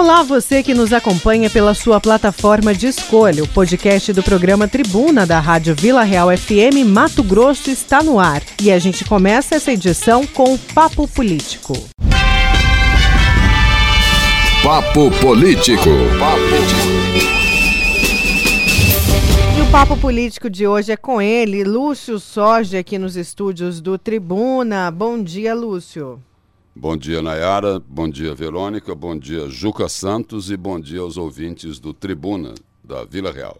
Olá, você que nos acompanha pela sua plataforma de escolha. O podcast do programa Tribuna da Rádio Vila Real FM Mato Grosso está no ar. E a gente começa essa edição com o Papo Político. Papo Político. E o Papo Político de hoje é com ele, Lúcio Soja, aqui nos estúdios do Tribuna. Bom dia, Lúcio. Bom dia, Nayara. Bom dia, Verônica. Bom dia, Juca Santos. E bom dia aos ouvintes do Tribuna da Vila Real.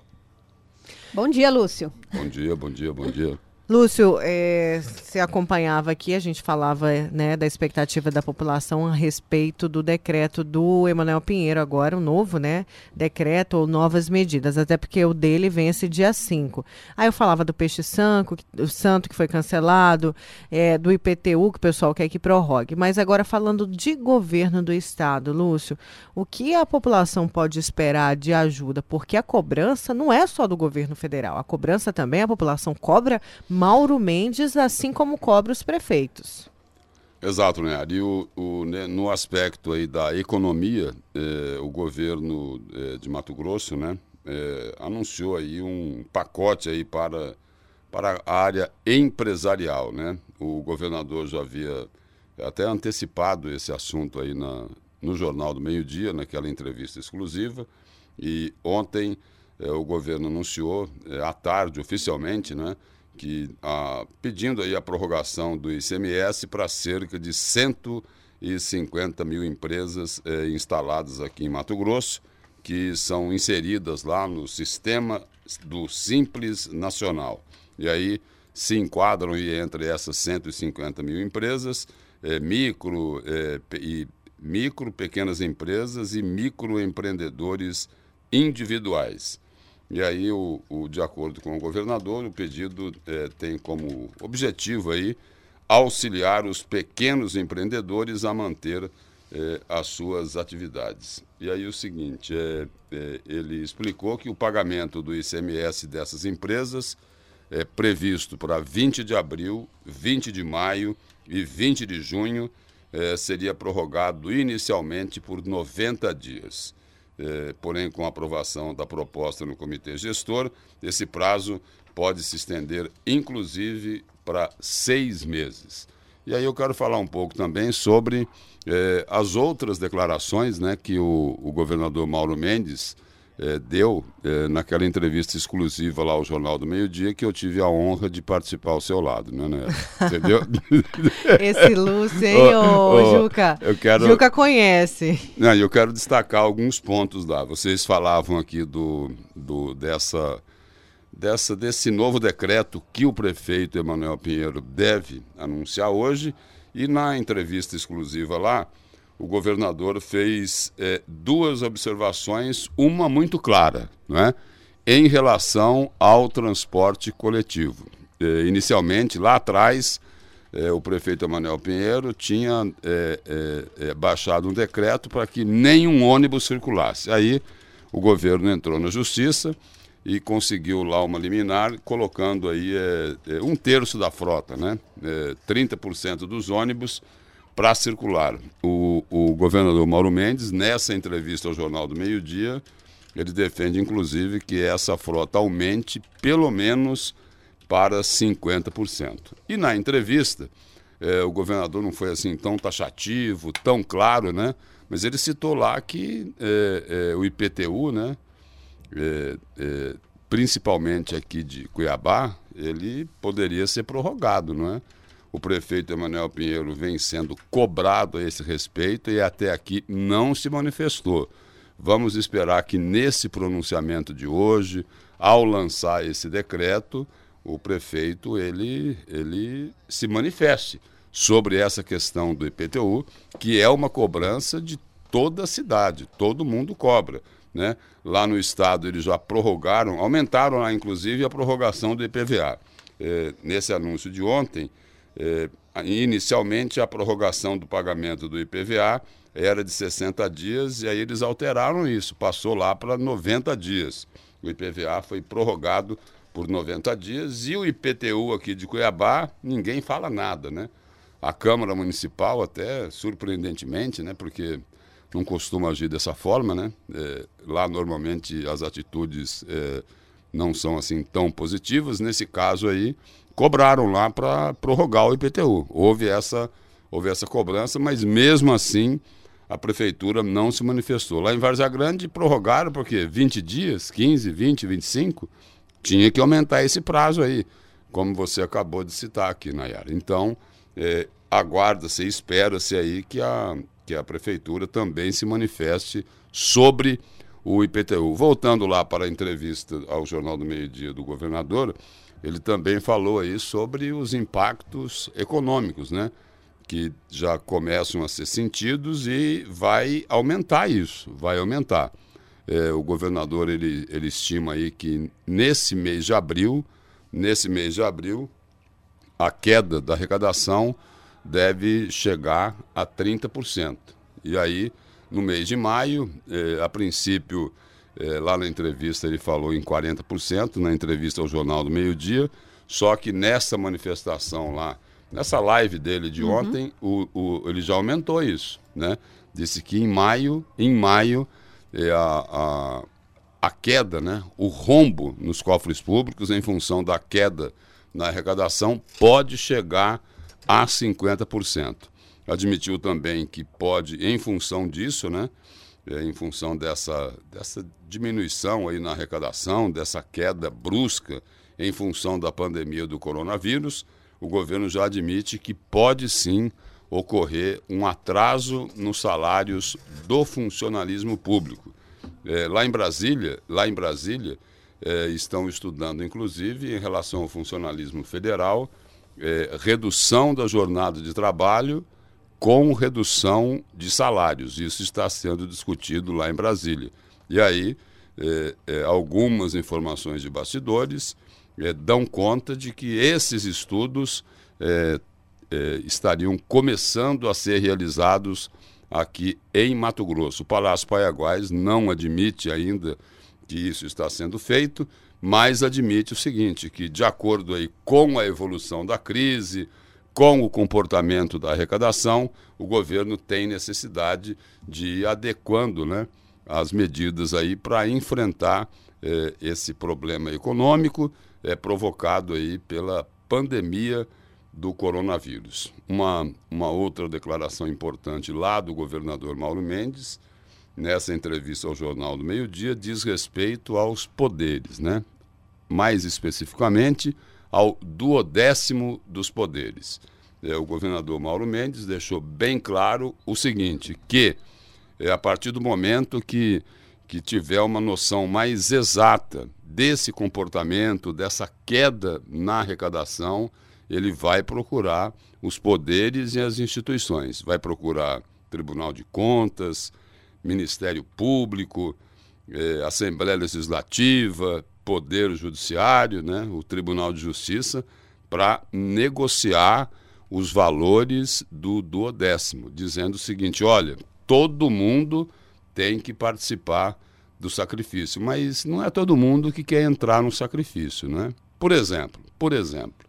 Bom dia, Lúcio. Bom dia, bom dia, bom dia. Lúcio, é, você acompanhava aqui, a gente falava né, da expectativa da população a respeito do decreto do Emanuel Pinheiro, agora o novo né, decreto ou novas medidas, até porque o dele vence dia 5. Aí eu falava do peixe santo, o santo que foi cancelado, é, do IPTU, que o pessoal quer que prorrogue. Mas agora falando de governo do Estado, Lúcio, o que a população pode esperar de ajuda? Porque a cobrança não é só do governo federal, a cobrança também, a população cobra Mauro Mendes, assim como cobra os prefeitos. Exato, né? Ali o, o né, no aspecto aí da economia, eh, o governo eh, de Mato Grosso, né, eh, anunciou aí um pacote aí para, para a área empresarial, né? O governador já havia até antecipado esse assunto aí na, no Jornal do Meio Dia, naquela entrevista exclusiva, e ontem o governo anunciou, à tarde, oficialmente, né, que ah, pedindo aí a prorrogação do ICMS para cerca de 150 mil empresas eh, instaladas aqui em Mato Grosso, que são inseridas lá no sistema do Simples Nacional. E aí se enquadram e entre essas 150 mil empresas, eh, micro, eh, e micro, pequenas empresas e microempreendedores individuais. E aí, o, o, de acordo com o governador, o pedido é, tem como objetivo aí auxiliar os pequenos empreendedores a manter é, as suas atividades. E aí o seguinte, é, é ele explicou que o pagamento do ICMS dessas empresas é previsto para 20 de abril, 20 de maio e 20 de junho, é, seria prorrogado inicialmente por 90 dias. Eh, porém, com a aprovação da proposta no comitê gestor, esse prazo pode se estender, inclusive, para seis meses. E aí eu quero falar um pouco também sobre eh, as outras declarações né, que o, o governador Mauro Mendes é, deu é, naquela entrevista exclusiva lá ao Jornal do Meio Dia que eu tive a honra de participar ao seu lado, né, né? Entendeu? Esse Lúcio, hein, ô, ô, Juca? Eu quero... Juca conhece. Não, eu quero destacar alguns pontos lá. Vocês falavam aqui do, do dessa, dessa, desse novo decreto que o prefeito Emanuel Pinheiro deve anunciar hoje e na entrevista exclusiva lá, o governador fez é, duas observações, uma muito clara, né, em relação ao transporte coletivo. É, inicialmente, lá atrás, é, o prefeito Emanuel Pinheiro tinha é, é, é, baixado um decreto para que nenhum ônibus circulasse. Aí o governo entrou na justiça e conseguiu lá uma liminar, colocando aí um terço da frota, né? 30% dos ônibus para circular. O, o governador Mauro Mendes, nessa entrevista ao Jornal do Meio Dia, ele defende, inclusive, que essa frota aumente pelo menos para 50%. E na entrevista, eh, o governador não foi assim tão taxativo, tão claro, né? Mas ele citou lá que eh, eh, o IPTU, né? principalmente aqui de Cuiabá, ele poderia ser prorrogado, não é? O prefeito Emanuel Pinheiro vem sendo cobrado a esse respeito e até aqui não se manifestou. Vamos esperar que nesse pronunciamento de hoje, ao lançar esse decreto, o prefeito ele, ele se manifeste sobre essa questão do IPTU, que é uma cobrança de toda a cidade, todo mundo cobra. Né? Lá no estado eles já prorrogaram, aumentaram lá inclusive a prorrogação do IPVA. É, nesse anúncio de ontem, é, inicialmente, a prorrogação do pagamento do IPVA era de 60 dias e aí eles alteraram isso, passou lá para 90 dias. O IPVA foi prorrogado por 90 dias e o IPTU aqui de Cuiabá, ninguém fala nada, né? A Câmara Municipal até, surpreendentemente, né? Porque não costuma agir dessa forma, né? É, lá normalmente as atitudes é, não são assim tão positivas. Nesse caso aí, cobraram lá para prorrogar o IPTU. Houve essa, houve essa cobrança, mas mesmo assim a prefeitura não se manifestou. Lá em Várzea Grande prorrogaram porque 20 dias, 15, 20, 25, tinha que aumentar esse prazo aí, como você acabou de citar aqui, Nayara. Então, é, aguarda-se, espera-se aí que a, que a prefeitura também se manifeste sobre o IPTU. Voltando lá para a entrevista ao Jornal do Meio Dia do governador, ele também falou aí sobre os impactos econômicos, né? Que já começam a ser sentidos e vai aumentar isso, vai aumentar. É, o governador ele, ele estima aí que nesse mês de abril, nesse mês de abril, a queda da arrecadação deve chegar a 30%. E aí, no mês de maio, eh, a princípio, eh, lá na entrevista ele falou em 40%, na entrevista ao Jornal do Meio Dia, só que nessa manifestação lá, nessa live dele de uhum. ontem, o, o, ele já aumentou isso, né? Disse que em maio, em maio, eh, a, a, a queda, né? o rombo nos cofres públicos em função da queda na arrecadação pode chegar a 50%. Admitiu também que pode, em função disso, né, é, em função dessa, dessa diminuição aí na arrecadação, dessa queda brusca em função da pandemia do coronavírus, o governo já admite que pode sim ocorrer um atraso nos salários do funcionalismo público. É, lá em Brasília, lá em Brasília, é, estão estudando, inclusive, em relação ao funcionalismo federal, é, redução da jornada de trabalho com redução de salários. Isso está sendo discutido lá em Brasília. E aí, é, é, algumas informações de bastidores é, dão conta de que esses estudos estariam começando a ser realizados aqui em Mato Grosso. O Palácio Paiaguás não admite ainda que isso está sendo feito, mas admite o seguinte, que de acordo aí com a evolução da crise, com o comportamento da arrecadação, o governo tem necessidade de ir adequando né, as medidas aí para enfrentar eh, esse problema econômico eh, provocado aí pela pandemia do coronavírus. Uma, uma outra declaração importante lá do governador Mauro Mendes, nessa entrevista ao Jornal do Meio Dia, diz respeito aos poderes, né? mais especificamente ao duodécimo dos poderes. É, o governador Mauro Mendes deixou bem claro o seguinte, que é, a partir do momento que, que tiver uma noção mais exata desse comportamento, dessa queda na arrecadação, ele vai procurar os poderes e as instituições. Vai procurar Tribunal de Contas, Ministério Público, eh, Assembleia Legislativa, Poder Judiciário, né, o Tribunal de Justiça, para negociar os valores do duodécimo, dizendo o seguinte: olha, todo mundo tem que participar do sacrifício, mas não é todo mundo que quer entrar no sacrifício, né? Por exemplo, por exemplo,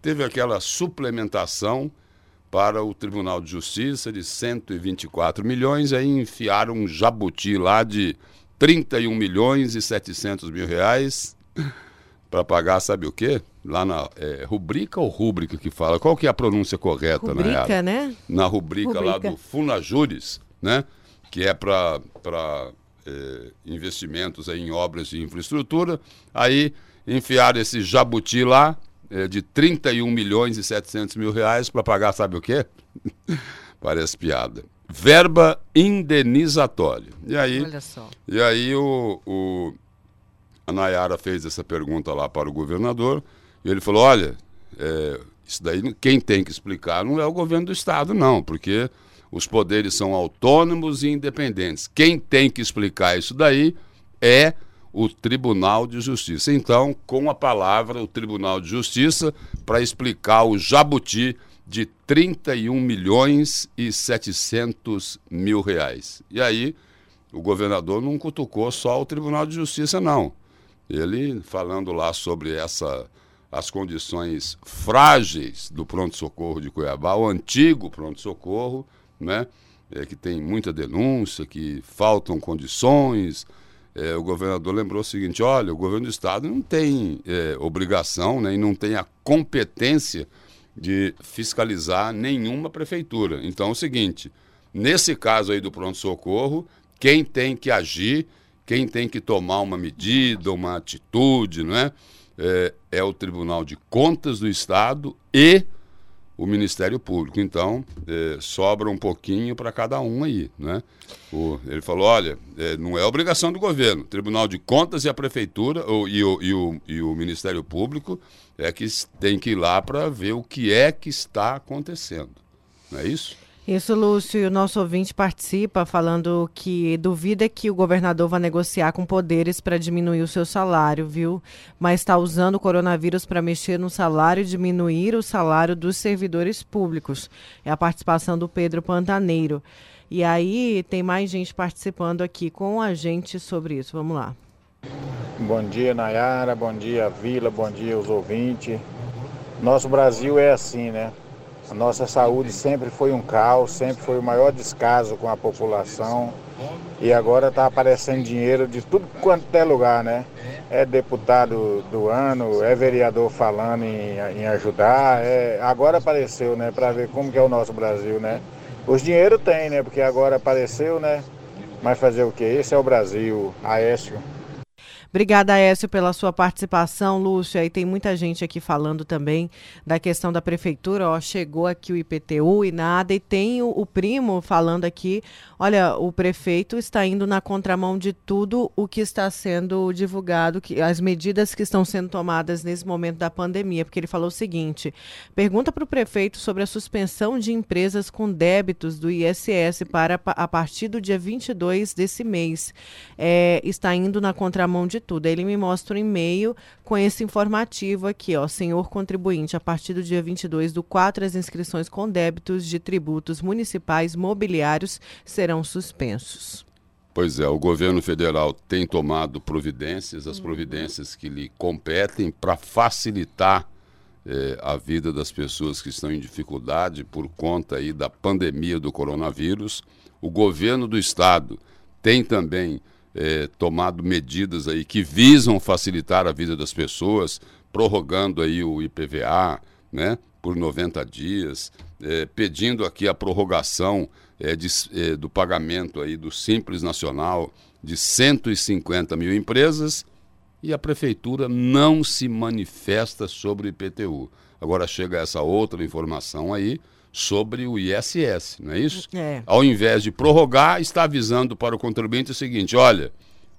teve aquela suplementação para o Tribunal de Justiça de 124 milhões, aí enfiaram um jabuti lá de 31 milhões e 700 mil reais para pagar, sabe o quê? Lá na é, rubrica ou rúbrica que fala? Qual que é a pronúncia correta, rubrica, né? né? Na rubrica, rubrica, lá do Funajures, né? Que é para é, investimentos em obras de infraestrutura. Aí enfiaram esse jabuti lá é, de 31 milhões e 700 mil reais para pagar, sabe o quê? Parece piada verba indenizatória. E aí, Olha só. E aí o, o, a Nayara fez essa pergunta lá para o governador e ele falou, olha, é, isso daí quem tem que explicar não é o governo do estado, não, porque os poderes são autônomos e independentes. Quem tem que explicar isso daí é o Tribunal de Justiça. Então, com a palavra, o Tribunal de Justiça para explicar o jabuti de 31 milhões e 700 mil reais. E aí, o governador não cutucou só o Tribunal de Justiça, não. Ele, falando lá sobre essa, as condições frágeis do pronto-socorro de Cuiabá, o antigo pronto-socorro, né? é, que tem muita denúncia, que faltam condições. É, o governador lembrou o seguinte: olha, o governo do estado não tem é, obrigação né, e não tem a competência de fiscalizar nenhuma prefeitura. Então é o seguinte: nesse caso aí do pronto-socorro, quem tem que agir, quem tem que tomar uma medida, uma atitude, não é? É, é o Tribunal de Contas do Estado e o Ministério Público. Então, é, sobra um pouquinho para cada um aí. Né? O, ele falou: olha, é, não é obrigação do governo. Tribunal de Contas e a Prefeitura o, e, o, e, o, e o Ministério Público é que tem que ir lá para ver o que é que está acontecendo. Não é isso? Isso, Lúcio. O nosso ouvinte participa falando que duvida que o governador vá negociar com poderes para diminuir o seu salário, viu? Mas está usando o coronavírus para mexer no salário e diminuir o salário dos servidores públicos. É a participação do Pedro Pantaneiro. E aí tem mais gente participando aqui com a gente sobre isso. Vamos lá. Bom dia, Nayara. Bom dia, Vila. Bom dia, os ouvintes. Nosso Brasil é assim, né? A nossa saúde sempre foi um caos, sempre foi o maior descaso com a população. E agora está aparecendo dinheiro de tudo quanto é lugar, né? É deputado do ano, é vereador falando em, em ajudar. É, agora apareceu, né? Para ver como que é o nosso Brasil, né? Os dinheiro tem, né? Porque agora apareceu, né? Mas fazer o quê? Esse é o Brasil, Aécio. Obrigada, Écio, pela sua participação, Lúcio. Aí tem muita gente aqui falando também da questão da prefeitura. Ó, chegou aqui o IPTU e nada. E tem o, o primo falando aqui: olha, o prefeito está indo na contramão de tudo o que está sendo divulgado, que, as medidas que estão sendo tomadas nesse momento da pandemia. Porque ele falou o seguinte: pergunta para o prefeito sobre a suspensão de empresas com débitos do ISS para a partir do dia 22 desse mês. É, está indo na contramão de tudo. Ele me mostra um e-mail com esse informativo aqui, ó, senhor contribuinte, a partir do dia 22 do 4, as inscrições com débitos de tributos municipais mobiliários serão suspensos. Pois é, o governo federal tem tomado providências, as providências que lhe competem para facilitar eh, a vida das pessoas que estão em dificuldade por conta aí da pandemia do coronavírus. O governo do estado tem também é, tomado medidas aí que visam facilitar a vida das pessoas, prorrogando aí o IPVA, né, por 90 dias, é, pedindo aqui a prorrogação é, de, é, do pagamento aí do Simples Nacional de 150 mil empresas e a prefeitura não se manifesta sobre o IPTU. Agora chega essa outra informação aí sobre o ISS, não é isso? É. Ao invés de prorrogar, está avisando para o contribuinte o seguinte: olha,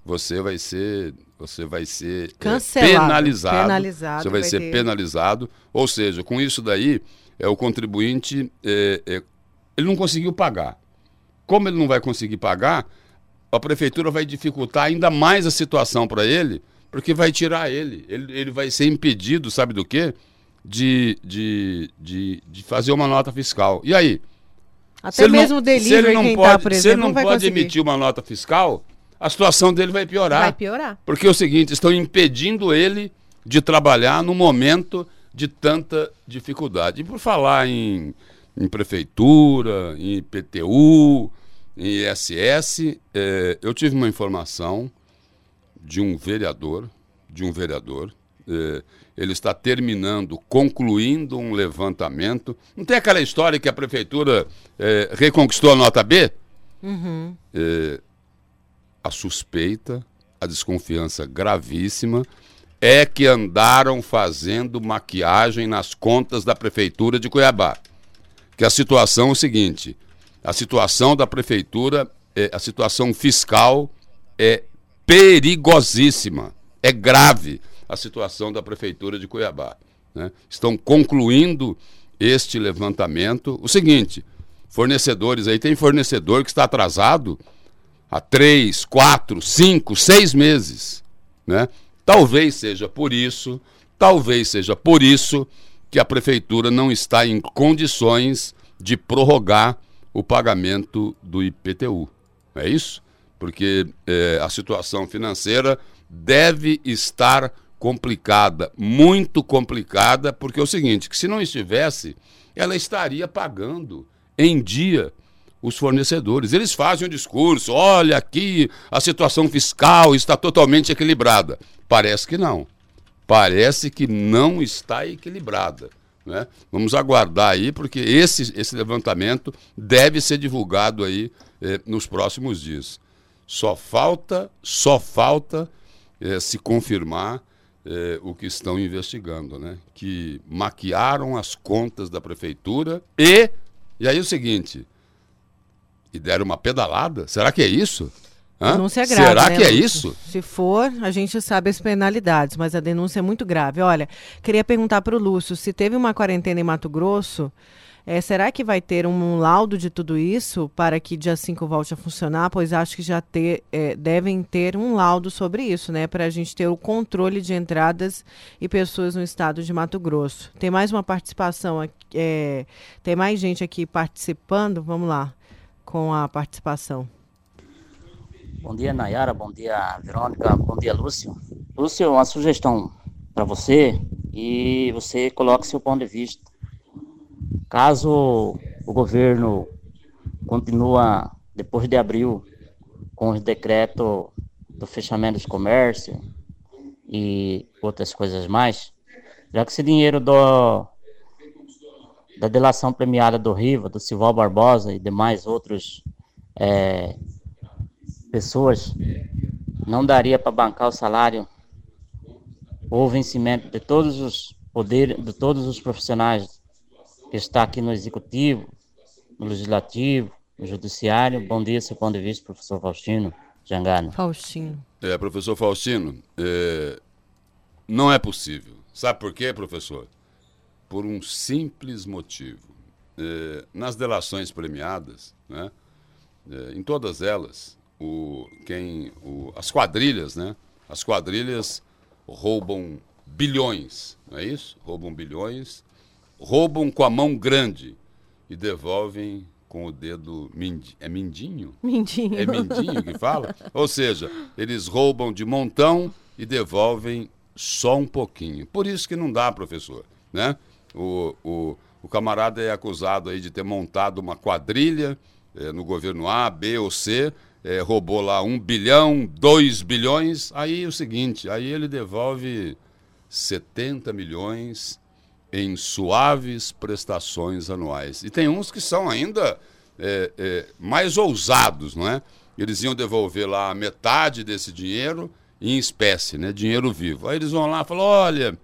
você vai ser, você vai ser Cancelado, é, penalizado, penalizado, você vai, vai ser ter- penalizado. Ou seja, com isso daí, é o contribuinte, é, é, ele não conseguiu pagar. Como ele não vai conseguir pagar, a prefeitura vai dificultar ainda mais a situação para ele, porque vai tirar ele. ele. Ele vai ser impedido, sabe do quê? De, de, de, de fazer uma nota fiscal. E aí? Até ele não- mesmo o se ele delivery, não quem pode, tá, por Se ele exemplo, não não vai pode conseguir. emitir uma nota fiscal, a situação dele vai piorar. Vai piorar. Porque é o seguinte, estão impedindo ele de trabalhar no momento de tanta dificuldade. E por falar em, em prefeitura, em IPTU, em ISS, eh, eu tive uma informação de um vereador, de um vereador, eh, ele está terminando, concluindo um levantamento. Não tem aquela história que a prefeitura eh, reconquistou a nota B? Eh, a suspeita, a desconfiança gravíssima é que andaram fazendo maquiagem nas contas da prefeitura de Cuiabá. Que a situação é o seguinte: a situação da prefeitura, é, a situação fiscal é perigosíssima, é grave a situação da prefeitura de Cuiabá. né? Estão concluindo este levantamento. O seguinte: fornecedores aí, tem fornecedor que está atrasado há três, quatro, cinco, seis meses. Né? Talvez seja por isso, talvez seja por isso que a prefeitura não está em condições de prorrogar o pagamento do IPTU. É isso? Porque eh, a situação financeira deve estar complicada, muito complicada, porque é o seguinte, que se não estivesse, ela estaria pagando em dia os fornecedores. Eles fazem um discurso: olha aqui, a situação fiscal está totalmente equilibrada. Parece que não. Parece que não está equilibrada. Né? Vamos aguardar aí, porque esse, esse levantamento deve ser divulgado aí eh, nos próximos dias. Só falta, só falta eh, se confirmar eh, o que estão investigando, né? Que maquiaram as contas da prefeitura e. E aí o seguinte, e deram uma pedalada? Será que é isso? Hã? Denúncia é grave, Será né, que é isso? Se for, a gente sabe as penalidades, mas a denúncia é muito grave. Olha, queria perguntar para o Lúcio, se teve uma quarentena em Mato Grosso, eh, será que vai ter um laudo de tudo isso para que dia 5 volte a funcionar? Pois acho que já ter, eh, devem ter um laudo sobre isso, né? Para a gente ter o controle de entradas e pessoas no estado de Mato Grosso. Tem mais uma participação aqui, eh, tem mais gente aqui participando. Vamos lá, com a participação. Bom dia, Nayara. Bom dia, Verônica. Bom dia, Lúcio. Lúcio, uma sugestão para você e você coloque seu ponto de vista. Caso o governo continua depois de abril com os decretos do fechamento dos comércios e outras coisas mais, já que esse dinheiro do, da delação premiada do Riva, do Silval Barbosa e demais outros é, pessoas não daria para bancar o salário ou vencimento de todos os poderes, de todos os profissionais que está aqui no executivo, no legislativo, no judiciário. Bom dia, seu ponto de vista, professor Faustino Jangano. Faustino. É, professor Faustino, é, não é possível. Sabe por quê, professor? Por um simples motivo. É, nas delações premiadas, né, é, em todas elas, o, quem, o, as quadrilhas, né? As quadrilhas roubam bilhões, não é isso? Roubam bilhões, roubam com a mão grande e devolvem com o dedo mindi, é mindinho? Mindinho. É mindinho que fala? Ou seja, eles roubam de montão e devolvem só um pouquinho. Por isso que não dá, professor, né? O, o, o camarada é acusado aí de ter montado uma quadrilha eh, no governo A, B ou C, eh, roubou lá um bilhão, dois bilhões, aí é o seguinte, aí ele devolve 70 milhões em suaves prestações anuais. E tem uns que são ainda é, é, mais ousados, não é? Eles iam devolver lá metade desse dinheiro em espécie, né? Dinheiro vivo. Aí eles vão lá e falam: olha,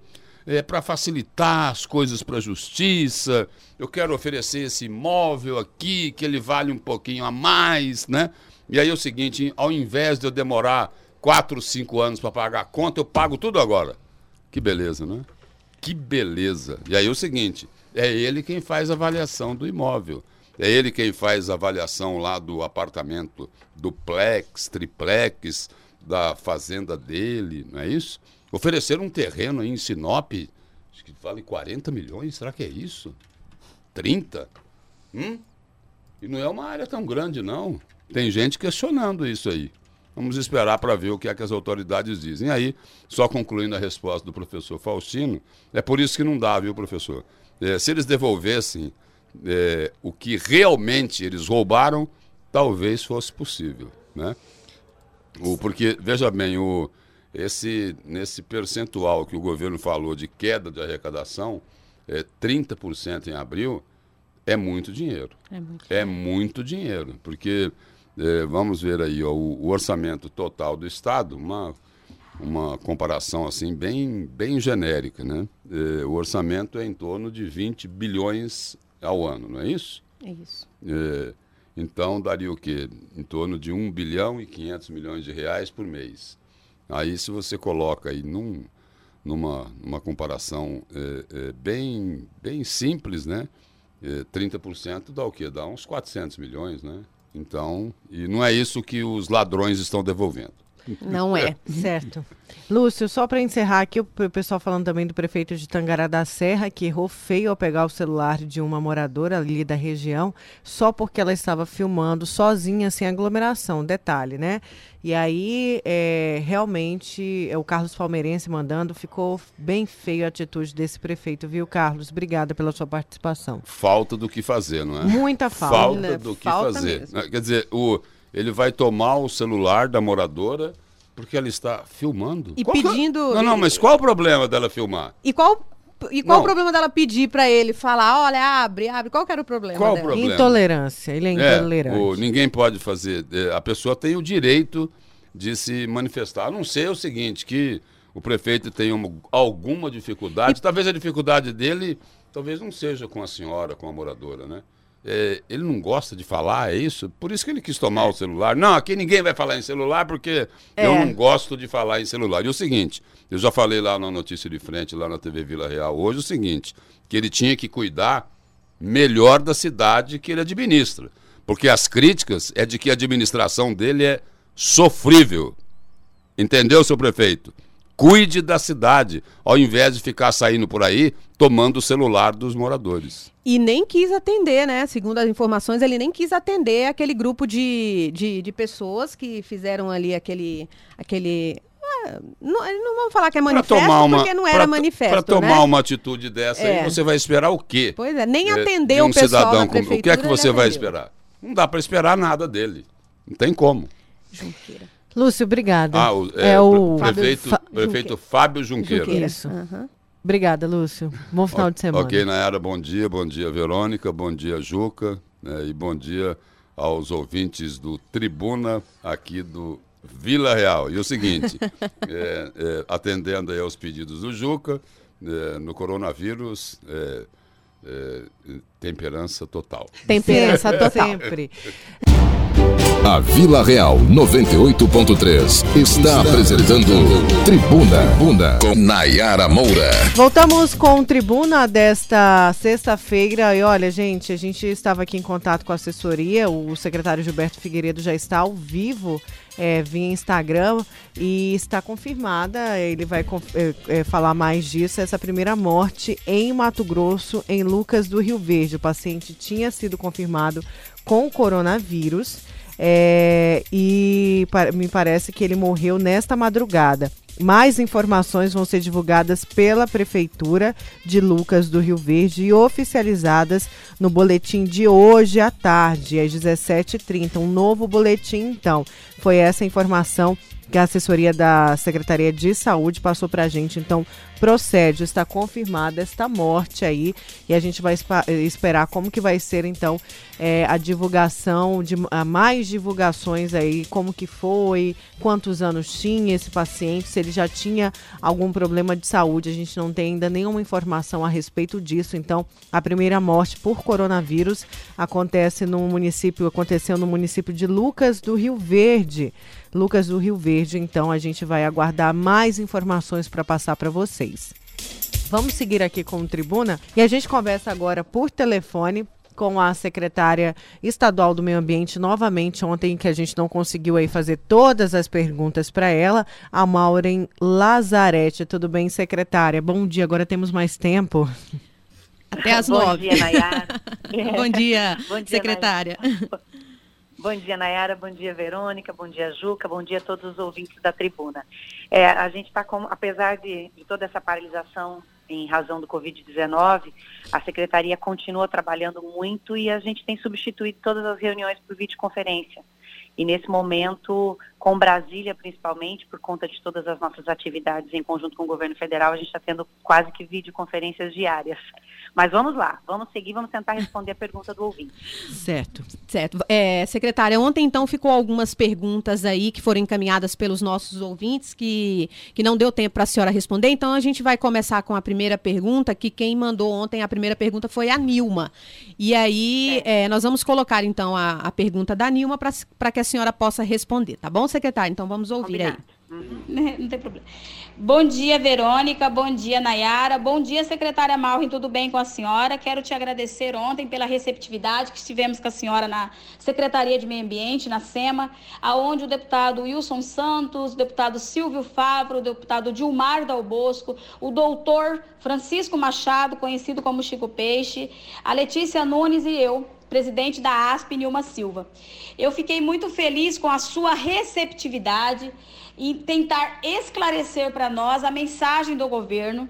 é, para facilitar as coisas para a justiça, eu quero oferecer esse imóvel aqui, que ele vale um pouquinho a mais, né? E aí é o seguinte: ao invés de eu demorar quatro, cinco anos para pagar a conta, eu pago tudo agora. Que beleza, né? Que beleza. E aí é o seguinte: é ele quem faz a avaliação do imóvel. É ele quem faz a avaliação lá do apartamento duplex, triplex, da fazenda dele, não é isso? Ofereceram um terreno aí em Sinop, acho que vale 40 milhões, será que é isso? 30? Hum? E não é uma área tão grande, não. Tem gente questionando isso aí. Vamos esperar para ver o que é que as autoridades dizem. E aí, só concluindo a resposta do professor Faustino, é por isso que não dá, viu, professor? É, se eles devolvessem é, o que realmente eles roubaram, talvez fosse possível, né? O, porque, veja bem, o, esse, nesse percentual que o governo falou de queda de arrecadação, é, 30% em abril, é muito dinheiro. É muito. É muito dinheiro, porque é, vamos ver aí ó, o, o orçamento total do Estado, uma, uma comparação assim bem, bem genérica, né? É, o orçamento é em torno de 20 bilhões ao ano, não é isso? É isso. É, então daria o quê? Em torno de 1 bilhão e 500 milhões de reais por mês. Aí se você coloca aí num, numa, numa comparação bem, bem simples, né? É, 30% dá o quê? Dá uns 400 milhões, né? Então, e não é isso que os ladrões estão devolvendo. Não é. Certo. Lúcio, só para encerrar aqui, o pessoal falando também do prefeito de Tangará da Serra, que errou feio ao pegar o celular de uma moradora ali da região, só porque ela estava filmando sozinha, sem aglomeração. Detalhe, né? E aí, é, realmente, é, o Carlos Palmeirense mandando, ficou bem feio a atitude desse prefeito, viu, Carlos? Obrigada pela sua participação. Falta do que fazer, não é? Muita falta. Falta do que Falta fazer. mesmo. Quer dizer, o, ele vai tomar o celular da moradora porque ela está filmando. E Qual que é- pedindo- Não, não, mas qual o problema dela filmar? E qual, e qual Não. o problema dela pedir pra ele falar, olha, abre, abre? Qual que era o problema Qual o dela? problema? Intolerância, ele é É, intolerante. o- ninguém pode fazer. é, a pessoa tem o direito de se manifestar. A não ser o seguinte, que o prefeito tem uma- alguma dificuldade. Talvez a dificuldade dele talvez não seja com a senhora, com a moradora, né? É, ele não gosta de falar, é isso? Por isso que ele quis tomar o celular. Não, aqui ninguém vai falar em celular porque eu É. não gosto de falar em celular. E o seguinte, eu já falei lá na notícia de frente, lá na TV Vila Real hoje, o seguinte, que ele tinha que cuidar melhor da cidade que ele administra. Porque as críticas é de que a administração dele é sofrível. Entendeu, seu prefeito? Cuide da cidade, ao invés de ficar saindo por aí tomando o celular dos moradores. E nem quis atender, né? Segundo as informações, ele nem quis atender aquele grupo de, de, de pessoas que fizeram ali aquele. aquele ah, não, não vamos falar que é manifesto, porque não era pra to- manifesto. Pra tomar né? uma atitude dessa É. aí, você vai esperar o quê? Pois é, nem É, atendeu de um o pessoal cidadão da como-. O que é que você vai esperar? Não dá para esperar nada dele. Não tem como. Junqueira. Lúcio, obrigada. Ah, o, é, o pre- prefeito, Fa- prefeito Fábio Junqueira. Junqueira. Isso. Aham. Obrigada, Lúcio. Bom final de semana. Ok, Nayara, bom dia. Bom dia, Verônica. Bom dia, Juca. né, e bom dia aos ouvintes do Tribuna aqui do Vila Real. E o seguinte, é, é, atendendo aí aos pedidos do Juca, é, no coronavírus, é, temperança total. Temperança total. Sempre. A Vila Real 98.3 está apresentando Tribuna Bunda com Nayara Moura. Voltamos com Tribuna desta sexta-feira. E olha, gente, a gente estava aqui em contato com a assessoria. O secretário Gilberto Figueiredo já está ao vivo é, via Instagram e está confirmada. Ele vai é, é, falar mais disso. Essa primeira morte em Mato Grosso, em Lucas do Rio Verde. O paciente tinha sido confirmado com coronavírus. É, e me parece que ele morreu nesta madrugada. Mais informações vão ser divulgadas pela Prefeitura de Lucas do Rio Verde e oficializadas no boletim de hoje à tarde, às 17h30. Um novo boletim, então. Foi essa informação que a assessoria da Secretaria de Saúde passou para a gente. Então, procede, está confirmada esta morte aí e a gente vai espa- esperar como que vai ser, então, é, a divulgação, de a mais divulgações aí, como que foi, quantos anos tinha esse paciente, se ele já tinha algum problema de saúde. A gente não tem ainda nenhuma informação a respeito disso. Então, a primeira morte por coronavírus acontece no município, aconteceu no município de Lucas do Rio Verde. Lucas do Rio Verde, então a gente vai aguardar mais informações para passar para vocês. Vamos seguir aqui com o Tribuna e a gente conversa agora por telefone com a secretária estadual do Meio Ambiente novamente ontem que a gente não conseguiu aí fazer todas as perguntas para ela, a Maureen Lazarete. Tudo bem, secretária? Bom dia. Agora temos mais tempo. Até às Bom nove. dia, Nayara. Bom dia, Bom dia, secretária. Bom dia, Nayara. Bom dia, Verônica. Bom dia, Juca. Bom dia a todos os ouvintes da tribuna. É, a gente está com, apesar de, de toda essa paralisação em razão do Covid-19, a secretaria continua trabalhando muito e a gente tem substituído todas as reuniões por videoconferência. E nesse momento, com Brasília principalmente, por conta de todas as nossas atividades em conjunto com o governo federal, a gente está tendo quase que videoconferências diárias. Mas vamos lá, vamos seguir, vamos tentar responder a pergunta do ouvinte. Certo. Certo. É, secretária, ontem então ficou algumas perguntas aí que foram encaminhadas pelos nossos ouvintes que, que não deu tempo para a senhora responder. Então a gente vai começar com a primeira pergunta, que quem mandou ontem a primeira pergunta foi a Nilma. E aí é, nós vamos colocar então a, a pergunta da Nilma para para que a senhora possa responder, tá bom, secretária? Então vamos ouvir Combinado. aí. Uhum. Não tem problema. Bom dia, Verônica. Bom dia, Nayara. Bom dia, secretária Malrin. Tudo bem com a senhora? Quero te agradecer ontem pela receptividade que estivemos com a senhora na Secretaria de Meio Ambiente, na SEMA, aonde o deputado Wilson Santos, o deputado Silvio Favro, o deputado Dilmar Dal Bosco, o doutor Francisco Machado, conhecido como Chico Peixe, a Letícia Nunes e eu presidente da ASP, Nilma Silva. Eu fiquei muito feliz com a sua receptividade em tentar esclarecer para nós a mensagem do governo.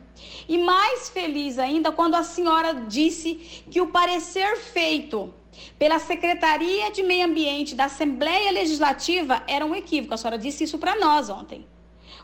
E mais feliz ainda quando a senhora disse que o parecer feito pela Secretaria de Meio Ambiente da Assembleia Legislativa era um equívoco. A senhora disse isso para nós ontem.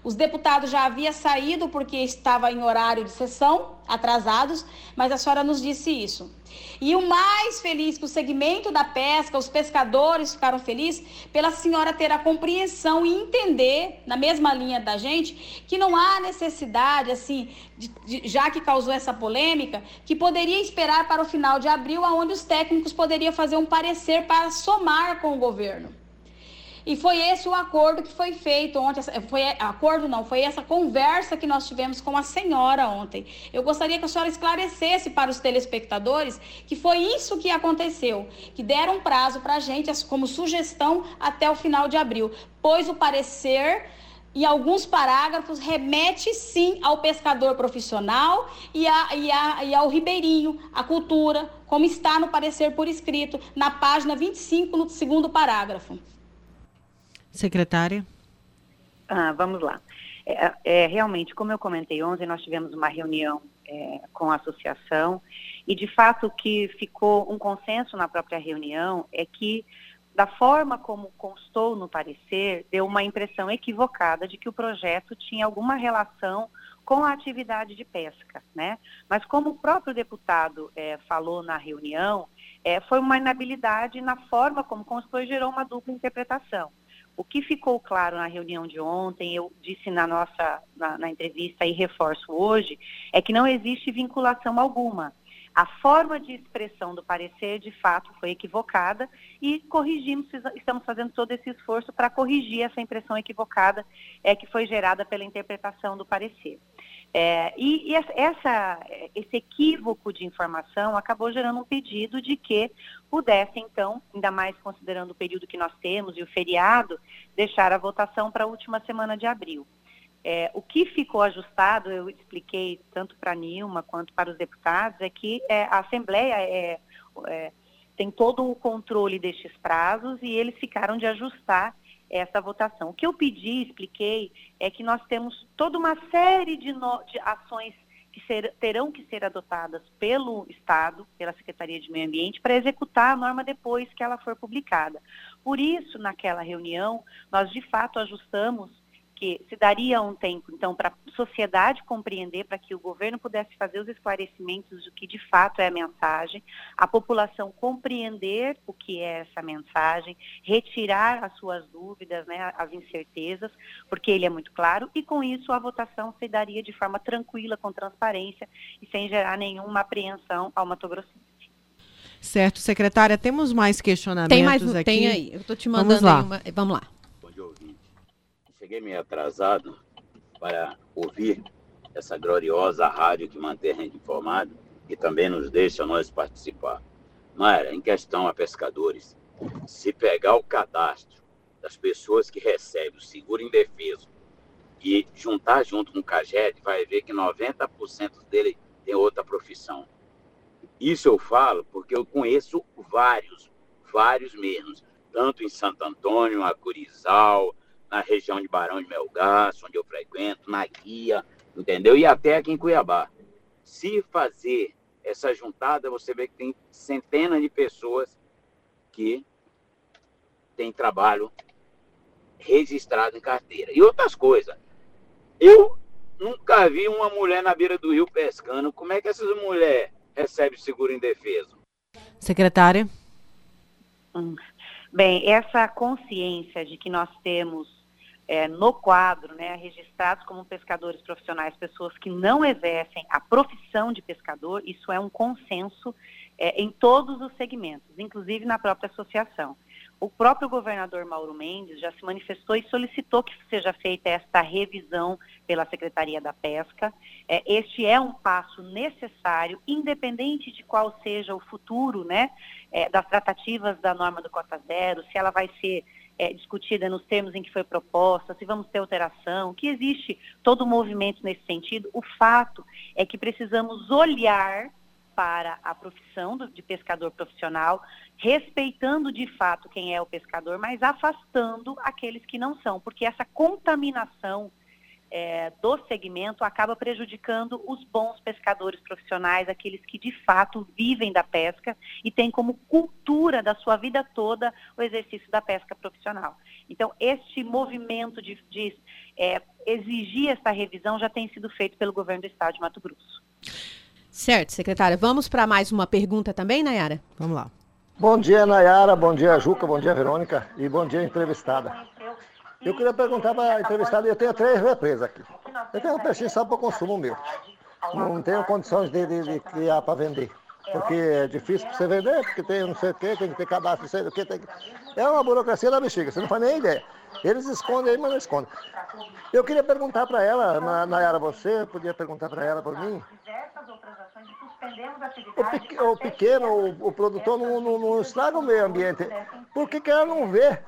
Os deputados já haviam saído porque estava em horário de sessão, atrasados, mas a senhora nos disse isso. E o mais feliz que o segmento da pesca, os pescadores ficaram felizes pela senhora ter a compreensão e entender, na mesma linha da gente, que não há necessidade, assim, de, de, já que causou essa polêmica, que poderia esperar para o final de abril, onde os técnicos poderiam fazer um parecer para somar com o governo. E foi esse o acordo que foi feito ontem. Foi acordo não, foi essa conversa que nós tivemos com a senhora ontem. Eu gostaria que a senhora esclarecesse para os telespectadores que foi isso que aconteceu, que deram um prazo para a gente como sugestão até o final de abril, pois o parecer e alguns parágrafos remete sim ao pescador profissional e, a, e, a, e, ao ribeirinho, a cultura, como está no parecer por escrito, na página 25, no segundo parágrafo. Secretária. Ah, vamos lá. É, é, realmente, como eu comentei ontem, nós tivemos uma reunião é, com a associação e, de fato, o que ficou um consenso na própria reunião é que, da forma como constou no parecer, deu uma impressão equivocada de que o projeto tinha alguma relação com a atividade de pesca, né? Mas como o próprio deputado é, falou na reunião, é, foi uma inabilidade na forma como constou e gerou uma dupla interpretação. O que ficou claro na reunião de ontem, eu disse na nossa na, na entrevista e reforço hoje, é que não existe vinculação alguma. A forma de expressão do parecer, de fato, foi equivocada e corrigimos, estamos fazendo todo esse esforço para corrigir essa impressão equivocada é, que foi gerada pela interpretação do parecer. É, e, e essa, esse equívoco de informação acabou gerando um pedido de que pudesse, então, ainda mais considerando o período que nós temos e o feriado, deixar a votação para a última semana de abril. É, o que ficou ajustado, eu expliquei tanto para a Nilma quanto para os deputados, é que é, a Assembleia é, é, tem todo o controle destes prazos e eles ficaram de ajustar essa votação. O que eu pedi, expliquei, é que nós temos toda uma série de, no, de ações que ser, terão que ser adotadas pelo Estado, pela Secretaria de Meio Ambiente, para executar a norma depois que ela for publicada. Por isso, naquela reunião, nós de fato ajustamos que se daria um tempo, então, para a sociedade compreender, para que o governo pudesse fazer os esclarecimentos do que de fato é a mensagem, a população compreender o que é essa mensagem, retirar as suas dúvidas, né, as incertezas, porque ele é muito claro, e com isso a votação se daria de forma tranquila, com transparência e sem gerar nenhuma apreensão ao Mato Grossense. Certo, secretária, temos mais questionamentos tem mais, aqui. Tem aí, eu estou te mandando Vamos lá. Uma... Vamos lá cheguei meio atrasado para ouvir essa gloriosa rádio que mantém a gente informado e também nos deixa nós participar. Mayra, em questão a pescadores, se pegar o cadastro das pessoas que recebem o seguro indefeso e juntar junto com o CAGED, vai ver que 90% dele tem outra profissão. Isso eu falo porque eu conheço vários, vários mesmo, tanto em Santo Antônio, Acurizal, na região de Barão de Melgaço, onde eu frequento, na Guia, entendeu? E até aqui em Cuiabá. Se fazer essa juntada, você vê que tem centenas de pessoas que têm trabalho registrado em carteira. E outras coisas. Eu nunca vi uma mulher na beira do rio pescando. Como é que essas mulheres recebem seguro indefeso? Secretária. Hum. Bem, essa consciência de que nós temos é, no quadro, né, registrados como pescadores profissionais, pessoas que não exercem a profissão de pescador, isso é um consenso é, em todos os segmentos, inclusive na própria associação. O próprio governador Mauro Mendes já se manifestou e solicitou que seja feita esta revisão pela Secretaria da Pesca. É, este é um passo necessário, independente de qual seja o futuro né, é, das tratativas da norma do Cota Zero, se ela vai ser é, discutida nos termos em que foi proposta, se vamos ter alteração, que existe todo o movimento nesse sentido. O fato é que precisamos olhar para a profissão de pescador profissional, respeitando de fato quem é o pescador, mas afastando aqueles que não são, porque essa contaminação é, do segmento acaba prejudicando os bons pescadores profissionais, aqueles que de fato vivem da pesca e têm como cultura da sua vida toda o exercício da pesca profissional. Então, este movimento de, de é, exigir essa revisão já tem sido feito pelo governo do estado de Mato Grosso. Certo, secretária. Vamos para mais uma pergunta também, Nayara? Vamos lá. Bom dia, Nayara. Bom dia, Juca. Bom dia, Verônica. E bom dia, entrevistada. Eu queria perguntar para a entrevistada, eu tenho três represas aqui. Eu tenho um peixinho só para consumo meu. Não tenho condições de, de, de criar para vender. Porque é difícil para você vender, porque tem não sei o quê, tem que ter cadastro, não sei o quê. Tem... É uma burocracia da bexiga, você não faz nem ideia. Eles escondem aí, mas não escondem. Eu queria perguntar para ela, Nayara, você podia perguntar para ela por mim? O, o pequeno, o, o produtor não, não, não, estraga o meio ambiente. Por que, que ela não vê?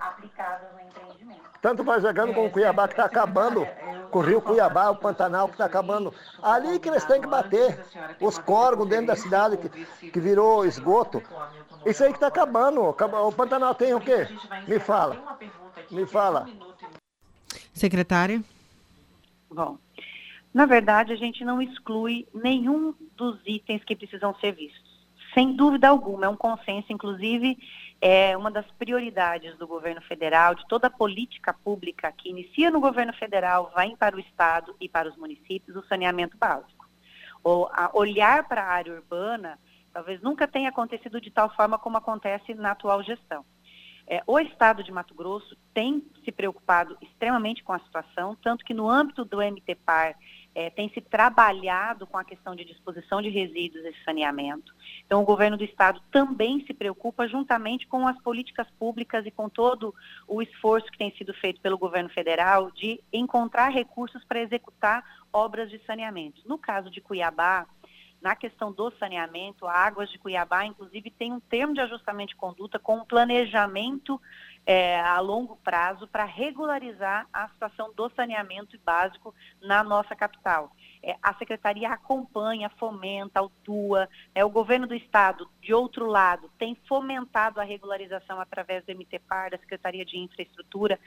Tanto vai jogando com o Cuiabá que está acabando, com o rio Cuiabá, o Pantanal que está acabando. Ali que eles têm que bater. Os córregos dentro da cidade que, que virou esgoto. Isso aí que está acabando. O Pantanal tem o quê? Me fala. Me fala. Secretária? Bom, na verdade, a gente não exclui nenhum dos itens que precisam ser vistos. Sem dúvida alguma, é um consenso, inclusive, é uma das prioridades do governo federal, de toda a política pública que inicia no governo federal, vai para o Estado e para os municípios, o saneamento básico. Ou olhar para a área urbana, talvez nunca tenha acontecido de tal forma como acontece na atual gestão. É, o Estado de Mato Grosso tem se preocupado extremamente com a situação, tanto que no âmbito do MTPAR é, tem se trabalhado com a questão de disposição de resíduos e saneamento. Então, o governo do estado também se preocupa, juntamente com as políticas públicas e com todo o esforço que tem sido feito pelo governo federal de encontrar recursos para executar obras de saneamento. No caso de Cuiabá, na questão do saneamento, a Águas de Cuiabá, inclusive, tem um termo de ajustamento de conduta com um planejamento é, a longo prazo para regularizar a situação do saneamento básico na nossa capital. É, a Secretaria acompanha, fomenta, autua. É, o governo do Estado, de outro lado, tem fomentado a regularização através do MTPAR, da Secretaria de Infraestrutura,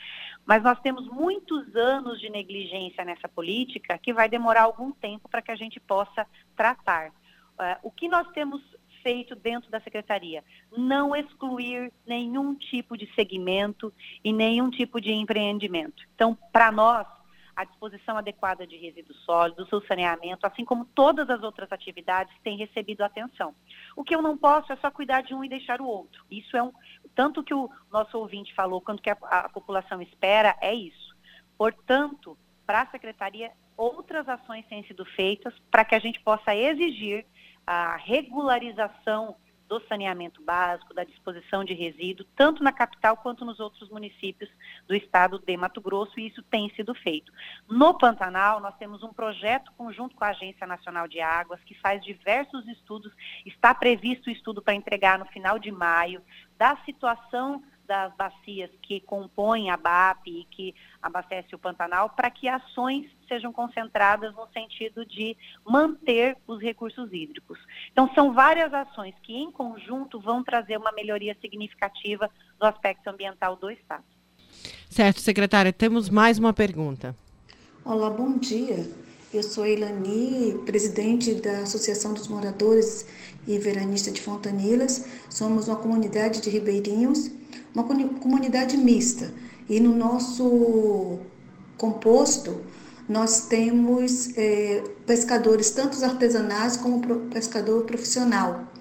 mas nós temos muitos anos de negligência nessa política que vai demorar algum tempo para que a gente possa tratar. É, o que nós temos feito dentro da secretaria. Não excluir nenhum tipo de segmento e nenhum tipo de empreendimento. Então, para nós, a disposição adequada de resíduos sólidos, o saneamento, assim como todas as outras atividades, tem recebido atenção. O que eu não posso é só cuidar de um e deixar o outro. Isso é um. Tanto que o nosso ouvinte falou, quanto que a, a população espera, é isso. Portanto, para a secretaria, outras ações têm sido feitas para que a gente possa exigir a regularização do saneamento básico, da disposição de resíduos, tanto na capital quanto nos outros municípios do estado de Mato Grosso, e isso tem sido feito. No Pantanal, nós temos um projeto conjunto com a Agência Nacional de Águas, que faz diversos estudos, está previsto o estudo para entregar no final de maio, da situação das bacias que compõem a BAP e que abastece o Pantanal, para que ações sejam concentradas no sentido de manter os recursos hídricos. Então, são várias ações que, em conjunto, vão trazer uma melhoria significativa no aspecto ambiental do Estado. Certo, secretária. Temos mais uma pergunta. Olá, bom dia. Eu sou Elani, presidente da Associação dos Moradores e Veranistas de Fontanilas. Somos uma comunidade de ribeirinhos, uma comunidade mista. E no nosso composto, nós temos é, pescadores, tanto artesanais como pescador profissional.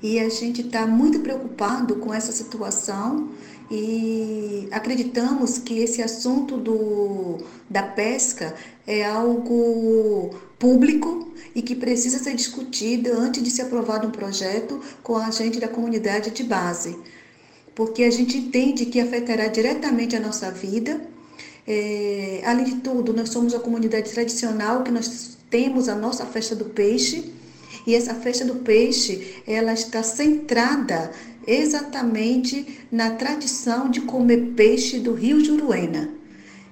E a gente está muito preocupado com essa situação e acreditamos que esse assunto do, da pesca é algo público e que precisa ser discutido antes de ser aprovado um projeto com a gente da comunidade de base. porque a gente entende que afetará diretamente a nossa vida. É, além de tudo, nós somos uma comunidade tradicional que nós temos a nossa festa do peixe. E essa festa do peixe ela está centrada exatamente na tradição de comer peixe do Rio Juruena.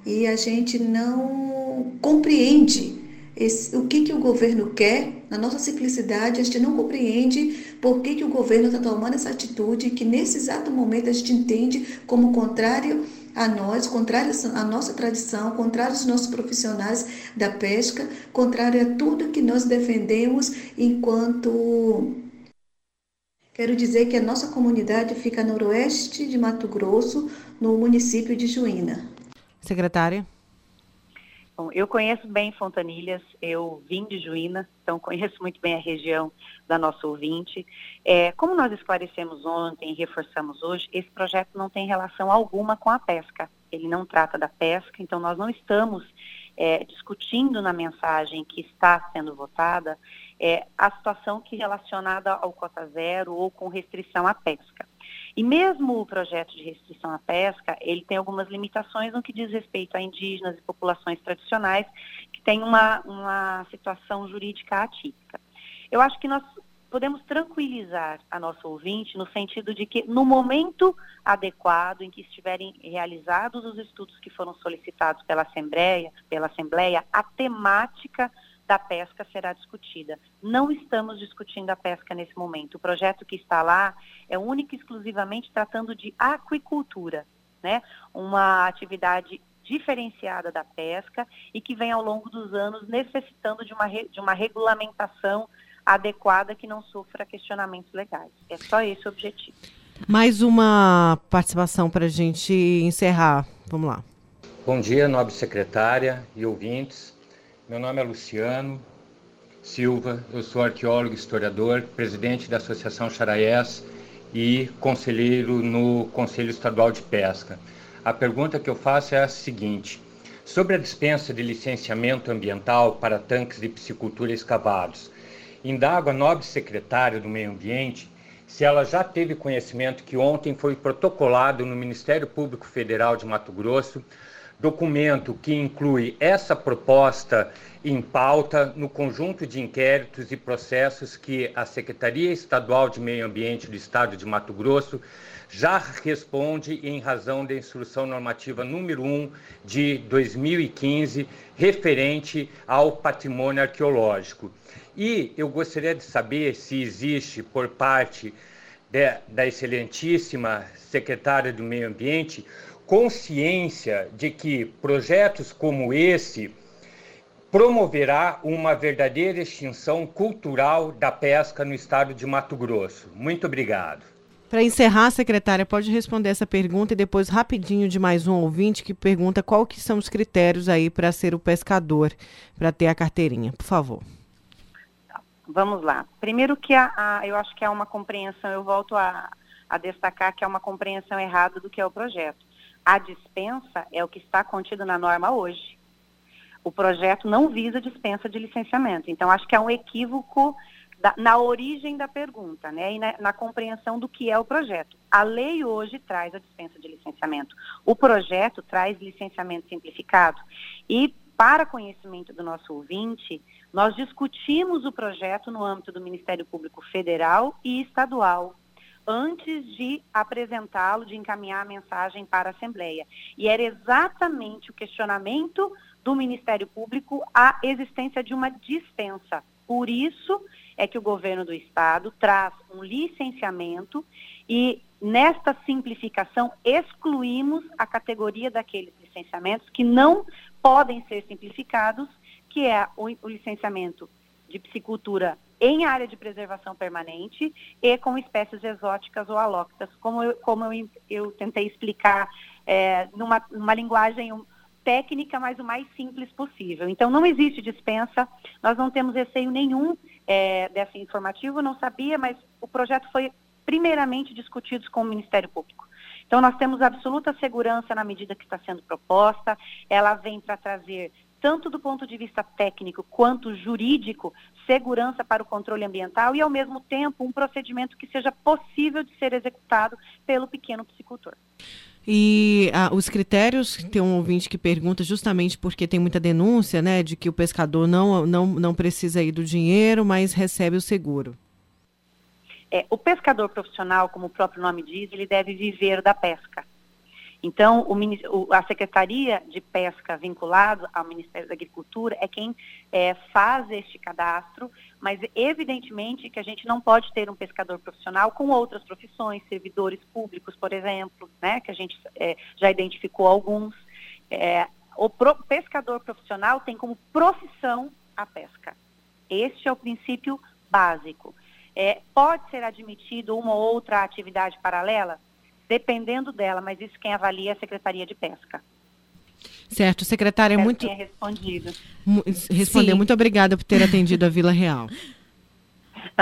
E a gente não compreende esse, o que, que o governo quer, na nossa simplicidade, a gente não compreende por que, que o governo está tomando essa atitude que nesse exato momento a gente entende como contrário a nós, contrário à nossa tradição, contrário aos nossos profissionais da pesca, contrário a tudo que nós defendemos enquanto. Quero dizer que a nossa comunidade fica no noroeste de Mato Grosso, no município de Juína. Secretária. Bom, eu conheço bem Fontanilhas, eu vim de Juína, então conheço muito bem a região da nossa ouvinte. É, como nós esclarecemos ontem e reforçamos hoje, esse projeto não tem relação alguma com a pesca. Ele não trata da pesca, então nós não estamos é, discutindo na mensagem que está sendo votada é, a situação que relacionada ao cota zero ou com restrição à pesca. E mesmo o projeto de restrição à pesca, ele tem algumas limitações no que diz respeito a indígenas e populações tradicionais que têm uma, uma situação jurídica atípica. Eu acho que nós podemos tranquilizar a nossa ouvinte no sentido de que no momento adequado em que estiverem realizados os estudos que foram solicitados pela Assembleia, pela Assembleia, a temática da pesca será discutida. Não estamos discutindo a pesca nesse momento. O projeto que está lá é único e exclusivamente tratando de aquicultura, né? Uma atividade diferenciada da pesca e que vem ao longo dos anos necessitando de uma, de uma regulamentação adequada que não sofra questionamentos legais. É só esse o objetivo. Mais uma participação para a gente encerrar. Vamos lá. Bom dia, nobre secretária e ouvintes. Meu nome é Luciano Silva, eu sou arqueólogo, historiador, presidente da Associação Charaiés e conselheiro no Conselho Estadual de Pesca. A pergunta que eu faço é a seguinte: sobre a dispensa de licenciamento ambiental para tanques de piscicultura escavados, indago a nobre secretária do Meio Ambiente se ela já teve conhecimento que ontem foi protocolado no Ministério Público Federal de Mato Grosso documento que inclui essa proposta em pauta no conjunto de inquéritos e processos que a Secretaria Estadual de Meio Ambiente do Estado de Mato Grosso já responde em razão da instrução normativa número 1 de 2015, referente ao patrimônio arqueológico. E eu gostaria de saber se existe por parte de, da excelentíssima secretária do Meio Ambiente consciência de que projetos como esse promoverá uma verdadeira extinção cultural da pesca no estado de Mato Grosso. Muito obrigado. Para encerrar, secretária, pode responder essa pergunta e depois rapidinho de mais um ouvinte que pergunta qual que são os critérios aí para ser o pescador, para ter a carteirinha, por favor. Vamos lá. Primeiro que a, a, eu acho que há uma compreensão, eu volto a, a destacar que há uma compreensão errada do que é o projeto. A dispensa é o que está contido na norma hoje. O projeto não visa dispensa de licenciamento. Então, acho que é um equívoco da, na origem da pergunta, né? E na, na, compreensão do que é o projeto. A lei hoje traz a dispensa de licenciamento. O projeto traz licenciamento simplificado. E, para conhecimento do nosso ouvinte, nós discutimos o projeto no âmbito do Ministério Público Federal e Estadual antes de apresentá-lo, de encaminhar a mensagem para a Assembleia. E era exatamente o questionamento do Ministério Público a existência de uma dispensa. Por isso é que o governo do Estado traz um licenciamento e nesta simplificação excluímos a categoria daqueles licenciamentos que não podem ser simplificados, que é o, licenciamento de piscicultura em área de preservação permanente e com espécies exóticas ou alóctas, como eu, como eu, eu tentei explicar é, numa, numa linguagem técnica, mas o mais simples possível. Então, não existe dispensa, nós não temos receio nenhum é, dessa informativo, não sabia, mas o projeto foi primeiramente discutido com o Ministério Público. Então, nós temos absoluta segurança na medida que está sendo proposta, ela vem para trazer tanto do ponto de vista técnico quanto jurídico, segurança para o controle ambiental e, ao mesmo tempo, um procedimento que seja possível de ser executado pelo pequeno piscicultor. E ah, os critérios, tem um ouvinte que pergunta justamente porque tem muita denúncia, né, de que o pescador não, não, não precisa ir do dinheiro, mas recebe o seguro. É, o pescador profissional, como o próprio nome diz, ele deve viver da pesca. Então, o, a Secretaria de Pesca vinculado ao Ministério da Agricultura é quem é, faz este cadastro, mas evidentemente que a gente não pode ter um pescador profissional com outras profissões, servidores públicos, por exemplo, né, que a gente é, já identificou alguns. É, o pro, pescador profissional tem como profissão a pesca. Este é o princípio básico. É, pode ser admitido uma ou outra atividade paralela? Dependendo dela, mas isso quem avalia é a Secretaria de Pesca. Certo, secretária, é muito. respondido. Respondeu. Sim. Muito obrigada por ter atendido a Vila Real.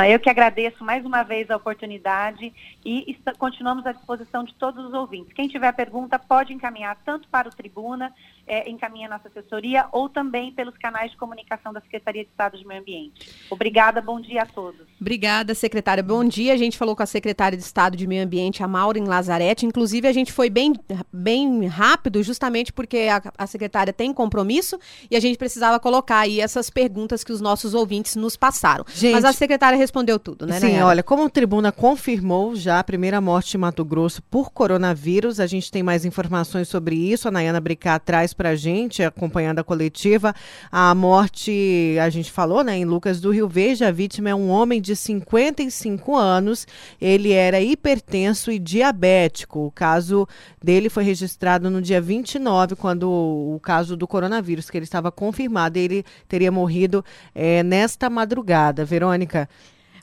Eu que agradeço mais uma vez a oportunidade e continuamos à disposição de todos os ouvintes. Quem tiver pergunta pode encaminhar tanto para o Tribuna, é, encaminha nossa assessoria, ou também pelos canais de comunicação da Secretaria de Estado de Meio Ambiente. Obrigada, bom dia a todos. Obrigada, secretária. Bom dia. A gente falou com a secretária de Estado de Meio Ambiente, a Maureen Lazarete. Inclusive, a gente foi bem, bem rápido, justamente porque a, a secretária tem compromisso e a gente precisava colocar aí essas perguntas que os nossos ouvintes nos passaram. Gente, Mas a secretária respondeu tudo, né, Sim, Nayara? olha, como o Tribuna confirmou já a primeira morte em Mato Grosso por coronavírus, a gente tem mais informações sobre isso. A Nayana Bricá traz para a gente, acompanhando a coletiva, a morte, a gente falou, né, em Lucas do Rio Verde. A vítima é um homem de 55 anos. Ele era hipertenso e diabético. O caso dele foi registrado no dia 29, quando o caso do coronavírus, que ele estava confirmado, ele teria morrido é, nesta madrugada. Verônica,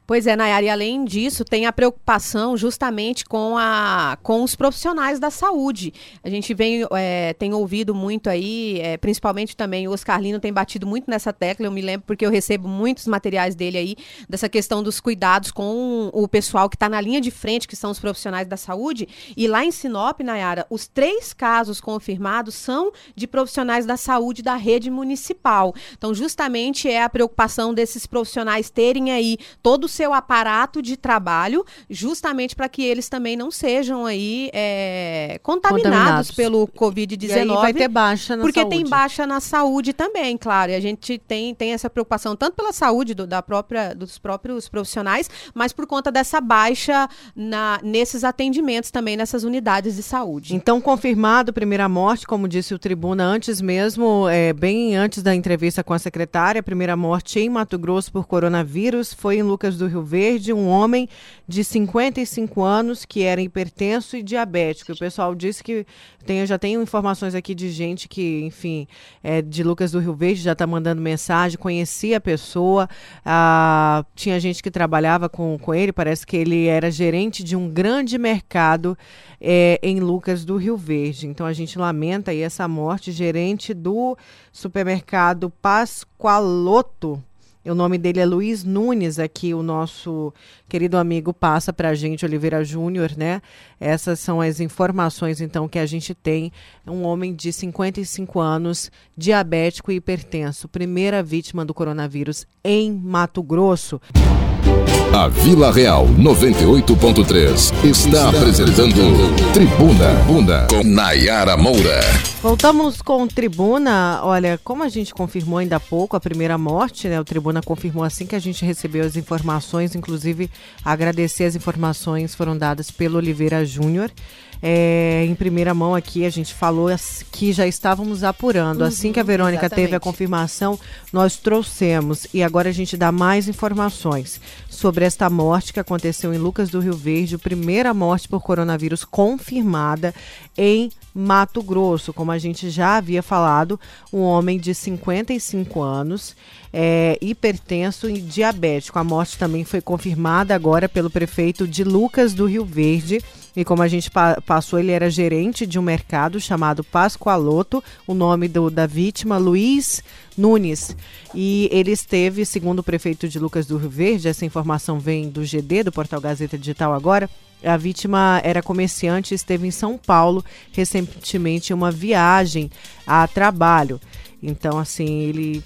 Pois é, Nayara, e além disso, tem a preocupação justamente com, a, com os profissionais da saúde. A gente vem, é, tem ouvido muito aí, é, principalmente também o Oscarlino tem batido muito nessa tecla, eu me lembro porque eu recebo muitos materiais dele aí, dessa questão dos cuidados com o pessoal que está na linha de frente, que são os profissionais da saúde. E lá em Sinop, Nayara, os três casos confirmados são de profissionais da saúde da rede municipal. Então, justamente é a preocupação desses profissionais terem aí todo o seu aparato de trabalho, justamente para que eles também não sejam aí é, contaminados, contaminados, pelo Covid-19. vai ter baixa na porque saúde. tem baixa na saúde também, claro. E a gente tem, tem essa preocupação tanto pela saúde do, da própria, dos próprios profissionais, mas por conta dessa baixa na, nesses atendimentos também, nessas unidades de saúde. Então, confirmado, primeira morte, como disse o Tribuna antes mesmo, é, bem antes da entrevista com a secretária, primeira morte em Mato Grosso por coronavírus foi em Lucas do Rio Verde, um homem de 55 anos que era hipertenso e diabético. O pessoal disse que tem, já tenho informações aqui de gente que, enfim, é de Lucas do Rio Verde, já está mandando mensagem, conhecia a pessoa, ah, tinha gente que trabalhava com, com ele, parece que ele era gerente de um grande mercado é, em Lucas do Rio Verde. Então a gente lamenta aí essa morte, gerente do supermercado Pascoaloto o nome dele é Luiz Nunes, aqui o nosso querido amigo passa para a gente, Oliveira Júnior, né? Essas são as informações, então, que a gente tem. Um homem de 55 anos, diabético e hipertenso, primeira vítima do coronavírus em Mato Grosso. A Vila Real 98.3 está apresentando Tribuna Bunda com Nayara Moura. Voltamos com Tribuna. Olha, como a gente confirmou ainda há pouco a primeira morte, né? O Tribuna confirmou assim que a gente recebeu as informações, inclusive agradecer as informações foram dadas pelo Oliveira Júnior. É, em primeira mão aqui, a gente falou que já estávamos apurando. Uhum, assim que a Verônica exatamente. teve a confirmação, nós trouxemos. E agora a gente dá mais informações sobre esta morte que aconteceu em Lucas do Rio Verde, primeira morte por coronavírus confirmada em Mato Grosso. Como a gente já havia falado, um homem de 55 anos, é, hipertenso e diabético. A morte também foi confirmada agora pelo prefeito de Lucas do Rio Verde. E como a gente pa passou, ele era gerente de um mercado chamado Pascoaloto, o nome do, da vítima, Luiz Nunes. E ele esteve, segundo o prefeito de Lucas do Rio Verde, essa informação vem do GD, do Portal Gazeta Digital agora, a vítima era comerciante e esteve em São Paulo recentemente em uma viagem a trabalho. Então, assim, ele.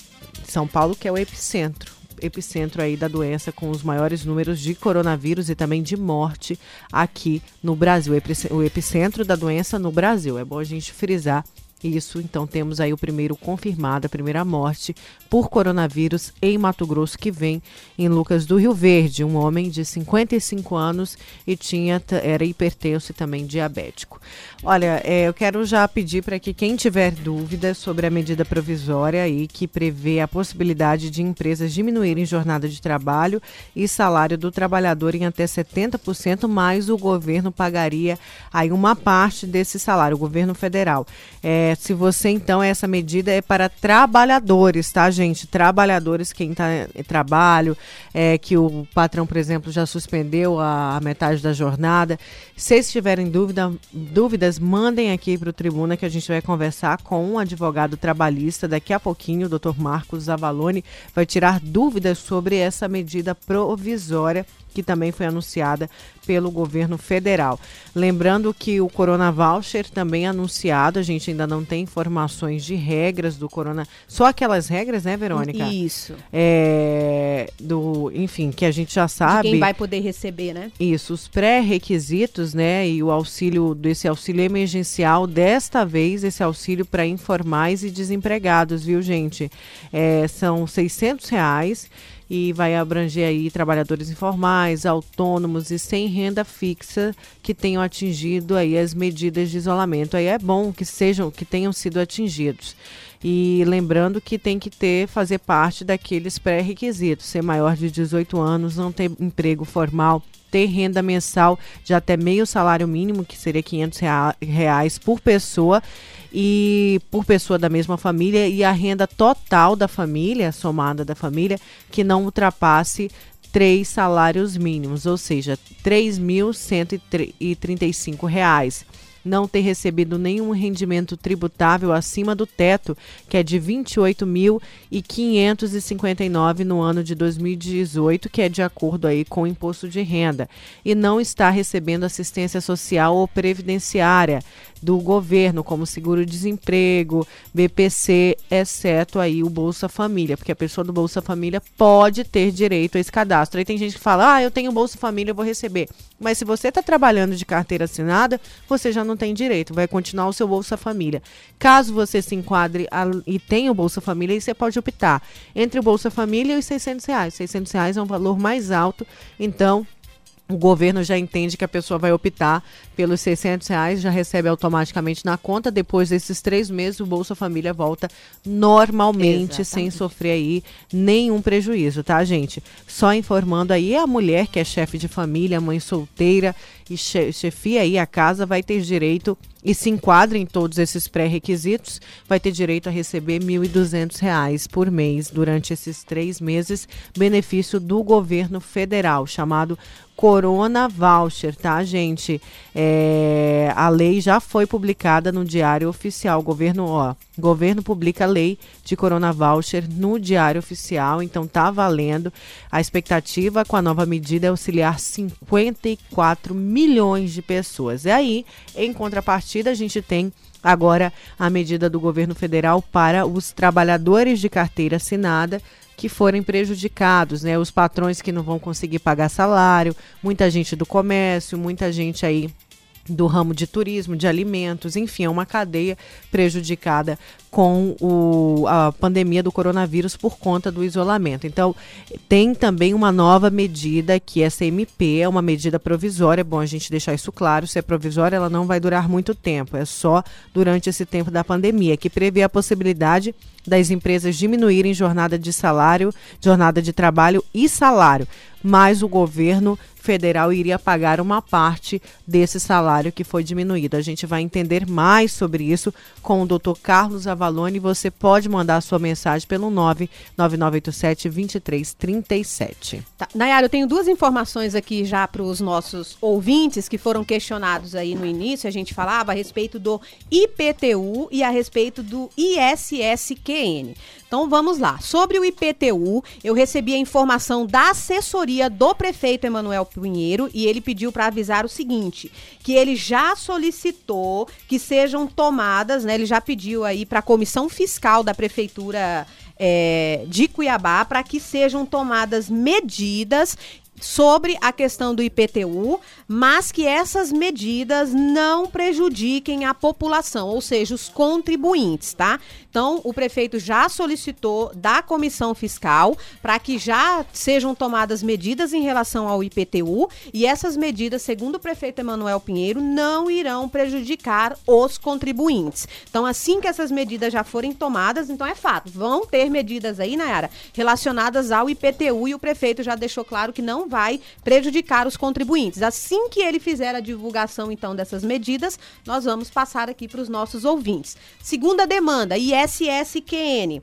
São Paulo, que é o epicentro epicentro aí da doença com os maiores números de coronavírus e também de morte aqui no Brasil. O epicentro da doença no Brasil. É bom a gente frisar isso, então temos aí o primeiro confirmado, a primeira morte por coronavírus em Mato Grosso, que vem em Lucas do Rio Verde, um homem de 55 anos e tinha era hipertenso e também diabético. Olha, é, eu quero já pedir para que quem tiver dúvidas sobre a medida provisória aí que prevê a possibilidade de empresas diminuírem jornada de trabalho e salário do trabalhador em até 70%, mais o governo pagaria aí uma parte desse salário, o governo federal. É, se você então essa medida é para trabalhadores, tá, gente? Trabalhadores quem está em trabalho, é, que o patrão, por exemplo, já suspendeu a, a metade da jornada. Se vocês tiverem dúvida, dúvidas, mandem aqui para o Tribuna que a gente vai conversar com um advogado trabalhista. Daqui a pouquinho, o doutor Marcos Avalone vai tirar dúvidas sobre essa medida provisória que também foi anunciada pelo governo federal. Lembrando que o Corona Voucher também é anunciado, a gente ainda não tem informações de regras do Corona, só aquelas regras, né, Verônica? Isso. É, do, enfim, que a gente já sabe. De quem vai poder receber, né? Isso, os pré-requisitos, né, e o auxílio desse auxílio emergencial, desta vez esse auxílio para informais e desempregados, viu, gente? É, são 600 reais e vai abranger aí trabalhadores informais, autônomos e sem renda fixa que tenham atingido aí as medidas de isolamento. Aí é bom que sejam, que tenham sido atingidos. E lembrando que tem que ter, fazer parte daqueles pré-requisitos, ser maior de 18 anos, não ter emprego formal, ter renda mensal de até meio salário mínimo, que seria 500 reais por pessoa, e por pessoa da mesma família e a renda total da família, somada da família, que não ultrapasse três salários mínimos, ou seja, R$ 3.135 não ter recebido nenhum rendimento tributável acima do teto, que é de R$ 28.559 no ano de 2018, que é de acordo aí com o imposto de renda, e não está recebendo assistência social ou previdenciária, do governo, como seguro-desemprego, BPC, exceto aí o Bolsa Família, porque a pessoa do Bolsa Família pode ter direito a esse cadastro. Aí tem gente que fala, ah, eu tenho Bolsa Família, eu vou receber. Mas se você está trabalhando de carteira assinada, você já não tem direito, vai continuar o seu Bolsa Família. Caso você se enquadre a, e tenha o Bolsa Família, você pode optar entre o Bolsa Família e os 600 reais. 600 reais é um valor mais alto, então o governo já entende que a pessoa vai optar pelos 600 reais, já recebe automaticamente na conta. Depois desses três meses, o Bolsa Família volta normalmente, Exatamente. sem sofrer aí nenhum prejuízo, tá, gente? Só informando aí, a mulher que é chefe de família, mãe solteira e chefia aí a casa, vai ter direito e se enquadra em todos esses pré-requisitos, vai ter direito a receber R$ 1.200 por mês durante esses três meses, benefício do governo federal, chamado Corona Voucher, tá, gente? É, a lei já foi publicada no Diário Oficial. O governo, ó, governo publica a lei de Corona Voucher no Diário Oficial, então tá valendo. A expectativa com a nova medida é auxiliar 54 milhões de pessoas. E aí, em contrapartida, a gente tem agora a medida do governo federal para os trabalhadores de carteira assinada que forem prejudicados, né? Os patrões que não vão conseguir pagar salário, muita gente do comércio, muita gente aí do ramo de turismo, de alimentos, enfim, é uma cadeia prejudicada com o, a pandemia do coronavírus por conta do isolamento. Então, tem também uma nova medida que essa MP é uma medida provisória, é bom a gente deixar isso claro, se é provisória ela não vai durar muito tempo, é só durante esse tempo da pandemia, que prevê a possibilidade das empresas diminuírem jornada de salário, jornada de trabalho e salário, mas o governo federal iria pagar uma parte desse salário que foi diminuído. A gente vai entender mais sobre isso com o Dr. Carlos Avalone. Você pode mandar a sua mensagem pelo 99987 2337. Tá. Nayara, eu tenho duas informações aqui já para os nossos ouvintes que foram questionados aí no início. A gente falava a respeito do IPTU e a respeito do Então vamos lá. Sobre o IPTU, eu recebi a informação da assessoria do prefeito Emanuel Pinheiro e ele pediu para avisar o seguinte: que ele já solicitou que sejam tomadas, né? Ele já pediu aí para a comissão fiscal da prefeitura é, de Cuiabá para que sejam tomadas medidas sobre a questão do IPTU, mas que essas medidas não prejudiquem a população, ou seja, os contribuintes, tá? Então, o prefeito já solicitou da comissão fiscal para que já sejam tomadas medidas em relação ao IPTU e essas medidas, segundo o prefeito Emanuel Pinheiro, não irão prejudicar os contribuintes. Então, assim que essas medidas já forem tomadas, então é fato, vão ter medidas aí, Nayara, relacionadas ao IPTU e o prefeito já deixou claro que não vai prejudicar os contribuintes. Assim que ele fizer a divulgação, então, dessas medidas, nós vamos passar aqui para os nossos ouvintes. Segunda demanda, ISSQN.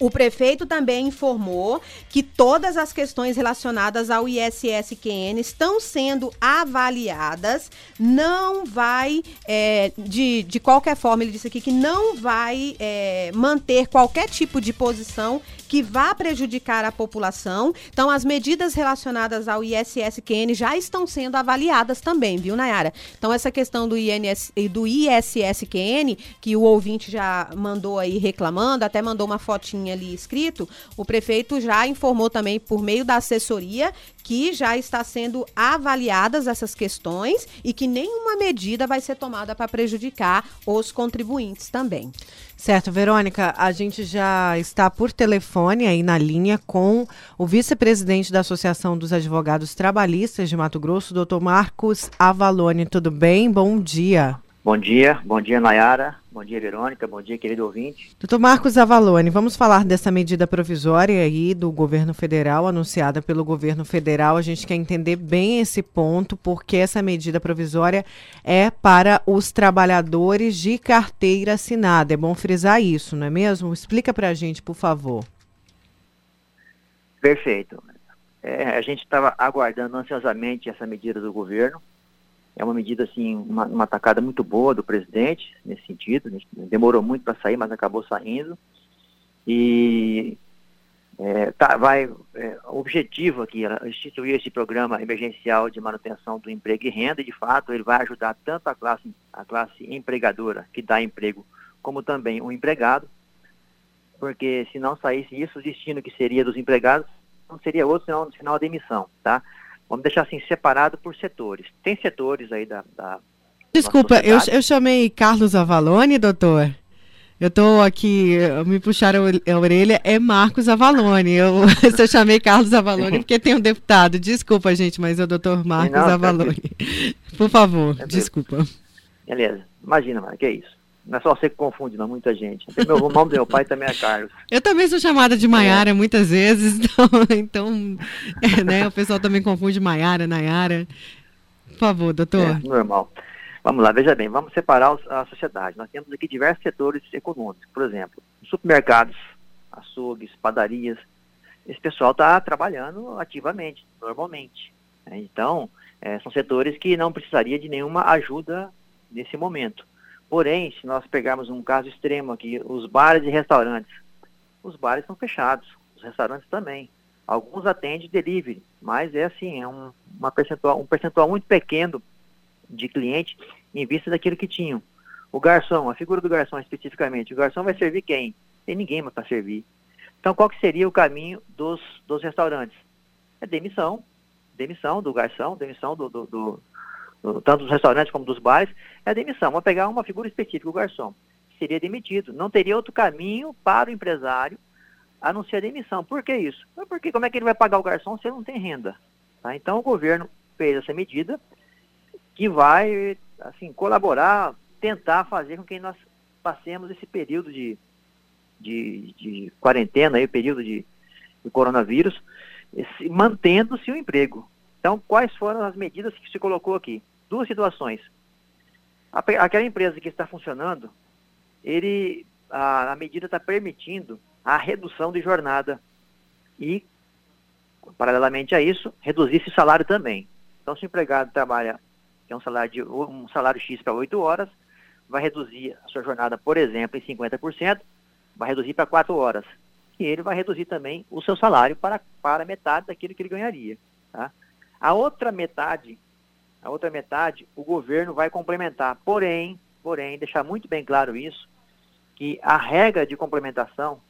O prefeito também informou que todas as questões relacionadas ao ISSQN estão sendo avaliadas. Não vai, é, de, de qualquer forma, ele disse aqui que não vai é, manter qualquer tipo de posição que vá prejudicar a população. Então, as medidas relacionadas ao ISSQN já estão sendo avaliadas também, viu, Nayara? Então, essa questão do, INS, do ISSQN, que o ouvinte já mandou aí reclamando, até mandou uma fotinha ali escrito, o prefeito já informou também por meio da assessoria que já está sendo avaliadas essas questões e que nenhuma medida vai ser tomada para prejudicar os contribuintes também. Certo, Verônica, a gente já está por telefone aí na linha com o vice-presidente da Associação dos Advogados Trabalhistas de Mato Grosso, doutor Marcos Avalone. Tudo bem? Bom dia. Bom dia, bom dia Nayara, bom dia Verônica, bom dia querido ouvinte. Doutor Marcos Avalone, vamos falar dessa medida provisória aí do governo federal, anunciada pelo governo federal. A gente quer entender bem esse ponto, porque essa medida provisória é para os trabalhadores de carteira assinada. É bom frisar isso, não é mesmo? Explica para a gente, por favor. Perfeito. É, a gente estava aguardando ansiosamente essa medida do governo é uma medida, assim, uma, uma atacada muito boa do presidente, nesse sentido. Né? Demorou muito para sair, mas acabou saindo. E é, tá, vai, é, objetivo aqui instituir esse programa emergencial de manutenção do emprego e renda, e de fato ele vai ajudar tanto a classe, a classe empregadora, que dá emprego, como também o empregado, porque se não saísse isso, o destino que seria dos empregados não seria outro senão, senão a demissão, tá? Vamos deixar assim, separado por setores. Tem setores aí da. da Desculpa, eu, eu chamei Carlos Avalone, doutor. Eu estou aqui, me puxaram a orelha, é Marcos Avalone. Eu, eu chamei Carlos Avalone porque tem um deputado. Desculpa, gente, mas é o doutor Marcos Não, Avalone. Por favor, é desculpa. Beleza. Imagina, mano, que é isso. Não é só você que confunde, não, muita gente. Meu, o nome do meu pai também é Carlos. Eu também sou chamada de Maiara é. muitas vezes, então, então é, né, o pessoal também confunde Maiara, Nayara. Por favor, doutor. É, normal. Vamos lá, veja bem, vamos separar a sociedade. Nós temos aqui diversos setores econômicos. Por exemplo, supermercados, açougues, padarias. Esse pessoal está trabalhando ativamente, normalmente. Né? Então, é, são setores que não precisaria de nenhuma ajuda nesse momento. Porém, se nós pegarmos um caso extremo aqui, os bares e restaurantes, os bares estão fechados, os restaurantes também. Alguns atendem delivery, mas é assim, é um, uma percentual, um percentual muito pequeno de clientes em vista daquilo que tinham. O garçom, a figura do garçom especificamente, o garçom vai servir quem? Tem ninguém para servir. Então, qual que seria o caminho dos, dos restaurantes? É demissão, demissão do garçom, demissão do, do, do tanto dos restaurantes como dos bares, é a demissão. Vamos pegar uma figura específica, o garçom. Seria demitido. Não teria outro caminho para o empresário a não ser a demissão. Por que isso? Porque como é que ele vai pagar o garçom se ele não tem renda? Tá? Então o governo fez essa medida que vai assim, colaborar, tentar fazer com que nós passemos esse período de, de, de quarentena, aí, período de, de coronavírus, mantendo-se o emprego. Então, quais foram as medidas que se colocou aqui? Duas situações. Aquela empresa que está funcionando, ele, a, a medida está permitindo a redução de jornada e, paralelamente a isso, reduzir esse salário também. Então, se o empregado trabalha é um salário, de, um salário X para 8 horas, vai reduzir a sua jornada, por exemplo, em 50%, vai reduzir para 4 horas. que ele vai reduzir também o seu salário para, para metade daquilo que ele ganharia. Tá? A outra metade, a outra metade, o governo vai complementar. Porém, porém, deixar muito bem claro isso, que a regra de complementação,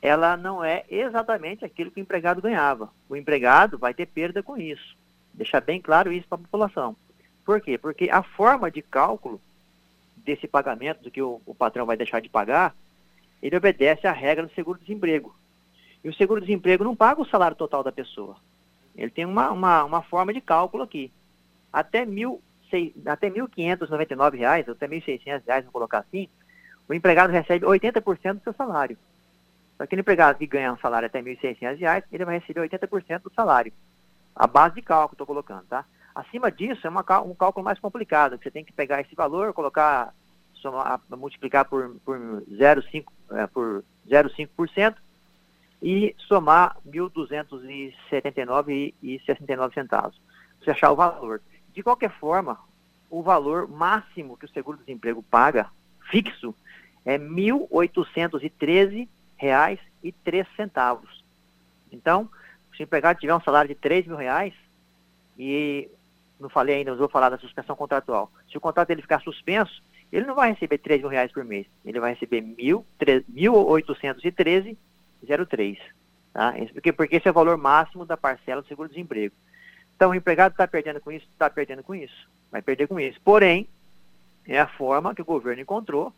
ela não é exatamente aquilo que o empregado ganhava. O empregado vai ter perda com isso. Deixar bem claro isso para a população. Por quê? Porque a forma de cálculo desse pagamento, do que o, o patrão vai deixar de pagar, ele obedece à regra do seguro-desemprego. E o seguro-desemprego não paga o salário total da pessoa. Ele tem uma, uma, uma forma de cálculo aqui. Até mil, seis, até R$ 1.599, ou até R$ 1.600, vamos colocar assim, o empregado recebe 80% do seu salário. Aquele empregado que ganha um salário até R$ 1.600, ele vai receber 80% do salário. A base de cálculo, estou colocando, tá? Acima disso, é uma, um cálculo mais complicado, que você tem que pegar esse valor, colocar, somar, multiplicar por, por 0,5%, é, por 0,5% e somar 1.279,69 centavos. Você achar o valor. De qualquer forma, o valor máximo que o seguro-desemprego paga, fixo, é R$ 1.813,03. Então, se o empregado tiver um salário de R$ reais, e não falei ainda, não vou falar da suspensão contratual. Se o contrato dele ficar suspenso, ele não vai receber 3 mil reais por mês. Ele vai receber R$ 1.813,03. Tá? Porque, porque esse é o valor máximo da parcela do seguro-desemprego. Então, o empregado está perdendo com isso? Está perdendo com isso. Vai perder com isso. Porém, é a forma que o governo encontrou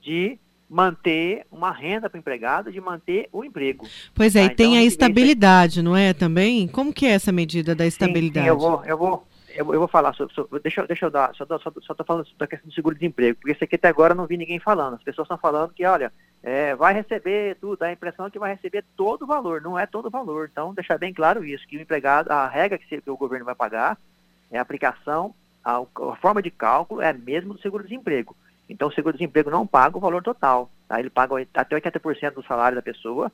de manter uma renda para o empregado, de manter o emprego. Pois é, tá? e tem então, a estabilidade, não é também? Como que é essa medida da estabilidade? Sim, sim, eu, vou, eu, vou, eu, vou falar sobre, sobre, deixa, deixa eu dar, só, tô falando da questão do seguro-desemprego, porque isso aqui até agora eu não vi ninguém falando. As pessoas estão falando que, olha, é, vai receber tudo, dá a impressão que vai receber todo o valor, não é todo o valor. Então, deixar bem claro isso, que o empregado, a regra que, que o governo vai pagar é a aplicação, a, a forma de cálculo é a mesma do seguro-desemprego. Então, o seguro-desemprego não paga o valor total, tá? ele paga até 80% do salário da pessoa,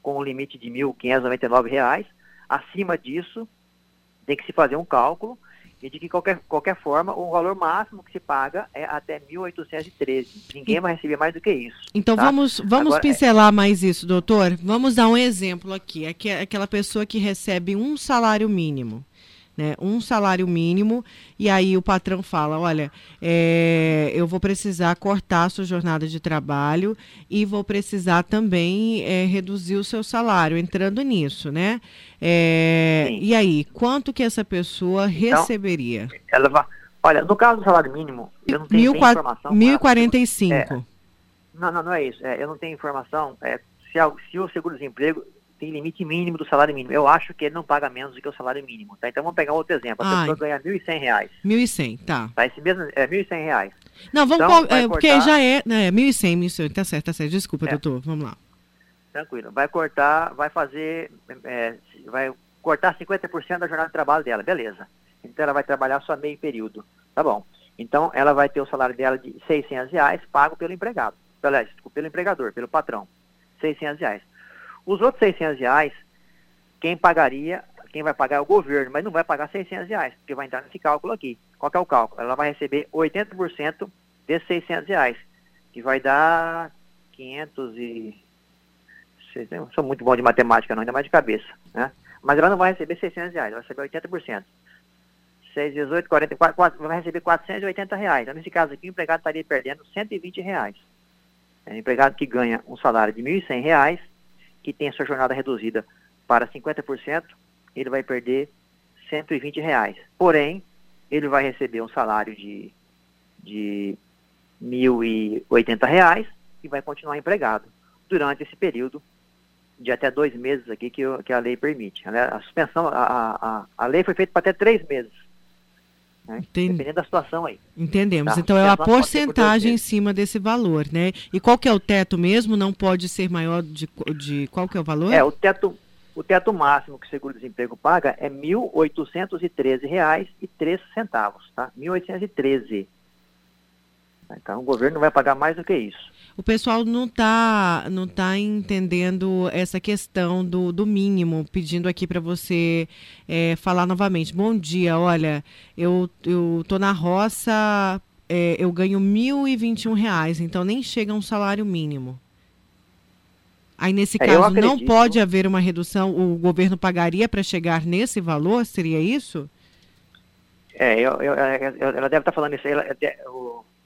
com um limite de R$ 1.599. Acima disso, tem que se fazer um cálculo e de que qualquer, qualquer forma o valor máximo que se paga é até 1.813. Ninguém vai receber mais do que isso. Então tá? vamos, vamos Agora, pincelar é... mais isso, doutor. Vamos dar um exemplo aqui. Aquela pessoa que recebe um salário mínimo né, um salário mínimo, e aí o patrão fala, olha, é, eu vou precisar cortar a sua jornada de trabalho e vou precisar também é, reduzir o seu salário, entrando nisso, né? É, e aí, quanto que essa pessoa então, receberia? Ela vai, olha, no caso do salário mínimo, eu não tenho Mil, informação. 1.045. É, não, não, não é isso. É, eu não tenho informação. É, se, se o seguro-desemprego tem limite mínimo do salário mínimo. Eu acho que ele não paga menos do que o salário mínimo, tá? Então vamos pegar outro exemplo. A Ai. pessoa ganha R$ 1.100. 1.100, tá. Tá, esse mesmo, é R$ 1.100. Não, vamos, então, é, porque já é, né, 1.100, 1.100, tá certo, tá certo. Desculpa, é. doutor, vamos lá. Tranquilo. Vai cortar, vai fazer, é, vai cortar 50% da jornada de trabalho dela, beleza. Então ela vai trabalhar só meio período, tá bom. Então ela vai ter o salário dela de 600 reais pago pelo empregado, pelo, pelo empregador, pelo patrão, 600 reais. Os outros 600 reais, quem pagaria, quem vai pagar é o governo, mas não vai pagar 600 reais, porque vai entrar nesse cálculo aqui. Qual é o cálculo? Ela vai receber 80% desses 600 reais, que vai dar 500 e... Não sou muito bom de matemática não, ainda mais de cabeça, né? Mas ela não vai receber 600 reais, ela vai receber 80%. 6, 18, 44, 4, vai receber 480 reais. Então, nesse caso aqui, o empregado estaria perdendo 120 reais. É um empregado que ganha um salário de 1.100 reais, que tem a sua jornada reduzida para 50%, ele vai perder 120 reais. Porém, ele vai receber um salário de, de 1.080 reais e vai continuar empregado durante esse período de até dois meses aqui que, que a lei permite. A, suspensão, a, a, a lei foi feita para até três meses. Né? Dependendo da situação aí. Entendemos. Tá? Então é a porcentagem em cima desse valor, né? E qual que é o teto mesmo? Não pode ser maior de, de qual que é o valor? É, o teto, o teto máximo que o seguro-desemprego paga é R$ 1.813,03, tá? R$ 1.813. Então o governo não vai pagar mais do que isso o pessoal não está não tá entendendo essa questão do, do mínimo, pedindo aqui para você é, falar novamente. Bom dia, olha, eu, tô na roça, é, eu ganho 1.021 reais, então nem chega a um salário mínimo. Aí, nesse É, caso, não pode haver uma redução, o governo pagaria para chegar nesse valor? Seria isso? É, eu, eu- ela deve estar falando isso aí, ela-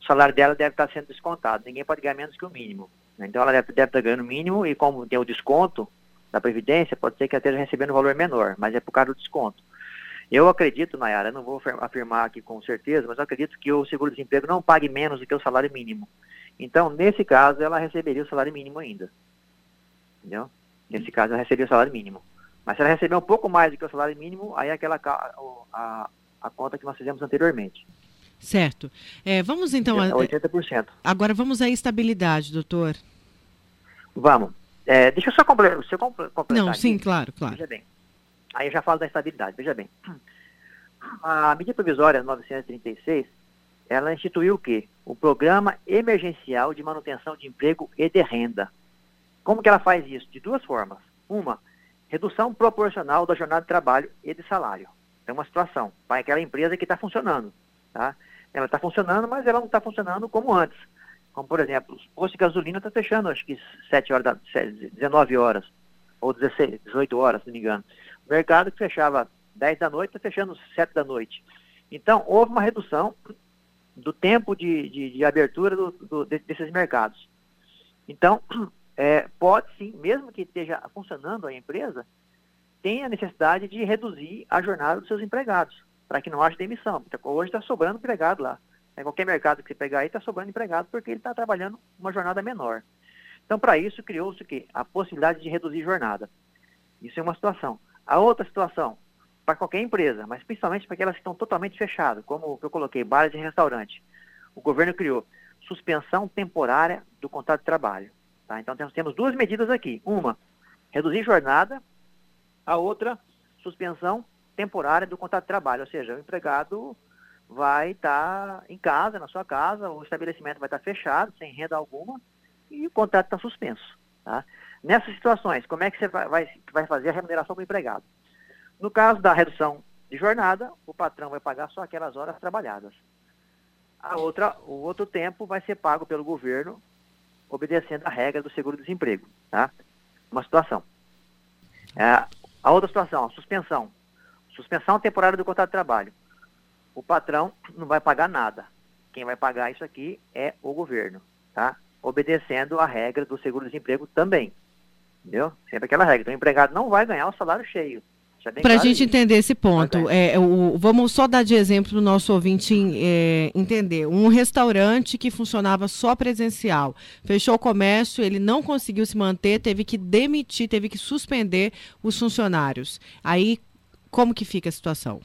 o salário dela deve estar sendo descontado. Ninguém pode ganhar menos que o mínimo. né? Então ela deve, deve estar ganhando o mínimo e como tem o desconto da Previdência, pode ser que ela esteja recebendo um valor menor, mas é por causa do desconto. Eu acredito, Nayara, não vou afir- afirmar aqui com certeza, mas eu acredito que o seguro-desemprego não pague menos do que o salário mínimo. Então, nesse caso, ela receberia o salário mínimo ainda. Entendeu? Nesse caso, ela receberia o salário mínimo. Mas se ela receber um pouco mais do que o salário mínimo, aí é aquela o- a, a conta que nós fizemos anteriormente. Certo. É, vamos então. É a- 80%. Agora vamos à estabilidade, doutor. Vamos. É, deixa eu só comple eu comple completar. Não, aqui. sim, claro, claro. Veja bem. Aí eu já falo da estabilidade, veja bem. A medida provisória 936, ela instituiu o quê? O Programa Emergencial de Manutenção de Emprego e de Renda. Como que ela faz isso? De duas formas. Uma, redução proporcional da jornada de trabalho e de salário. É uma situação para aquela empresa que está funcionando. Tá? Ela está funcionando, mas ela não está funcionando como antes. Como, por exemplo, os postos de gasolina está fechando, acho que 7 horas da, 19 horas, ou 16, 18 horas, se não me engano. O mercado que fechava 10 da noite está fechando 7 da noite. Então, houve uma redução do tempo de, de, de abertura do, do, de- desses mercados. Então, é, pode sim, mesmo que esteja funcionando a empresa, tem a necessidade de reduzir a jornada dos seus empregados, para que não haja demissão. Porque hoje está sobrando empregado lá. Em qualquer mercado que você pegar aí, está sobrando empregado porque ele está trabalhando uma jornada menor. Então, para isso, criou-se o quê? A possibilidade de reduzir jornada. Isso é uma situação. A outra situação, para qualquer empresa, mas principalmente para aquelas que estão totalmente fechadas, como eu coloquei, bares e restaurante. O governo criou suspensão temporária do contrato de trabalho. Tá? Então, temos, temos duas medidas aqui. Uma, reduzir jornada. A outra, suspensão temporária do contrato de trabalho. Ou seja, o empregado vai estar em casa, na sua casa, o estabelecimento vai estar fechado, sem renda alguma, e o contrato está suspenso. Tá? Nessas situações, como é que você vai, vai, vai fazer a remuneração do empregado? No caso da redução de jornada, o patrão vai pagar só aquelas horas trabalhadas. A outra, o outro tempo vai ser pago pelo governo, obedecendo a regra do seguro-desemprego. Tá? Uma situação. É, a outra situação, a suspensão. Suspensão temporária do contrato de trabalho. O patrão não vai pagar nada. Quem vai pagar isso aqui é o governo, tá? Obedecendo a regra do seguro-desemprego também. Entendeu? Sempre aquela regra. Então, o empregado não vai ganhar o salário cheio. Bem Para a claro gente isso. entender esse ponto, é, o, vamos só dar de exemplo para o nosso ouvinte é, entender. Um restaurante que funcionava só presencial, fechou o comércio, ele não conseguiu se manter, teve que demitir, teve que suspender os funcionários. Aí, como que fica a situação?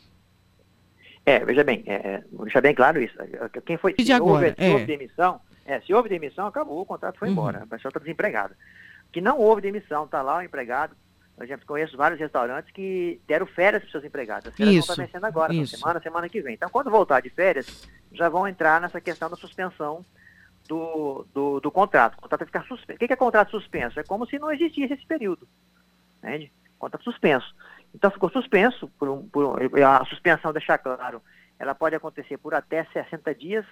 É, veja bem, é, é, vou deixar bem claro isso. Quem foi, de se, agora? houve, se É. houve demissão, é, se houve demissão, acabou, o contrato foi Uhum. embora, a pessoa está desempregada. Que não houve demissão, está lá o empregado. Por exemplo, conheço vários restaurantes que deram férias para os seus empregados. As férias Isso, vão estar vencendo agora, na isso. semana, semana que vem. Então, quando voltar de férias, já vão entrar nessa questão da suspensão do, do, do contrato. O contrato vai ficar suspenso. O que é contrato suspenso? É como se não existisse esse período. Entende? Contrato suspenso. Então, ficou suspenso, por um, por um- a suspensão, deixar claro, ela pode acontecer por até 60 dias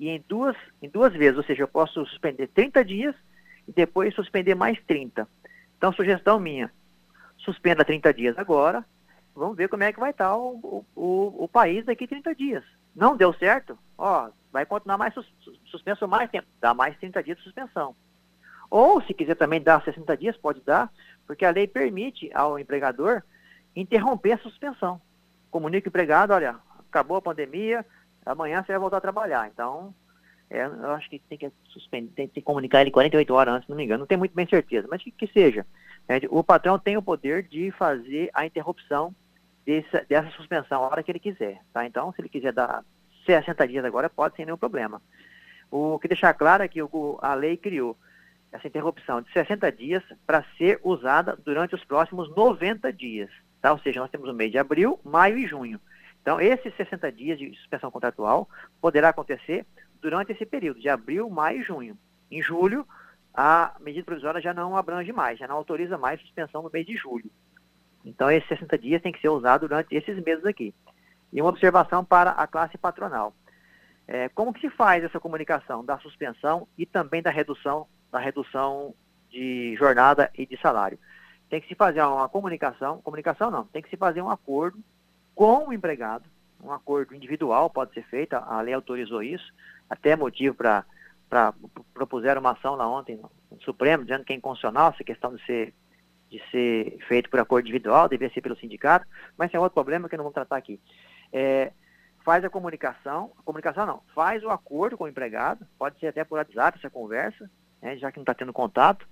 e em duas, em duas vezes. Ou seja, eu posso suspender 30 dias e depois suspender mais 30. Então, sugestão minha, suspenda 30 dias agora, vamos ver como é que vai estar o, o, o país daqui a 30 dias. Não deu certo? Ó, vai continuar mais sus, suspenso mais tempo, dá mais 30 dias de suspensão. Ou, se quiser também dar 60 dias, pode dar, porque a lei permite ao empregador interromper a suspensão. Comunica o empregado, olha, acabou a pandemia, amanhã você vai voltar a trabalhar. Então, é, eu acho que tem que suspender, tem que comunicar ele 48 horas antes, não me engano, não tenho muito bem certeza, mas que, que seja. né, o patrão tem o poder de fazer a interrupção dessa, dessa suspensão a hora que ele quiser. Tá? Então, se ele quiser dar 60 dias agora, pode sem nenhum problema. O que deixar claro é que o, a lei criou essa interrupção de 60 dias para ser usada durante os próximos 90 dias. Tá? Ou seja, nós temos o mês de abril, maio e junho. Então, esses 60 dias de suspensão contratual poderá acontecer durante esse período, de abril, maio e junho. Em julho, a medida provisória já não abrange mais, já não autoriza mais suspensão no mês de julho. Então, esses 60 dias tem que ser usado durante esses meses aqui. E uma observação para a classe patronal. É, como que se faz essa comunicação da suspensão e também da redução, da redução de jornada e de salário. Tem que se fazer uma comunicação, comunicação não, tem que se fazer um acordo com o empregado, um acordo individual pode ser feito, a lei autorizou isso, até motivo para propuseram uma ação lá ontem no Supremo, dizendo que é inconstitucional essa questão de ser, de ser feito por acordo individual, deveria ser pelo sindicato, mas é outro problema que não vamos tratar aqui. É, faz a comunicação, comunicação não, faz o acordo com o empregado, pode ser até por WhatsApp essa conversa, né, já que não está tendo contato,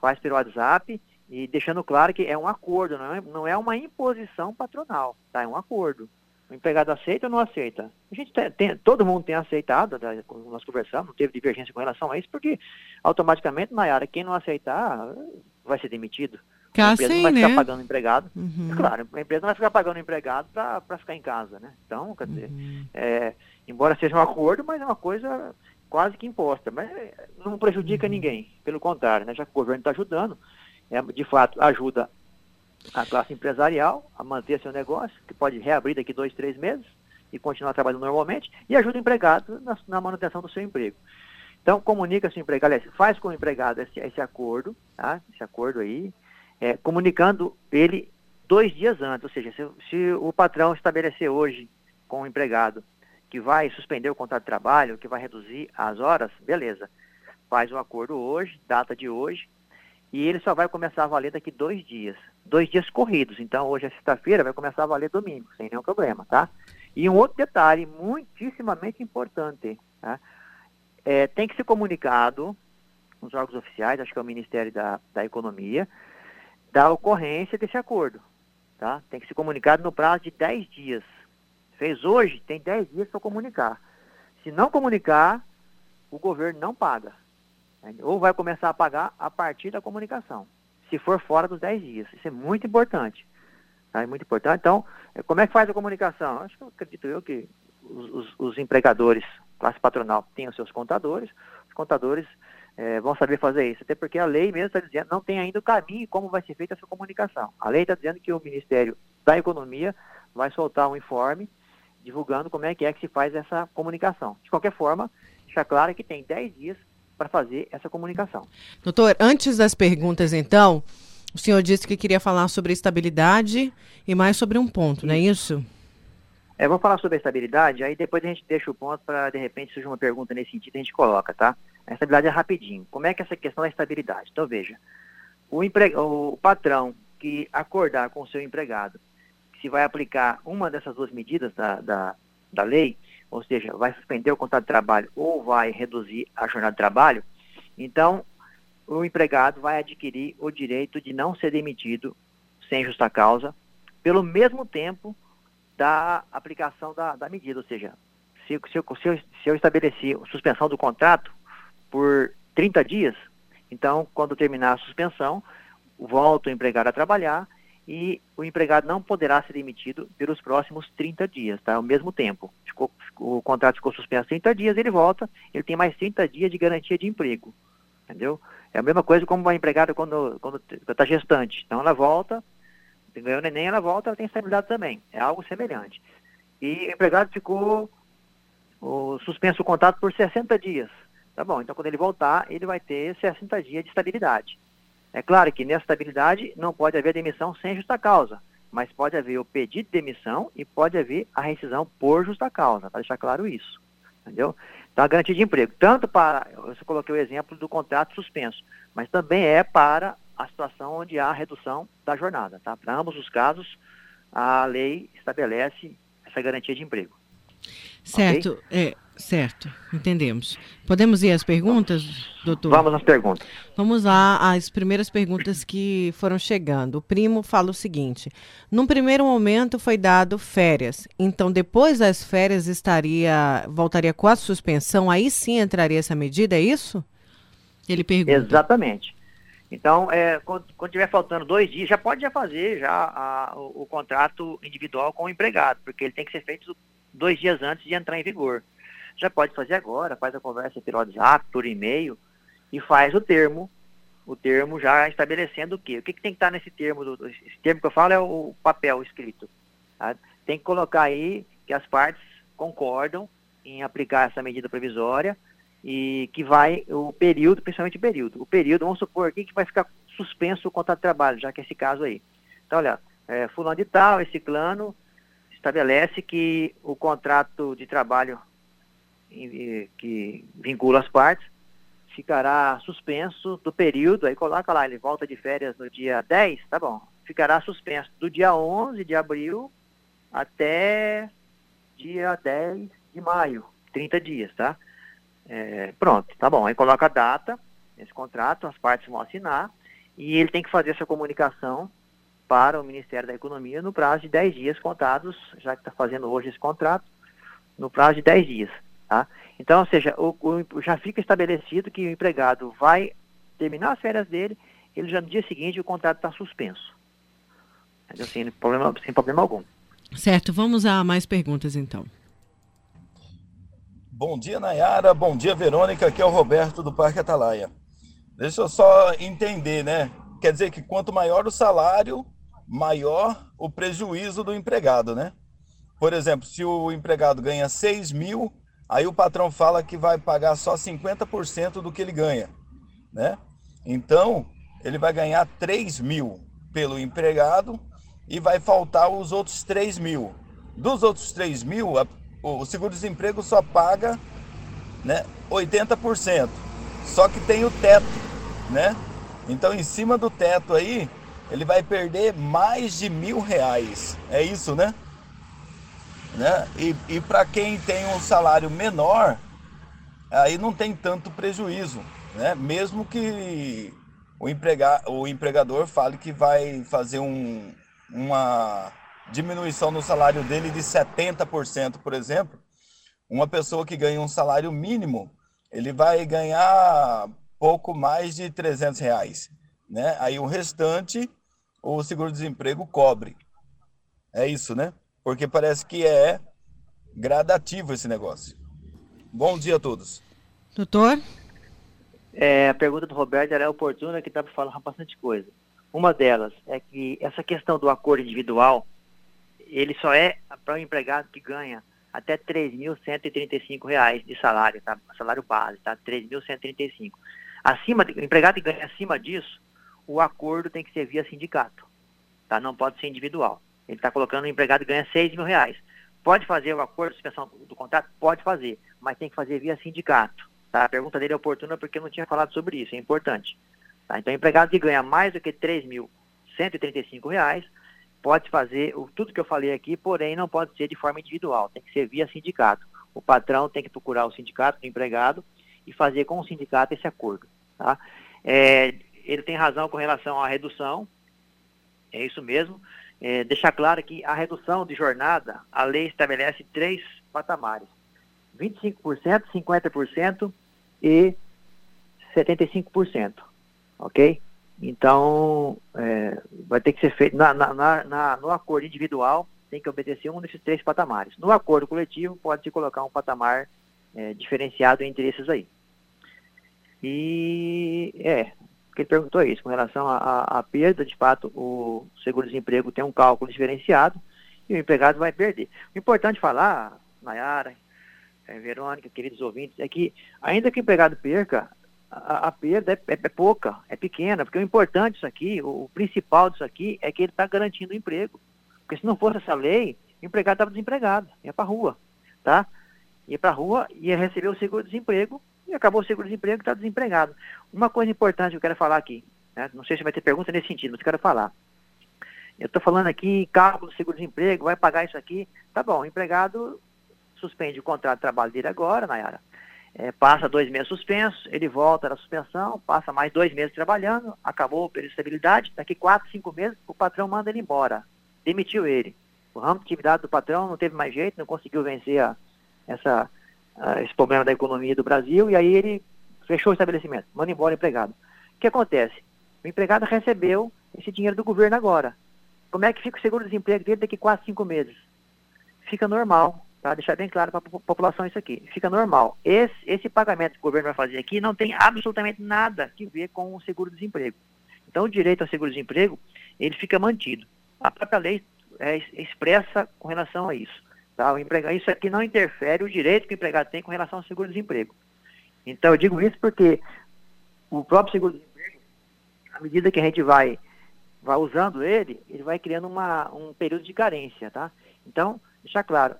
faz pelo WhatsApp e deixando claro que é um acordo, não é, não é uma imposição patronal, tá? É um acordo. O empregado aceita ou não aceita? A gente tem, tem todo mundo tem aceitado, né, nós conversamos, não teve divergência com relação a isso, porque automaticamente, na área, quem não aceitar vai ser demitido. Cá a empresa sim, não vai né? ficar pagando empregado. Uhum. Claro, a empresa não vai ficar pagando empregado para ficar em casa, né? Então, quer dizer, é, embora seja um acordo, mas é uma coisa quase que imposta. Mas é, não prejudica ninguém, pelo contrário, né? Já que o governo está ajudando, é, de fato, ajuda a classe empresarial a manter seu negócio, que pode reabrir daqui dois, três meses e continuar trabalhando normalmente, e ajuda o empregado na, na manutenção do seu emprego. Então, comunica-se o empregado, faz com o empregado esse, esse acordo, tá? esse acordo aí, é, comunicando ele dois dias antes, ou seja, se, se, o patrão estabelecer hoje com o empregado que vai suspender o contrato de trabalho, que vai reduzir as horas, beleza. Faz o acordo hoje, data de hoje, e ele só vai começar a valer daqui dois dias. Dois dias corridos. Então, hoje é sexta-feira, vai começar a valer domingo, sem nenhum problema, tá? E um outro detalhe muitíssimamente importante, tá? É, tem que ser comunicado nos órgãos oficiais, acho que é o Ministério da, da Economia, da ocorrência desse acordo, tá? Tem que ser comunicado no prazo de 10 dias. Fez hoje, tem 10 dias para comunicar. Se não comunicar, o governo não paga. Ou vai começar a pagar a partir da comunicação, se for fora dos 10 dias. Isso é muito importante. Tá? É muito importante. Então, como é que faz a comunicação? Acho que eu acredito eu que os, os, empregadores, classe patronal, têm os seus contadores. Os contadores é, vão saber fazer isso. Até porque a lei mesmo está dizendo, não tem ainda o caminho como vai ser feita essa comunicação. A lei está dizendo que o Ministério da Economia vai soltar um informe divulgando como é que é que se faz essa comunicação. De qualquer forma, deixa claro que tem 10 dias para fazer essa comunicação. Doutor, antes das perguntas, então, o senhor disse que queria falar sobre estabilidade e mais sobre um ponto, não é isso? É, vou falar sobre a estabilidade, aí depois a gente deixa o ponto para, de repente, surgir uma pergunta nesse sentido, a gente coloca, tá? A estabilidade é rapidinho. Como é que é essa questão da estabilidade? Então, veja, o, empre... o patrão que acordar com o seu empregado, se vai aplicar uma dessas duas medidas da, da, da lei, ou seja, vai suspender o contrato de trabalho ou vai reduzir a jornada de trabalho, então o empregado vai adquirir o direito de não ser demitido sem justa causa, pelo mesmo tempo da aplicação da, da medida. Ou seja, se, se, eu, se, eu, se eu estabeleci suspensão do contrato por 30 dias, então, quando terminar a suspensão, volta o empregado a trabalhar e o empregado não poderá ser demitido pelos próximos 30 dias, tá? Ao mesmo tempo. Ficou, o contrato ficou suspenso 30 dias, ele volta, ele tem mais 30 dias de garantia de emprego. Entendeu? É a mesma coisa como uma empregada quando está gestante. Então ela volta, ganhou o neném, ela volta, ela tem estabilidade também. É algo semelhante. E o empregado ficou o, suspenso o contrato por 60 dias. Tá bom, então quando ele voltar, ele vai ter 60 dias de estabilidade. É claro que nessa estabilidade não pode haver demissão sem justa causa, mas pode haver o pedido de demissão e pode haver a rescisão por justa causa, para deixar claro isso. Entendeu? Então, a garantia de emprego, tanto para, eu coloquei o exemplo do contrato suspenso, mas também é para a situação onde há redução da jornada. Tá? Para ambos os casos, a lei estabelece essa garantia de emprego. Certo, okay? é, certo, entendemos. Podemos ir às perguntas, doutor? Vamos às perguntas. Vamos lá às primeiras perguntas que foram chegando. O primo fala o seguinte: num primeiro momento foi dado férias, então depois das férias estaria voltaria com a suspensão, aí sim entraria essa medida, é isso? Ele pergunta. Exatamente. Então, é, quando, quando tiver faltando dois dias, já pode já fazer já a, o, o contrato individual com o empregado, porque ele tem que ser feito dois dias antes de entrar em vigor. Já pode fazer agora, faz a conversa pelo WhatsApp, por e-mail, e faz o termo, o termo já estabelecendo o quê? O que, que tem que estar nesse termo? Do, esse termo que eu falo é o papel escrito. Tá? Tem que colocar aí que as partes concordam em aplicar essa medida provisória e que vai, o período, principalmente o período. O período, vamos supor aqui que vai ficar suspenso o contrato de trabalho, já que é esse caso aí. Então, olha, é, fulano de tal, esse plano, estabelece que o contrato de trabalho que vincula as partes ficará suspenso do período, aí coloca lá, ele volta de férias no dia 10, tá bom, ficará suspenso do dia 11 de abril até dia 10 de maio, 30 dias, tá? É, pronto, tá bom. Aí coloca a data, esse contrato, as partes vão assinar, e ele tem que fazer essa comunicação para o Ministério da Economia no prazo de 10 dias contados, já que está fazendo hoje esse contrato, no prazo de 10 dias. Tá? Então, ou seja, o, o, já fica estabelecido que o empregado vai terminar as férias dele, ele já no dia seguinte o contrato está suspenso. Sem problema, sem problema algum. Certo, vamos a mais perguntas então. Bom dia, Nayara. Bom dia, Verônica. Aqui é o Roberto do Parque Atalaia. Deixa eu só entender, né? Quer dizer que quanto maior o salário, maior o prejuízo do empregado, né? Por exemplo, se o empregado ganha 6 mil, aí o patrão fala que vai pagar só 50% do que ele ganha, né? Então, ele vai ganhar 3 mil pelo empregado e vai faltar os outros 3 mil. Dos outros 3 mil, o seguro-desemprego só paga né, 80%. Só que tem o teto, né? Então, em cima do teto aí, ele vai perder mais de mil reais. É isso, né? Né? E, e para quem tem um salário menor, aí não tem tanto prejuízo, né? Mesmo que o, emprega, o empregador fale que vai fazer um, uma diminuição no salário dele de 70%, por exemplo, uma pessoa que ganha um salário mínimo, ele vai ganhar pouco mais de 300 reais, né? Aí o restante, o seguro-desemprego cobre. É isso, né? Porque parece que é gradativo esse negócio. Bom dia a todos. Doutor? É, a pergunta do Roberto era oportuna, que dá para falar bastante coisa. Uma delas é que essa questão do acordo individual, ele só é para o empregado que ganha até R$ 3.135 de salário, tá? Salário base, tá? 3.135. Acima, o empregado que ganha acima disso, o acordo tem que ser via sindicato, tá? Não pode ser individual. Ele está colocando o empregado ganha 6 mil reais. Pode fazer o acordo de suspensão do contrato? Pode fazer, mas tem que fazer via sindicato. Tá? A pergunta dele é oportuna porque eu não tinha falado sobre isso, é importante. Tá? Então, o empregado que ganha mais do que R$ 3.135, pode fazer o, tudo que eu falei aqui, porém não pode ser de forma individual, tem que ser via sindicato. O patrão tem que procurar o sindicato do empregado e fazer com o sindicato esse acordo. Tá? É, ele tem razão com relação à redução, é isso mesmo. É, deixar claro que a redução de jornada, a lei estabelece três patamares: 25%, 50% e 75% ok? Então, é, vai ter que ser feito, na, na, na, no acordo individual, tem que obedecer um desses três patamares. No acordo coletivo, pode-se colocar um patamar é, diferenciado entre esses aí. E, é, ele perguntou isso, com relação à perda, de fato, o seguro-desemprego tem um cálculo diferenciado e o empregado vai perder. O importante falar, Nayara, é, Verônica, queridos ouvintes, é que ainda que o empregado perca, a, a perda é, é, é, pouca, é pequena, porque o importante disso aqui, o, o principal disso aqui é que ele está garantindo o emprego. Porque se não fosse essa lei, o empregado estava desempregado, ia para a rua, tá? Ia para a rua, ia receber o seguro-desemprego e acabou o seguro-desemprego e está desempregado. Uma coisa importante que eu quero falar aqui, né? não sei se vai ter pergunta nesse sentido, mas eu quero falar. Eu estou falando aqui, cálculo do seguro-desemprego, vai pagar isso aqui. Tá bom, o empregado suspende o contrato de trabalho dele agora, Nayara é, passa dois meses suspenso, ele volta da suspensão, passa mais dois meses trabalhando, acabou a peristabilidade, daqui quatro, cinco meses o patrão manda ele embora, demitiu ele. O ramo de atividade do patrão não teve mais jeito, não conseguiu vencer a, essa, a, esse problema da economia do Brasil, e aí ele fechou o estabelecimento, manda embora o empregado. O que acontece? O empregado recebeu esse dinheiro do governo agora. Como é que fica o seguro-desemprego dele daqui quatro, cinco meses? Fica normal, Tá? Deixar bem claro para a população isso aqui. Fica normal. Esse, esse pagamento que o governo vai fazer aqui não tem absolutamente nada a ver com o seguro-desemprego. Então, o direito ao seguro-desemprego, ele fica mantido. A própria lei é, expressa com relação a isso. Tá? O empregado, isso aqui não interfere o direito que o empregado tem com relação ao seguro-desemprego. Então, eu digo isso porque o próprio seguro-desemprego, à medida que a gente vai, vai usando ele, ele vai criando uma, um período de carência, tá? Então, deixar claro,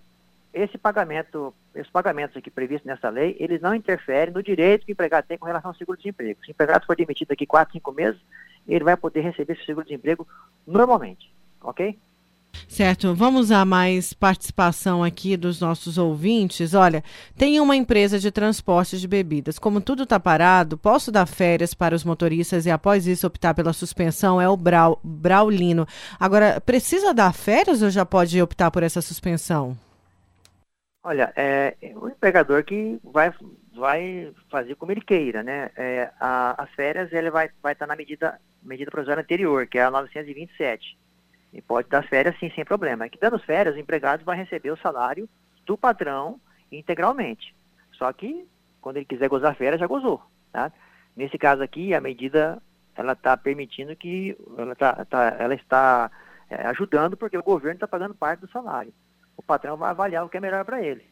esse pagamento, esses pagamentos aqui previstos nessa lei, eles não interferem no direito que o empregado tem com relação ao seguro-desemprego. Se o empregado for demitido daqui 4, 5 meses, ele vai poder receber esse seguro-desemprego normalmente, ok? Certo, vamos a mais participação aqui dos nossos ouvintes. Olha, tem uma empresa de transporte de bebidas. Como tudo está parado, posso dar férias para os motoristas e após isso optar pela suspensão? É o Brau, Braulino. Agora, precisa dar férias ou já pode optar por essa suspensão? Olha, é o empregador que vai, vai fazer como ele queira, né? É, a, as férias ele vai, vai estar na medida, medida provisória anterior, que é a 927. E pode dar férias sim, sem problema. É que dando férias, o empregado vai receber o salário do patrão integralmente. Só que, quando ele quiser gozar férias, já gozou. Tá? Nesse caso aqui, a medida ela está permitindo que ela, tá, tá ela está é, ajudando porque o governo está pagando parte do salário. O patrão vai avaliar o que é melhor para ele.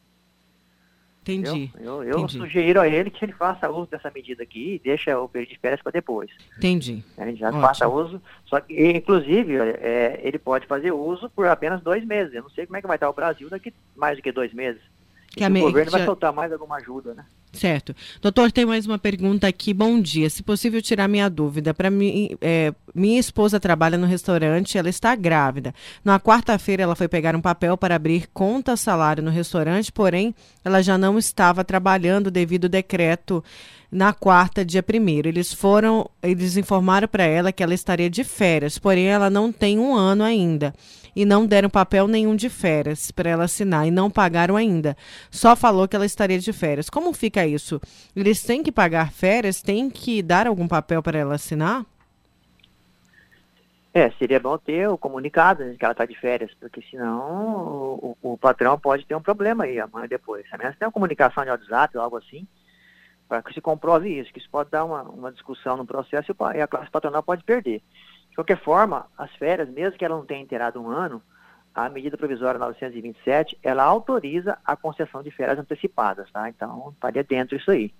Entendi. Eu, eu entendi. sugiro a ele que ele faça uso dessa medida aqui e deixa o período de férias para depois. Entendi. Ele já Ótimo. faça uso, só que, inclusive, é, ele pode fazer uso por apenas dois meses. Eu não sei como é que vai estar o Brasil daqui mais do que dois meses. Que a o governo vai soltar mais alguma ajuda, né? Certo. Doutor, tem mais uma pergunta aqui. Bom dia. Se possível, tirar minha dúvida. Para mim, é, minha esposa trabalha no restaurante, ela está grávida. Na quarta-feira, ela foi pegar um papel para abrir conta salário no restaurante, porém, ela já não estava trabalhando devido ao decreto na quarta, dia primeiro. Eles foram, eles informaram para ela que ela estaria de férias, porém, ela não tem um ano ainda. E não deram papel nenhum de férias para ela assinar e não pagaram ainda. Só falou que ela estaria de férias. Como fica isso? Eles têm que pagar férias? Têm que dar algum papel para ela assinar? É, seria bom ter o comunicado né, que ela está de férias, porque senão o, o- patrão pode ter um problema aí amanhã depois. A menos tenha uma comunicação de WhatsApp ou algo assim, para que se comprove isso, que isso pode dar uma, uma discussão no processo e a classe patronal pode perder. De qualquer forma, as férias, mesmo que ela não tenha inteirado um ano, a medida provisória 927, ela autoriza a concessão de férias antecipadas, tá? Então, estaria dentro isso aí.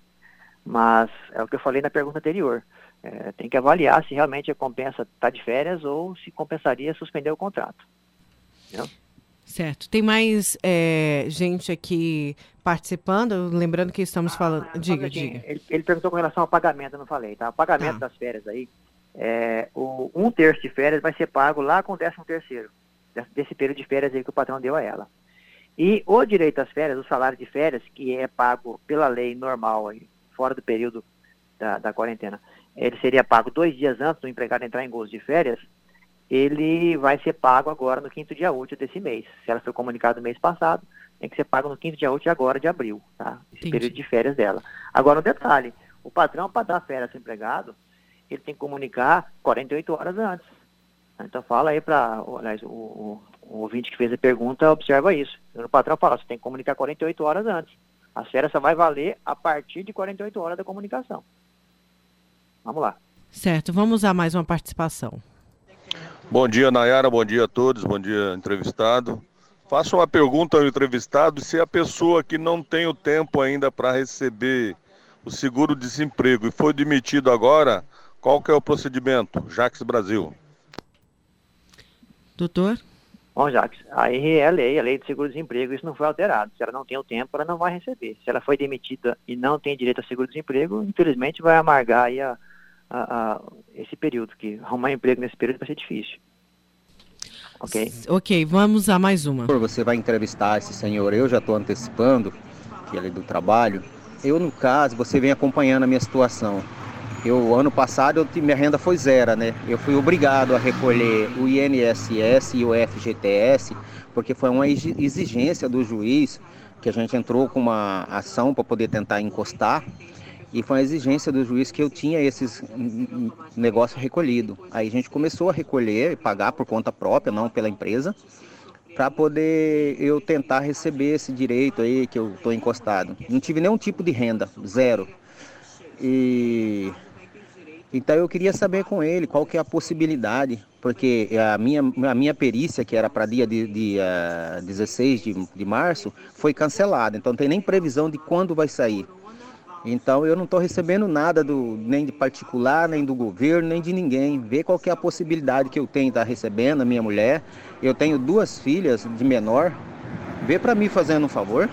Mas é o que eu falei na pergunta anterior. É, tem que avaliar se realmente compensa estar de férias ou se compensaria suspender o contrato. Entendeu? Certo. Tem mais é, gente aqui participando? Lembrando que estamos falando. Diga, Assim, diga. Ele, ele perguntou com relação ao pagamento, eu não falei, tá? O pagamento Tá. das férias aí, é, o um terço de férias vai ser pago lá com o décimo terceiro, desse, desse período de férias aí que o patrão deu a ela. E o direito às férias, o salário de férias, que é pago pela lei normal aí, fora do período da, da quarentena, ele seria pago dois dias antes do empregado entrar em gozo de férias, ele vai ser pago agora no quinto dia útil desse mês. Se ela foi comunicada no mês passado, tem que ser pago no quinto dia útil agora de abril, tá? Esse Entendi. período de férias dela. Agora, um detalhe, o patrão, para dar férias ao empregado, ele tem que comunicar 48 horas antes. Então, fala aí para o, o, o ouvinte que fez a pergunta, observa isso. O patrão fala, você tem que comunicar 48 horas antes. As férias só vai valer a partir de 48 horas da comunicação. Vamos lá. Certo. Vamos a mais uma participação. Bom dia, Nayara. Bom dia a todos. Bom dia, entrevistado. Faço uma pergunta ao entrevistado se a pessoa que não tem o tempo ainda para receber o seguro-desemprego e foi demitido agora, qual que é o procedimento? Jax Brasil. Doutor? Bom, Jacques, aí é a lei, a lei de seguro-desemprego, isso não foi alterado. Se ela não tem o tempo, ela não vai receber. Se ela foi demitida e não tem direito a seguro-desemprego, infelizmente vai amargar aí a, a- a- esse período, que arrumar emprego nesse período vai ser difícil. Ok? Ok, vamos a mais uma. Você vai entrevistar esse senhor, eu já estou antecipando, que ele é do trabalho. Eu, no caso, você vem acompanhando a minha situação. Eu, ano passado, eu, minha renda foi zero, né? Eu fui obrigado a recolher o INSS e o FGTS, porque foi uma exi- exigência do juiz, que a gente entrou com uma ação para poder tentar encostar, e foi uma exigência do juiz que eu tinha esses negócios recolhidos. Aí a gente começou a recolher e pagar por conta própria, não pela empresa, para poder eu tentar receber esse direito aí que eu estou encostado. Não tive nenhum tipo de renda, zero. E então eu queria saber com ele qual que é a possibilidade, porque a minha, a minha perícia, que era para dia de, de, ah, 16 de, de março, foi cancelada. Então não tem nem previsão de quando vai sair. Então eu não estou recebendo nada do, nem de particular, nem do governo, nem de ninguém. Vê qual que é a possibilidade que eu tenho de estar recebendo, a minha mulher. Eu tenho duas filhas de menor. Vê para mim fazendo um favor.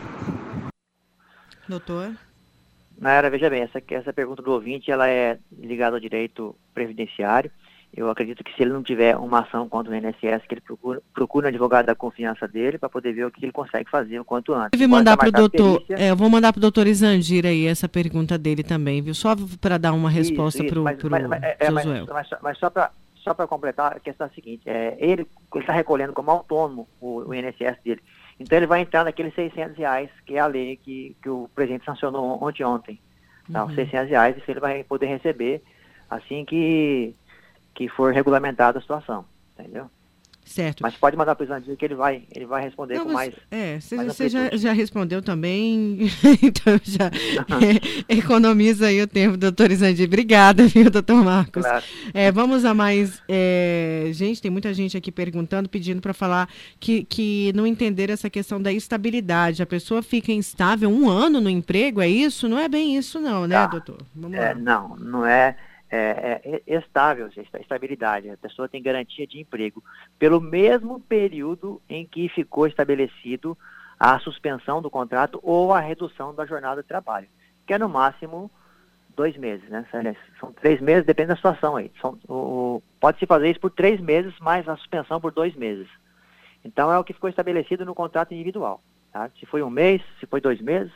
Doutor? Naira, veja bem, essa, essa pergunta do ouvinte ela é ligada ao direito previdenciário. Eu acredito que se ele não tiver uma ação contra o INSS, que ele procura, procura um advogado da confiança dele para poder ver o que ele consegue fazer o quanto antes. Deve mandar para o doutor, é, eu vou mandar para o doutor Isandir aí essa pergunta dele também, viu? Só para dar uma resposta para o mas, é, mas, mas, mas só para só para completar, a questão é a seguinte, é, ele está recolhendo como autônomo o, o, INSS dele. Então ele vai entrar naqueles 600 reais, que é a lei que, que o presidente sancionou ontem ontem. Tá, uhum. Os 600 reais, isso ele vai poder receber assim que que for regulamentada a situação, entendeu? Certo. Mas pode mandar para o Isandir que ele vai, ele vai responder Não, com mais. É, você, já, já, respondeu também, então já é, economiza aí o tempo, doutor Isandir. Obrigada, viu, doutor Marcos? Claro. É, vamos a mais. É, gente, tem muita gente aqui perguntando, pedindo para falar que, que não entenderam essa questão da estabilidade. A pessoa fica instável um ano no emprego, é isso? Não é bem isso, não, né, tá. doutor? Vamos é, lá. Não, não é é, é, estável, estabilidade. A pessoa tem garantia de emprego pelo mesmo período em que ficou estabelecido a suspensão do contrato ou a redução da jornada de trabalho, que é no máximo dois meses, né? São três meses, depende da situação aí. Pode-se fazer isso por três meses, mais a suspensão por dois meses. Então é o que ficou estabelecido no contrato individual. Tá? Se foi um mês, se foi dois meses,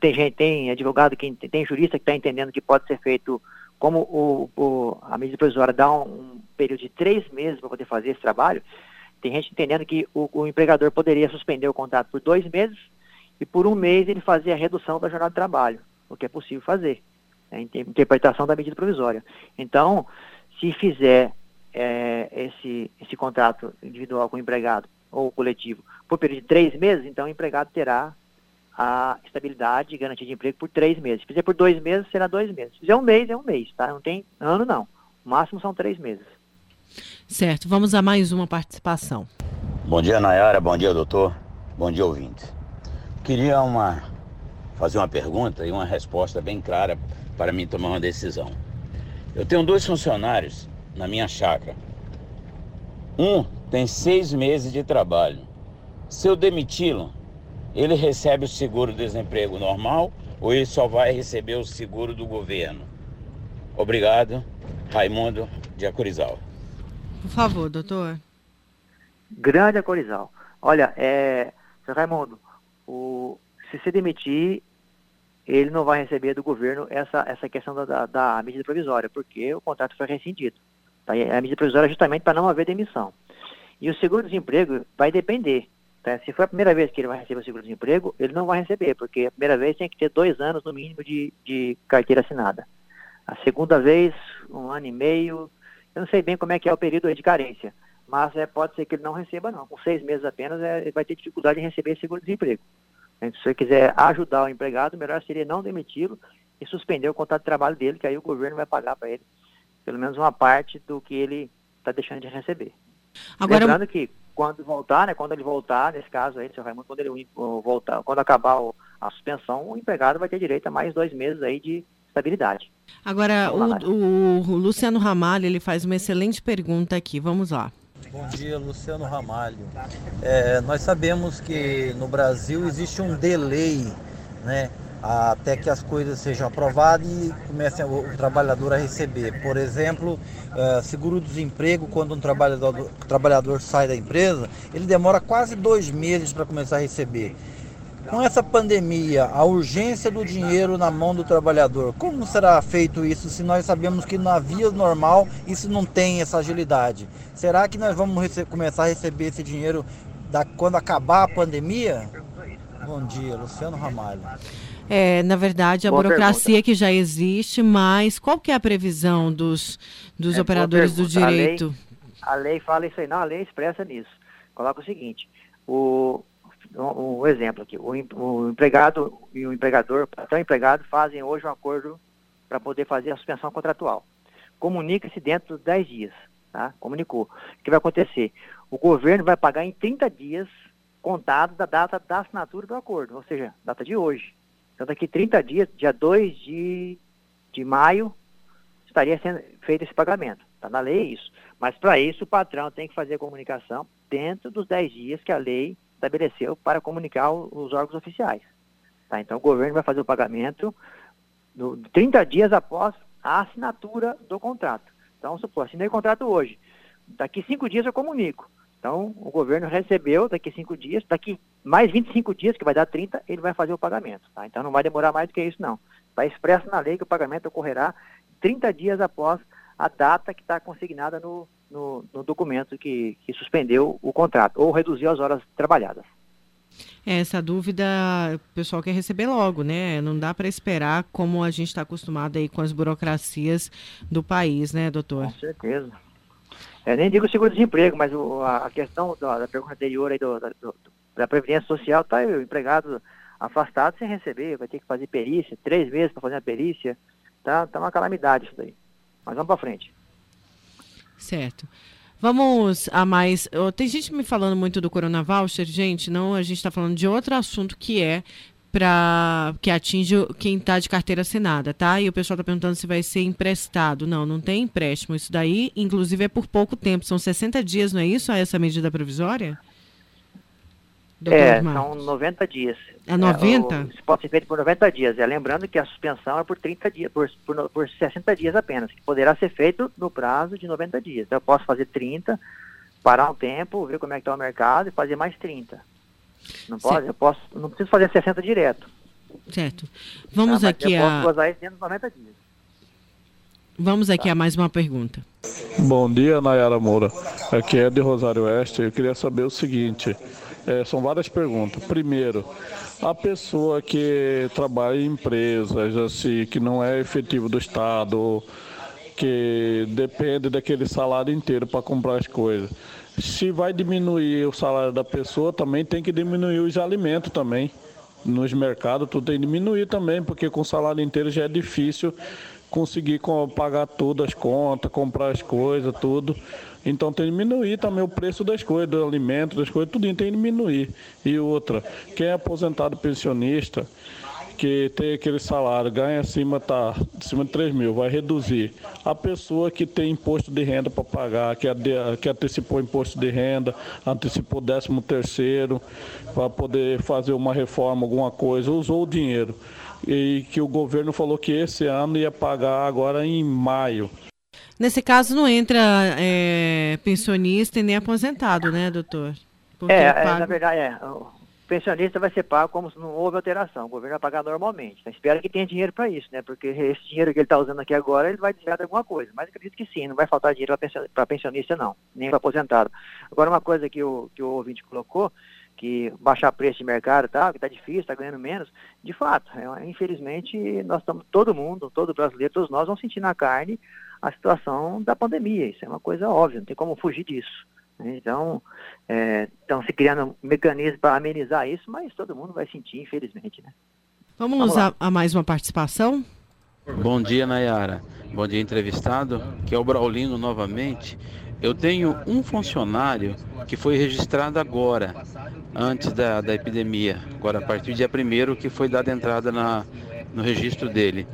tem gente, tem advogado, que, tem jurista que está entendendo que pode ser feito como o, o, a medida provisória dá um, um período de três meses para poder fazer esse trabalho, tem gente entendendo que o, o, empregador poderia suspender o contrato por dois meses e por um mês ele fazer a redução da jornada de trabalho, o que é possível fazer, né, interpretação da medida provisória. Então, se fizer é, esse, esse contrato individual com o empregado ou coletivo por período de três meses, então o empregado terá a estabilidade e garantia de emprego por três meses. Se fizer por dois meses, será dois meses. Se fizer um mês, é um mês, tá? Não tem ano, não. O máximo são três meses. Certo, vamos a mais uma participação. Bom dia, Nayara. Bom dia, doutor. Bom dia, ouvinte. Queria uma, fazer uma pergunta e uma resposta bem clara para mim tomar uma decisão. Eu tenho dois funcionários na minha chácara. Um tem seis meses de trabalho. Se eu demiti-lo, ele recebe o seguro-desemprego normal ou ele só vai receber o seguro do governo? Obrigado, Raimundo de Acorizal. Por favor, doutor. Grande Acorizal. Olha, é, seu Raimundo, o, se se demitir, ele não vai receber do governo essa, essa questão da, da, da medida provisória, porque o contrato foi rescindido. Tá? A medida provisória é justamente para não haver demissão. E o seguro-desemprego vai depender. Tá? Se for a primeira vez que ele vai receber o seguro-desemprego, ele não vai receber, porque a primeira vez tem que ter dois anos no mínimo de, de carteira assinada. A segunda vez, um ano e meio. Eu não sei bem como é que é o período de carência, mas é, pode ser que ele não receba, não. Com seis meses apenas, é, ele vai ter dificuldade em receber seguro-desemprego. Então, se você quiser ajudar o empregado, melhor seria não demiti-lo e suspender o contrato de trabalho dele, que aí o governo vai pagar para ele pelo menos uma parte do que ele está deixando de receber. Agora, Lembrando que quando voltar, né, quando ele voltar, nesse caso aí, seu Raimundo, quando ele voltar, quando acabar a suspensão, o empregado vai ter direito a mais dois meses aí de estabilidade. Agora, o, o, o, Luciano Ramalho, ele faz uma excelente pergunta aqui, vamos lá. Bom dia, Luciano Ramalho. É, nós sabemos que no Brasil existe um delay, né, até que as coisas sejam aprovadas e comece o, trabalhador a receber. Por exemplo, uh, seguro-desemprego, quando um trabalhador, trabalhador sai da empresa, ele demora quase dois meses para começar a receber. Com essa pandemia, a urgência do dinheiro na mão do trabalhador, como será feito isso se nós sabemos que na via normal isso não tem essa agilidade? Será que nós vamos começar a receber esse dinheiro da, quando acabar a pandemia? Bom dia, Luciano Ramalho. É, na verdade, a boa burocracia pergunta. que já existe, mas qual que é a previsão dos, dos é, operadores do direito? A lei, a lei, fala isso aí, não, a lei expressa nisso. Coloca o seguinte, o, o, o exemplo aqui, o, o, empregado e o empregador, patrão e empregado fazem hoje um acordo para poder fazer a suspensão contratual. Comunica-se dentro dos 10 dias, tá? Comunicou. O que vai acontecer? O governo vai pagar em 30 dias contados da data da assinatura do acordo, ou seja, data de hoje. Então, daqui 30 dias, dia 2 de, de maio, estaria sendo feito esse pagamento. Está na lei isso. Mas para isso o patrão tem que fazer a comunicação dentro dos 10 dias que a lei estabeleceu para comunicar os órgãos oficiais. Tá? Então o governo vai fazer o pagamento no, 30 dias após a assinatura do contrato. Então, supor, assinei o contrato hoje. Daqui cinco dias eu comunico. Então, o governo recebeu daqui cinco dias, daqui mais 25 dias, que vai dar 30, ele vai fazer o pagamento. Tá? Então, não vai demorar mais do que isso, não. Está expresso na lei que o pagamento ocorrerá 30 dias após a data que está consignada no, no, no documento que, que, suspendeu o contrato ou reduziu as horas trabalhadas. Essa dúvida o pessoal quer receber logo, né? Não dá para esperar como a gente está acostumado aí com as burocracias do país, né, doutor? Com certeza. Eu nem digo seguro-desemprego, mas o, a, questão da, da, pergunta anterior aí do, do, da Previdência Social, tá o empregado afastado sem receber, vai ter que fazer perícia, três meses para fazer a perícia. Tá, tá uma calamidade isso daí. Mas vamos para frente. Certo. Vamos a mais. Tem gente me falando muito do Corona Voucher, gente. Não, a gente está falando de outro assunto que é para que atinge quem está de carteira assinada, tá? E o pessoal está perguntando se vai ser emprestado. Não, não tem empréstimo. Isso daí, inclusive, é por pouco tempo. São 60 dias, não é isso? Essa medida provisória? Doutor é, Marcos. são 90 dias. É 90? É, o, isso pode ser feito por 90 dias. É, lembrando que a suspensão é por 30 dias, por, por, por 60 dias apenas, que poderá ser feito no prazo de 90 dias. Então, eu posso fazer 30, parar um tempo, ver como é que está o mercado e fazer mais 30. Não pode? Eu posso, não preciso fazer 60 direto. Certo. Vamos tá, aqui eu a. Posso isso dentro de 90 dias. Vamos aqui tá. a mais uma pergunta. Bom dia, Nayara Moura. Aqui é de Rosário Oeste. Eu queria saber o seguinte: é, são várias perguntas. Primeiro, a pessoa que trabalha em empresas, assim, que não é efetivo do Estado, que depende daquele salário inteiro para comprar as coisas. Se vai diminuir o salário da pessoa, também tem que diminuir os alimentos também. Nos mercados, tudo tem que diminuir também, porque com o salário inteiro já é difícil conseguir pagar todas as contas, comprar as coisas, tudo. Então tem que diminuir também o preço das coisas, do alimento, das coisas, tudo tem que diminuir. E outra, quem é aposentado pensionista, que tem aquele salário, ganha acima, tá, acima de 3 mil, vai reduzir. A pessoa que tem imposto de renda para pagar, que, ade, que antecipou imposto de renda, antecipou 13 terceiro, para poder fazer uma reforma, alguma coisa, usou o dinheiro. E que o governo falou que esse ano ia pagar agora em maio. Nesse caso não entra é, pensionista e nem aposentado, né, doutor? Porque é, paga... é, na verdade, é. Pensionista vai ser pago como se não houve alteração. O governo vai pagar normalmente. Então, espero que tenha dinheiro para isso, né? Porque esse dinheiro que ele está usando aqui agora, ele vai desviar de alguma coisa. Mas acredito que sim, não vai faltar dinheiro para pensionista, não. Nem para aposentado. Agora, uma coisa que o, que o ouvinte colocou, que baixar preço de mercado tal, que está difícil, está ganhando menos, de fato, é, infelizmente, nós estamos, todo mundo, todo brasileiro, todos nós vamos sentir na carne a situação da pandemia. Isso é uma coisa óbvia, não tem como fugir disso. Né? Então, estão é, se criando mecanismos para amenizar isso, mas todo mundo vai sentir, infelizmente. Né? Vamos, Vamos a, a, mais uma participação? Bom dia, Nayara. Bom dia, entrevistado. Que é o Braulino novamente. Eu tenho um funcionário que foi registrado agora, antes da, da epidemia, agora a partir do dia 1 que foi dada entrada na, no registro dele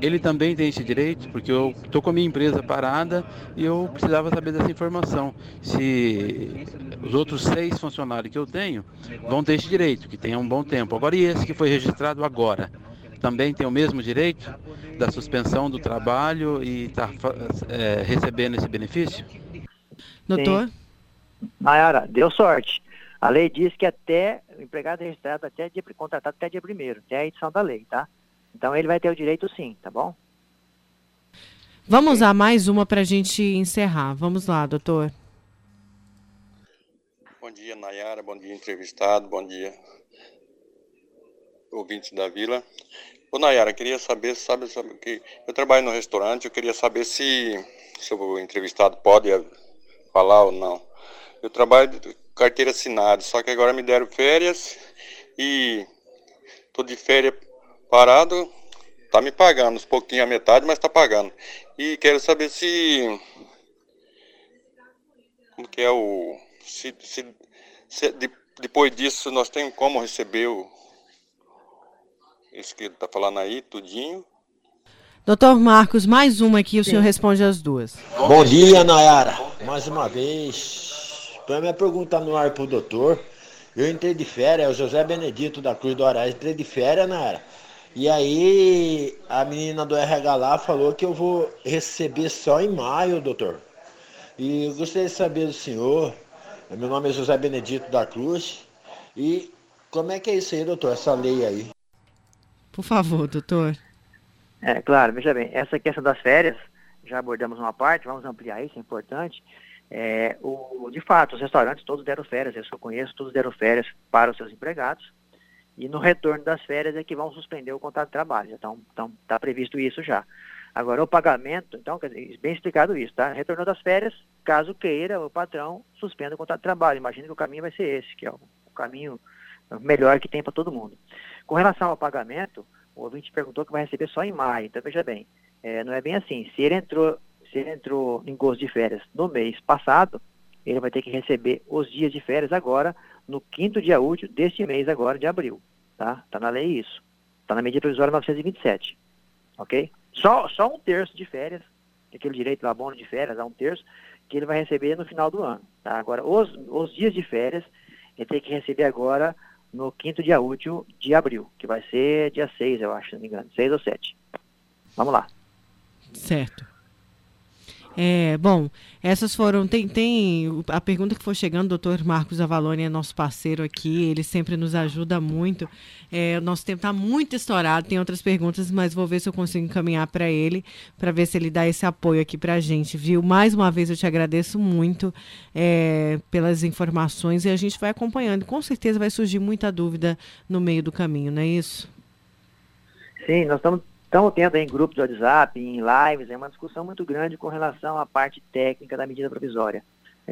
ele também tem esse direito, porque eu estou com a minha empresa parada e eu precisava saber dessa informação. Se os outros seis funcionários que eu tenho vão ter esse direito, que tenha um bom tempo. Agora, e esse que foi registrado agora? Também tem o mesmo direito da suspensão do trabalho e está é, recebendo esse benefício? Doutor? Nayara, deu sorte. A lei diz que até o empregado registrado até dia, contratado até dia primeiro, até a edição da lei, tá? Então ele vai ter o direito sim, tá bom? Vamos usar mais uma para a gente encerrar. Vamos lá, doutor. Bom dia, Nayara. Bom dia, entrevistado. Bom dia, ouvintes da vila. Ô, Nayara, queria saber, sabe, sabe que eu trabalho no restaurante, eu queria saber se, se o entrevistado pode falar ou não. Eu trabalho de carteira assinada, só que agora me deram férias e tô de férias parado, tá me pagando, uns pouquinho a metade, mas tá pagando. E quero saber se como que é o se, se, se de, depois disso nós temos como receber o, Isso que ele está falando aí, tudinho. Doutor Marcos, mais uma aqui, o senhor responde as duas. Bom dia, Nayara. Mais uma vez. Põe minha pergunta no ar pro doutor. Eu entrei de férias, é o José Benedito da Cruz do Arais, entrei de férias, Nayara. E aí a menina do RH lá falou que eu vou receber só em maio, doutor. E eu gostaria de saber do senhor. Meu nome é José Benedito da Cruz. E como é que é isso aí, doutor, essa lei aí? Por favor, doutor. É, claro, veja bem, essa questão das férias, já abordamos uma parte, vamos ampliar isso, é importante. É, o, de fato, os restaurantes todos deram férias, eu só conheço, todos deram férias para os seus empregados. E no retorno das férias é que vão suspender o contrato de trabalho. Então, então tá previsto isso já. Agora, o pagamento, então, bem explicado isso, tá? Retornou das férias, caso queira, o patrão suspenda o contrato de trabalho. Imagina que o caminho vai ser esse, que é o, o caminho melhor que tem para todo mundo. Com relação ao pagamento, o ouvinte perguntou que vai receber só em maio. Então, veja bem, é, não é bem assim. Se ele entrou, se ele entrou em gosto de férias no mês passado, ele vai ter que receber os dias de férias agora, no quinto dia útil deste mês agora de abril. Tá? Tá na lei isso. Tá na medida provisória 927. Ok? Só, só um terço de férias, aquele direito lá, bônus de férias, há um terço, que ele vai receber no final do ano. Tá? Agora, os, os dias de férias, ele tem que receber agora no quinto dia útil de abril, que vai ser dia 6, eu acho, se não me engano, 6 ou 7. Vamos lá. Certo. É, bom, essas foram. Tem, tem a pergunta que foi chegando, o doutor Marcos Avalone é nosso parceiro aqui, ele sempre nos ajuda muito. É, o nosso tempo está muito estourado, tem outras perguntas, mas vou ver se eu consigo encaminhar para ele, para ver se ele dá esse apoio aqui para a gente, viu? Mais uma vez eu te agradeço muito é, pelas informações e a gente vai acompanhando. Com certeza vai surgir muita dúvida no meio do caminho, não é isso? Sim, nós estamos Estamos tendo em grupos de WhatsApp, em lives, é uma discussão muito grande com relação à parte técnica da medida provisória.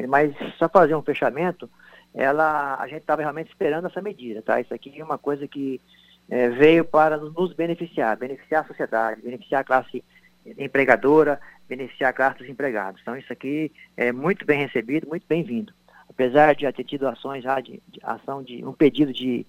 Mas só fazer um fechamento, ela, a gente estava realmente esperando essa medida, tá? Isso aqui é uma coisa que é, veio para nos beneficiar, beneficiar a sociedade, beneficiar a classe empregadora, beneficiar a classe dos empregados. Então isso aqui é muito bem recebido, muito bem-vindo. Apesar de já ter tido ações já de, de ação de um pedido de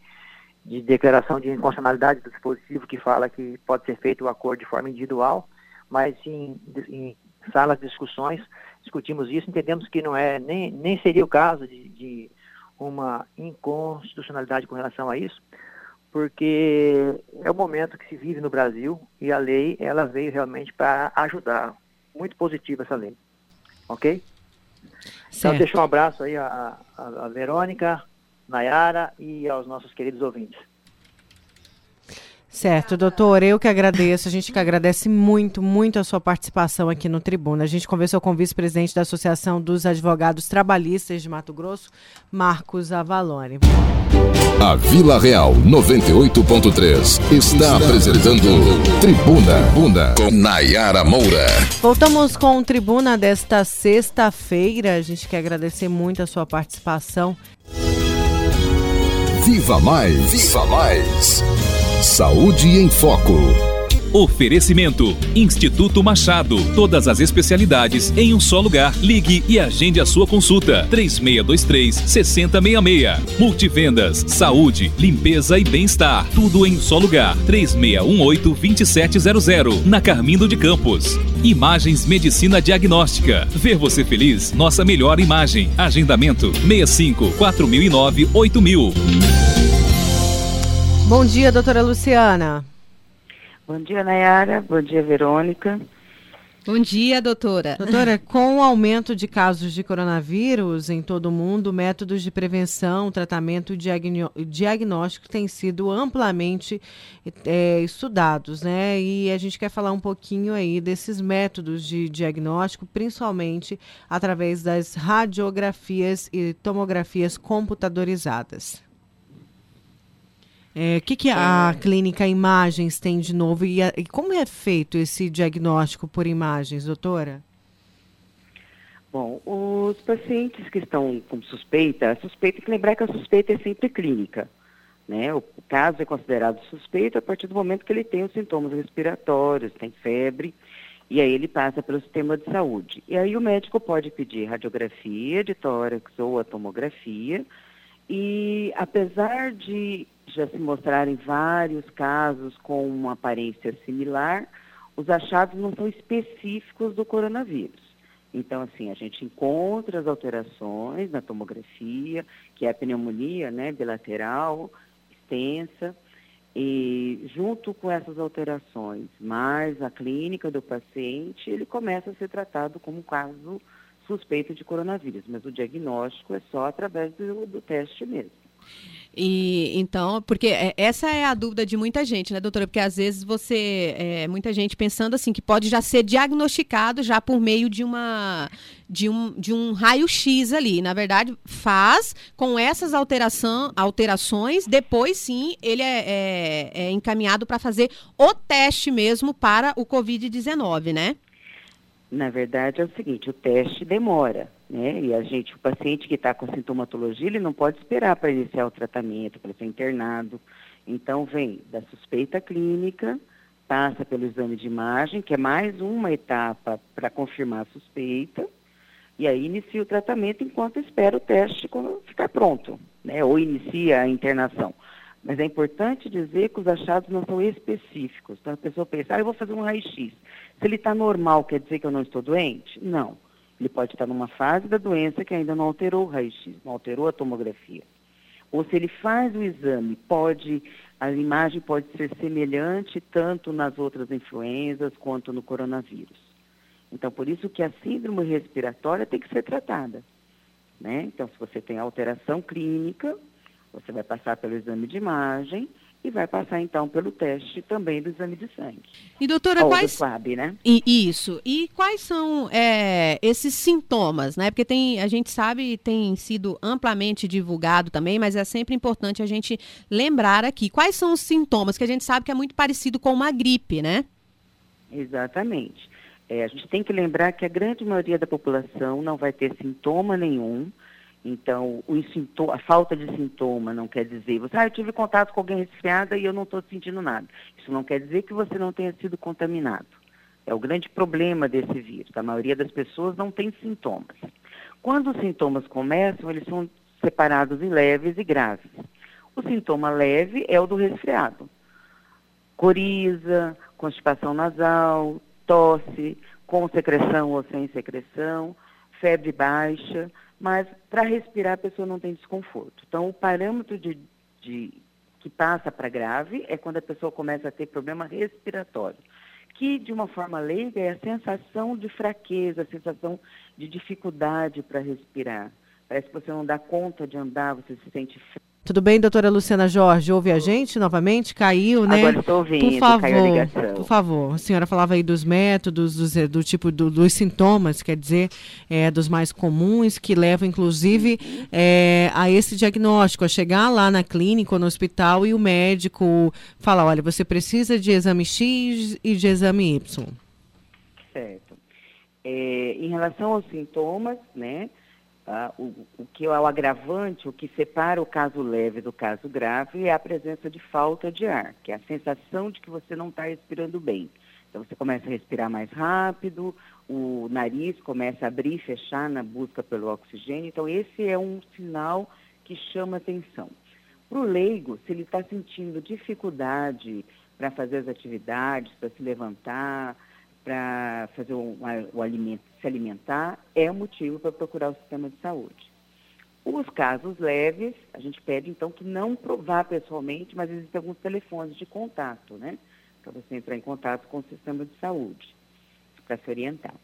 de declaração de inconstitucionalidade do dispositivo que fala que pode ser feito o acordo de forma individual, mas em, em salas de discussões discutimos isso, entendemos que não é, nem, nem seria o caso de, de uma inconstitucionalidade com relação a isso, porque é o momento que se vive no Brasil e a lei ela veio realmente para ajudar. Muito positiva essa lei. Ok? Então, certo. Então, deixa um abraço aí a, a, a Verônica, Nayara e aos nossos queridos ouvintes. Certo, doutor, eu que agradeço, a gente que agradece muito, muito a sua participação aqui no Tribuna. A gente conversou com o vice-presidente da Associação dos Advogados Trabalhistas de Mato Grosso, Marcos Avalone. A Vila Real 98.3 está apresentando Tribuna Bunda com Nayara Moura. Voltamos com o Tribuna desta sexta-feira. A gente quer agradecer muito a sua participação. Viva Mais! Viva Mais! Saúde em Foco. Oferecimento: Instituto Machado. Todas as especialidades em um só lugar. Ligue e agende a sua consulta. 3623-6066. Multivendas, saúde, limpeza e bem-estar. Tudo em um só lugar. 3618-2700. Na Carmindo de Campos. Imagens Medicina Diagnóstica. Ver você feliz, nossa melhor imagem. Agendamento: 65 4009 8000. Bom dia, doutora Luciana. Bom dia, Nayara. Bom dia, Verônica. Bom dia, doutora. Doutora, com o aumento de casos de coronavírus em todo o mundo, métodos de prevenção, tratamento e diagnóstico têm sido amplamente é, estudados, né? E a gente quer falar um pouquinho aí desses métodos de diagnóstico, principalmente através das radiografias e tomografias computadorizadas. O é, que, que a é. clínica Imagens tem de novo e, a, e, como é feito esse diagnóstico por imagens, doutora? Bom, os pacientes que estão com suspeita, a suspeita, tem que lembrar que a suspeita é sempre clínica. Né? O caso é considerado suspeito a partir do momento que ele tem os sintomas respiratórios, tem febre, e aí ele passa pelo sistema de saúde. E aí o médico pode pedir radiografia de tórax ou a tomografia, E apesar de já se mostrarem vários casos com uma aparência similar, os achados não são específicos do coronavírus. Então, assim, a gente encontra as alterações na tomografia, que é a pneumonia né, bilateral, extensa, e junto com essas alterações, mais a clínica do paciente, ele começa a ser tratado como um caso suspeito de coronavírus, mas o diagnóstico é só através do, do teste mesmo. E então, porque é, essa é a dúvida de muita gente, né, doutora? Porque às vezes você, é, muita gente pensando assim que pode já ser diagnosticado já por meio de uma de um, de um raio-x ali. Na verdade, faz com essas alteração, alterações, depois sim ele é, é, é encaminhado para fazer o teste mesmo para o Covid-19, né? Na verdade é o seguinte, o teste demora, né? E a gente, o paciente que está com sintomatologia, ele não pode esperar para iniciar o tratamento, para ser internado. Então vem da suspeita clínica, passa pelo exame de imagem, que é mais uma etapa para confirmar a suspeita, e aí inicia o tratamento enquanto espera o teste ficar pronto, né? Ou inicia a internação. Mas é importante dizer que os achados não são específicos. Então a pessoa pensa, ah, eu vou fazer um raio-x. Se ele está normal, quer dizer que eu não estou doente? Não. Ele pode estar numa fase da doença que ainda não alterou o raio-x, não alterou a tomografia. Ou se ele faz o exame, pode, a imagem pode ser semelhante tanto nas outras influenzas quanto no coronavírus. Então, por isso que a síndrome respiratória tem que ser tratada. Né? Então, se você tem alteração clínica, você vai passar pelo exame de imagem e vai passar então pelo teste também do exame de sangue. E doutora, Ou quais SWAB, né? E, isso. E quais são é, esses sintomas, né? Porque tem, a gente sabe, tem sido amplamente divulgado também, mas é sempre importante a gente lembrar aqui quais são os sintomas que a gente sabe que é muito parecido com uma gripe, né? Exatamente. É, a gente tem que lembrar que a grande maioria da população não vai ter sintoma nenhum então, sintoma, a falta de sintoma não quer dizer, você, ah, eu tive contato com alguém resfriada e eu não estou sentindo nada. Isso não quer dizer que você não tenha sido contaminado. É o grande problema desse vírus. A maioria das pessoas não tem sintomas. Quando os sintomas começam, eles são separados em leves e graves. O sintoma leve é o do resfriado. Coriza, constipação nasal, tosse, com secreção ou sem secreção, febre baixa, mas para respirar a pessoa não tem desconforto. Então, o parâmetro de, de que passa para grave é quando a pessoa começa a ter problema respiratório, que de uma forma leiga é a sensação de fraqueza, a sensação de dificuldade para respirar. Parece que você não dá conta de andar, você se sente tudo bem, doutora Luciana Jorge? Ouve a gente novamente? Caiu, né? Agora estou ouvindo, por favor, caiu a ligação. Por favor, a senhora falava aí dos métodos, dos, eh, do tipo do, dos sintomas, quer dizer, é, dos mais comuns, que levam, inclusive, é, a esse diagnóstico, a chegar lá na clínica ou no hospital e o médico falar, olha, você precisa de exame X e de exame Y. Certo. É, em relação aos sintomas, né? Ah, o, o, que é o agravante, o que separa o caso leve do caso grave é a presença de falta de ar, que é a sensação de que você não está respirando bem. Então você começa a respirar mais rápido, o nariz começa a abrir e fechar na busca pelo oxigênio. Então esse é um sinal que chama atenção. Para o leigo, se ele está sentindo dificuldade para fazer as atividades, para se levantar, para fazer o, o alimento, se alimentar, é um motivo para procurar o sistema de saúde. Os casos leves, a gente pede então que não provar pessoalmente, mas existem alguns telefones de contato, né? Para você entrar em contato com o sistema de saúde, para se orientar.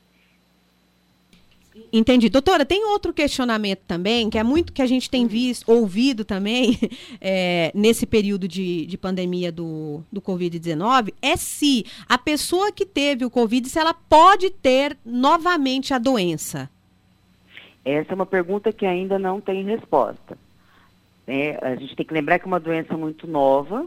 Entendi. Doutora, tem outro questionamento também, que é muito que a gente tem visto, ouvido também é, nesse período de, de pandemia do, do Covid-19, é se a pessoa que teve o Covid, se ela pode ter novamente a doença. Essa é uma pergunta que ainda não tem resposta. É, a gente tem que lembrar que é uma doença muito nova,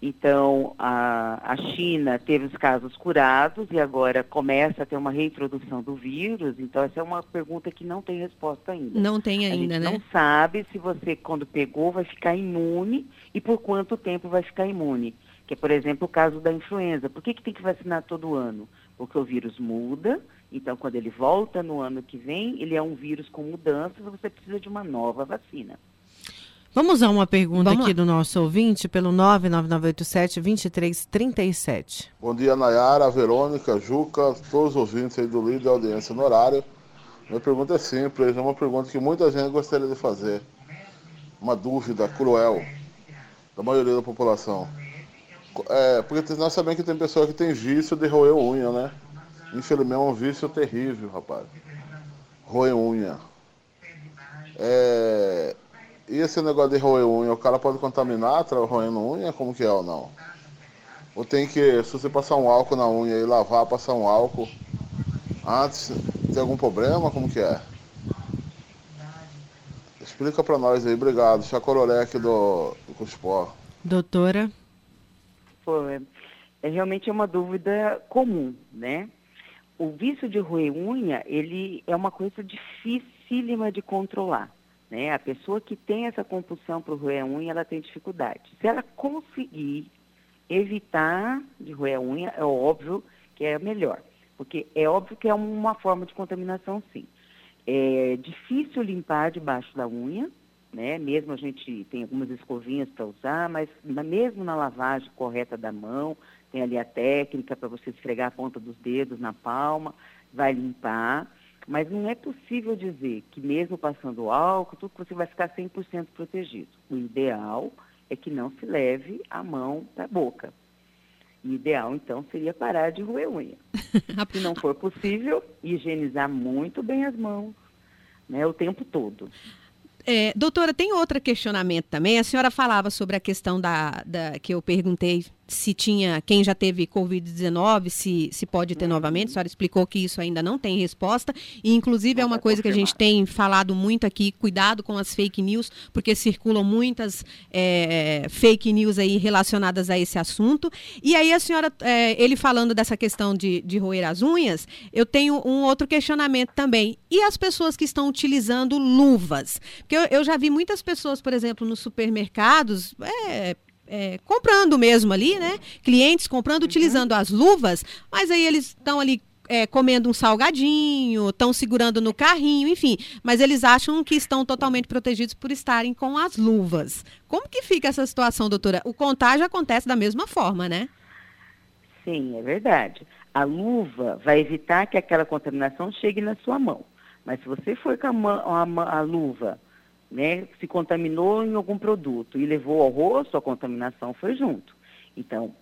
então, a, a China teve os casos curados e agora começa a ter uma reintrodução do vírus. Então, essa é uma pergunta que não tem resposta ainda. Não tem ainda, né? Não sabe se você, quando pegou, vai ficar imune e por quanto tempo vai ficar imune. Que é, por exemplo, o caso da influenza. Por que, que tem que vacinar todo ano? Porque o vírus muda, então quando ele volta no ano que vem, ele é um vírus com mudanças, você precisa de uma nova vacina. Vamos a uma pergunta Vamos aqui lá. do nosso ouvinte pelo 99987-2337. Bom dia, Nayara, Verônica, Juca, todos os ouvintes aí do líder audiência no horário. Minha pergunta é simples, é uma pergunta que muita gente gostaria de fazer. Uma dúvida cruel da maioria da população. É, porque nós sabemos que tem pessoa que tem vício de roer unha, né? Infelizmente é um vício terrível, rapaz. Roer unha. É, e esse negócio de roer unha, o cara pode contaminar roendo unha? Como que é ou não? Ou tem que, se você passar um álcool na unha e lavar, passar um álcool antes, tem algum problema? Como que é? Explica pra nós aí, obrigado. Chacororé aqui do, do Cuspó. Doutora, Pô, é, é realmente uma dúvida comum, né? O vício de roer unha, ele é uma coisa dificílima de controlar, né? A pessoa que tem essa compulsão para roer a unha, ela tem dificuldade. Se ela conseguir evitar de roer a unha, é óbvio que é melhor, porque é óbvio que é uma forma de contaminação, sim. É difícil limpar debaixo da unha, né? Mesmo a gente tem algumas escovinhas para usar, mas na- mesmo na lavagem correta da mão, tem ali a técnica para você esfregar a ponta dos dedos na palma, vai limpar, mas não é possível dizer que mesmo passando álcool, tudo que você vai ficar 100% protegido. O ideal é que não se leve a mão para a boca. O ideal, então, seria parar de roer unha. Se não for possível, higienizar muito bem as mãos, né, o tempo todo. É, doutora, tem outro questionamento também. A senhora falava sobre a questão da, da- que eu perguntei se tinha quem já teve Covid-19, se, se pode ter novamente. A senhora explicou que isso ainda não tem resposta. E, inclusive, é uma coisa que a gente tem falado muito aqui: cuidado com as fake news, porque circulam muitas é, fake news aí relacionadas a esse assunto. E aí, a senhora, é, ele falando dessa questão de, de roer as unhas, eu tenho um outro questionamento também. E as pessoas que estão utilizando luvas? Porque eu, eu já vi muitas pessoas, por exemplo, nos supermercados, é, é, comprando mesmo ali, né? Clientes comprando, utilizando as luvas, mas aí eles estão ali é, comendo um salgadinho, estão segurando no carrinho, enfim. Mas eles acham que estão totalmente protegidos por estarem com as luvas. Como que fica essa situação, doutora? O contágio acontece da mesma forma, né? Sim, é verdade. A luva vai evitar que aquela contaminação chegue na sua mão. Mas se você for com a, mã- a a luva, né, se contaminou em algum produto e levou ao rosto, a contaminação foi junto. Então,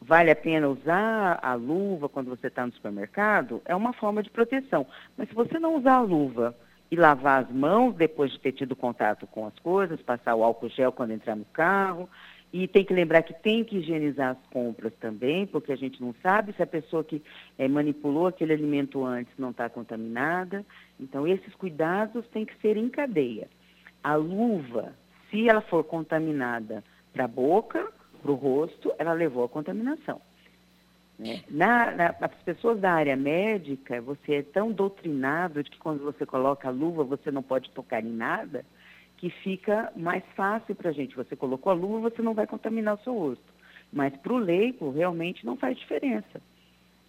vale a pena usar a luva quando você está no supermercado? É uma forma de proteção. Mas se você não usar a luva e lavar as mãos depois de ter tido contato com as coisas, passar o álcool gel quando entrar no carro, e tem que lembrar que tem que higienizar as compras também, porque a gente não sabe se a pessoa que eh, manipulou aquele alimento antes não está contaminada. Então, esses cuidados têm que ser em cadeia. A luva, se ela for contaminada para a boca, para o rosto, ela levou a contaminação. né? Na, na, as pessoas da área médica, você é tão doutrinado de que quando você coloca a luva você não pode tocar em nada, que fica mais fácil para a gente. Você colocou a luva, você não vai contaminar o seu rosto. Mas para o leigo, realmente não faz diferença.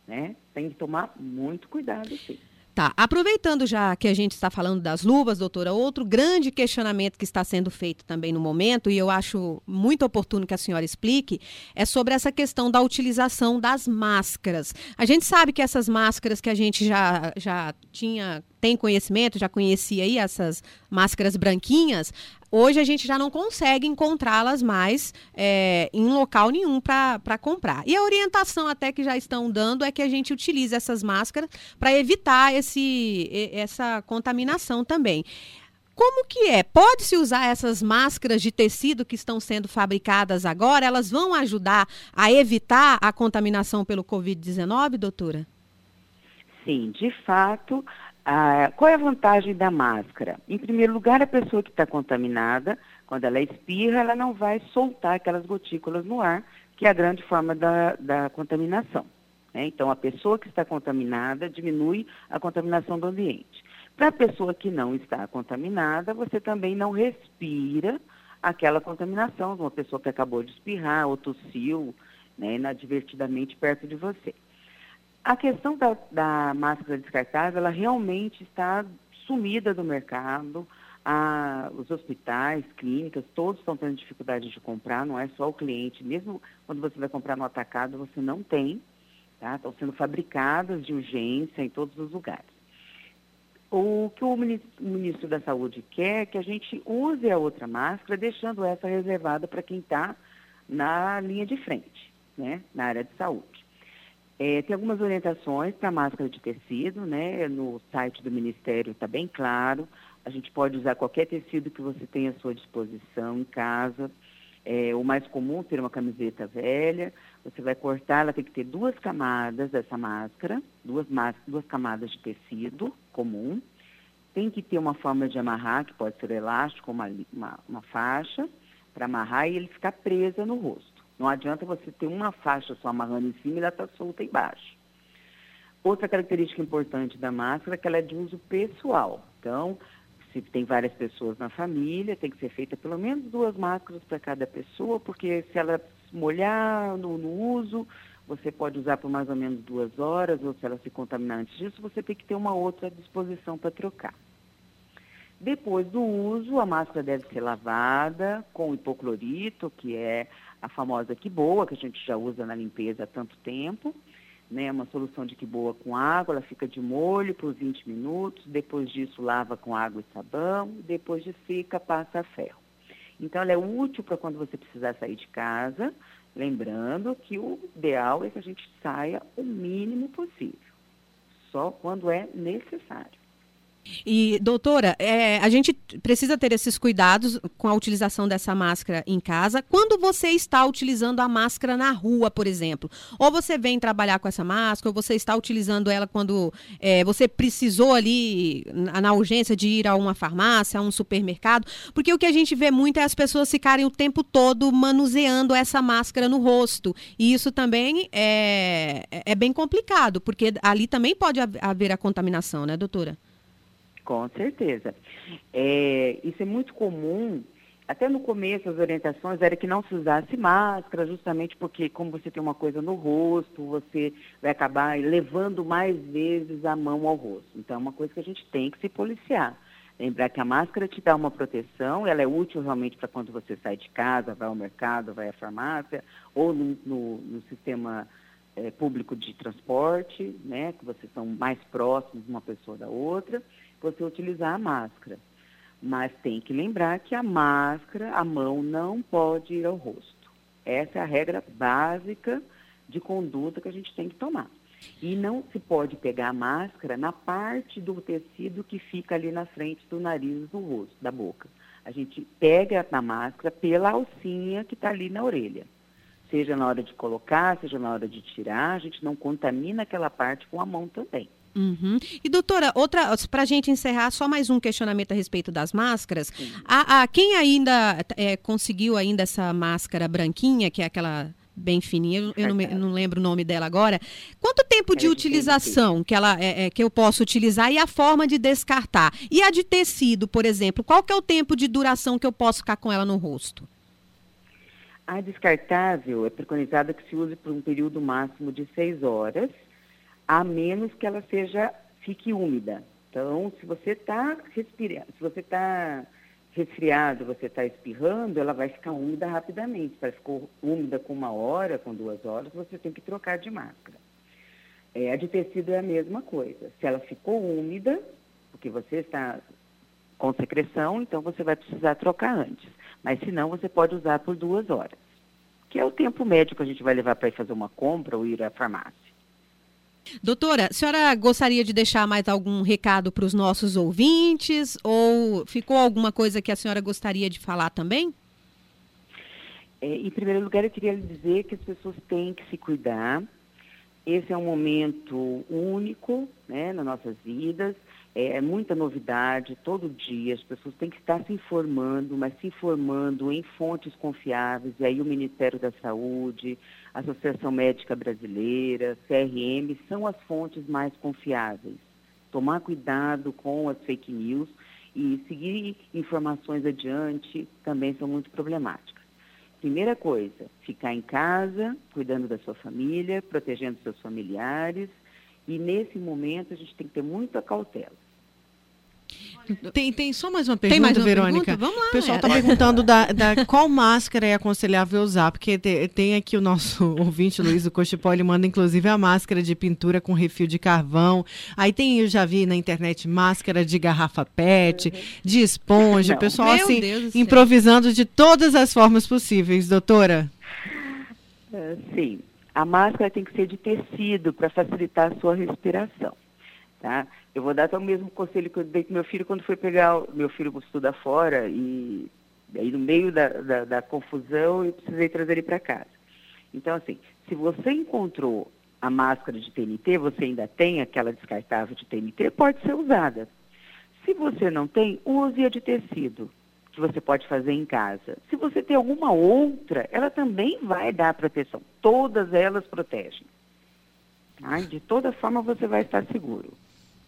Né? Tem que tomar muito cuidado, sim. Tá, aproveitando já que a gente está falando das luvas, doutora, outro grande questionamento que está sendo feito também no momento, e eu acho muito oportuno que a senhora explique, é sobre essa questão da utilização das máscaras. A gente sabe que essas máscaras que a gente já, já tinha, tem conhecimento, já conhecia aí, essas máscaras branquinhas, Hoje a gente já não consegue encontrá-las mais é, em local nenhum para comprar. E a orientação até que já estão dando é que a gente utilize essas máscaras para evitar esse, essa contaminação também. Como que é? Pode-se usar essas máscaras de tecido que estão sendo fabricadas agora? Elas vão ajudar a evitar a contaminação pelo Covid-19, doutora? Sim, de fato. Ah, qual é a vantagem da máscara? Em primeiro lugar, a pessoa que está contaminada, quando ela espirra, ela não vai soltar aquelas gotículas no ar, que é a grande forma da, da contaminação. né? Então, a pessoa que está contaminada diminui a contaminação do ambiente. Para a pessoa que não está contaminada, você também não respira aquela contaminação de uma pessoa que acabou de espirrar ou tossiu né, inadvertidamente perto de você. A questão da, da máscara descartável, ela realmente está sumida do mercado. a, os hospitais, clínicas, todos estão tendo dificuldade de comprar, não é só o cliente. Mesmo quando você vai comprar no atacado, você não tem. Tá? Estão sendo fabricadas de urgência em todos os lugares. O que o ministro da Saúde quer é que a gente use a outra máscara, deixando essa reservada para quem está na linha de frente, né, na área de saúde. É, tem algumas orientações para máscara de tecido, né? No site do Ministério está bem claro. A gente pode usar qualquer tecido que você tenha à sua disposição em casa. É, o mais comum ter uma camiseta velha. Você vai cortar, ela tem que ter duas camadas dessa máscara, duas, duas camadas de tecido comum. Tem que ter uma forma de amarrar, que pode ser elástico, uma, uma, uma faixa, para amarrar e ele ficar presa no rosto. Não adianta você ter uma faixa só amarrando em cima e ela está solta embaixo. Outra característica importante da máscara é que ela é de uso pessoal. Então, se tem várias pessoas na família, tem que ser feita pelo menos duas máscaras para cada pessoa, porque se ela molhar no, no, uso, você pode usar por mais ou menos duas horas, ou se ela se contaminar antes disso, você tem que ter uma outra disposição para trocar. Depois do uso, a máscara deve ser lavada com hipoclorito, que é a famosa Quiboa, que a gente já usa na limpeza há tanto tempo. Né, uma solução de quiboa com água, ela fica de molho por 20 minutos, depois disso lava com água e sabão, depois de seca passa a ferro. Então ela é útil para quando você precisar sair de casa, lembrando que o ideal é que a gente saia o mínimo possível, só quando é necessário. E, doutora, é, a gente precisa ter esses cuidados com a utilização dessa máscara em casa. Quando você está utilizando a máscara na rua, por exemplo, ou você vem trabalhar com essa máscara, ou você está utilizando ela quando é, você precisou ali, na, na, urgência, de ir a uma farmácia, a um supermercado, porque o que a gente vê muito é as pessoas ficarem o tempo todo manuseando essa máscara no rosto. E isso também é, é bem complicado, porque ali também pode haver a contaminação, né, doutora? Com certeza. É, isso é muito comum. Até no começo as orientações era que não se usasse máscara, justamente porque como você tem uma coisa no rosto, você vai acabar levando mais vezes a mão ao rosto. Então é uma coisa que a gente tem que se policiar. Lembrar que a máscara te dá uma proteção, ela é útil realmente para quando você sai de casa, vai ao mercado, vai à farmácia, ou no, no, no sistema é, público de transporte, né, que vocês são mais próximos uma pessoa da outra você utilizar a máscara. Mas tem que lembrar que a máscara, a mão não pode ir ao rosto. Essa é a regra básica de conduta que a gente tem que tomar. E não se pode pegar a máscara na parte do tecido que fica ali na frente do nariz, do rosto, da boca. A gente pega a máscara pela alcinha que está ali na orelha. Seja na hora de colocar, seja na hora de tirar, a gente não contamina aquela parte com a mão também. Uhum. E doutora, outra para a gente encerrar, só mais um questionamento a respeito das máscaras. A, a, quem ainda é, conseguiu ainda essa máscara branquinha, que é aquela bem fininha, eu, eu não, me, não, lembro o nome dela agora. Quanto tempo de utilização que ela é, é, que eu posso utilizar e a forma de descartar? E a de tecido, por exemplo, qual que é o tempo de duração que eu posso ficar com ela no rosto? A descartável é preconizada que se use por um período máximo de seis horas a menos que ela seja fique úmida. Então, se você está respirando, se você está resfriado, você está espirrando, ela vai ficar úmida rapidamente. Se ela ficou úmida com uma hora, com duas horas, você tem que trocar de máscara. É, a de tecido é a mesma coisa. Se ela ficou úmida, porque você está com secreção, então você vai precisar trocar antes. Mas se não, você pode usar por duas horas, que é o tempo médio que a gente vai levar para ir fazer uma compra ou ir à farmácia. Doutora, a senhora gostaria de deixar mais algum recado para os nossos ouvintes? Ou ficou alguma coisa que a senhora gostaria de falar também? É, em primeiro lugar, eu queria dizer que as pessoas têm que se cuidar. Esse é um momento único né, nas nossas vidas. É, é muita novidade todo dia. As pessoas têm que estar se informando, mas se informando em fontes confiáveis. E aí o Ministério da Saúde, Associação Médica Brasileira, CRM, são as fontes mais confiáveis. Tomar cuidado com as fake news e seguir informações adiante também são muito problemáticas. Primeira coisa, ficar em casa, cuidando da sua família, protegendo seus familiares. E nesse momento a gente tem que ter muita cautela. Tem, tem só mais uma Tem pergunta, mais uma Verônica. pergunta? Vamos lá, O pessoal está Mayara. perguntando da, da qual máscara é aconselhável usar, porque te- tem aqui o nosso ouvinte, Luiz do Cochipó, ele manda inclusive a máscara de pintura com refil de carvão. Aí tem, eu já vi na internet, máscara de garrafa PET, de esponja, o pessoal Meu assim, Deus improvisando de todas as formas possíveis, doutora. É, Sim, a máscara tem que ser de tecido para facilitar a sua respiração, tá? Eu vou dar até o mesmo conselho que eu dei para meu filho quando foi pegar, meu filho estuda fora e aí no meio da, da, da confusão eu precisei trazer ele para casa. Então assim, se você encontrou a máscara de TNT, você ainda tem aquela descartável de TNT, pode ser usada. Se você não tem, use a de tecido, que você pode fazer em casa. Se você tem alguma outra, ela também vai dar proteção. Todas elas protegem. Tá? De toda forma, você vai estar seguro.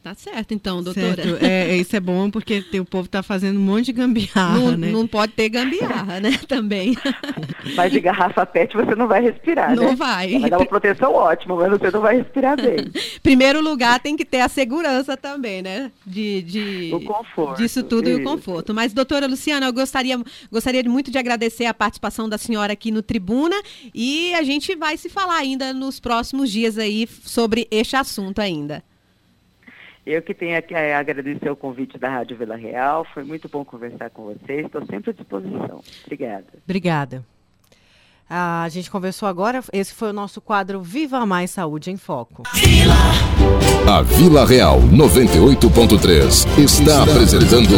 Tá certo, então, doutora. Certo, é, isso é bom porque tem- o povo está fazendo um monte de gambiarra, Não, né? não pode ter gambiarra, né? Também. Mas de garrafa PET você não vai respirar, Não né? vai. Vai dar uma proteção ótima, mas você não vai respirar bem. Primeiro lugar tem que ter a segurança também, né? De, de O conforto, Disso tudo e o isso. conforto. Mas, doutora Luciana, eu gostaria, gostaria muito de agradecer a participação da senhora aqui no Tribuna e a gente vai se falar ainda nos próximos dias aí sobre este assunto ainda. Eu que tenho que eh, agradecer o convite da Rádio Vila Real. Foi muito bom conversar com vocês. Estou sempre à disposição. Obrigada. Obrigada. A gente conversou agora, esse foi o nosso quadro Viva Mais Saúde em Foco. A Vila Real 98.3 está apresentando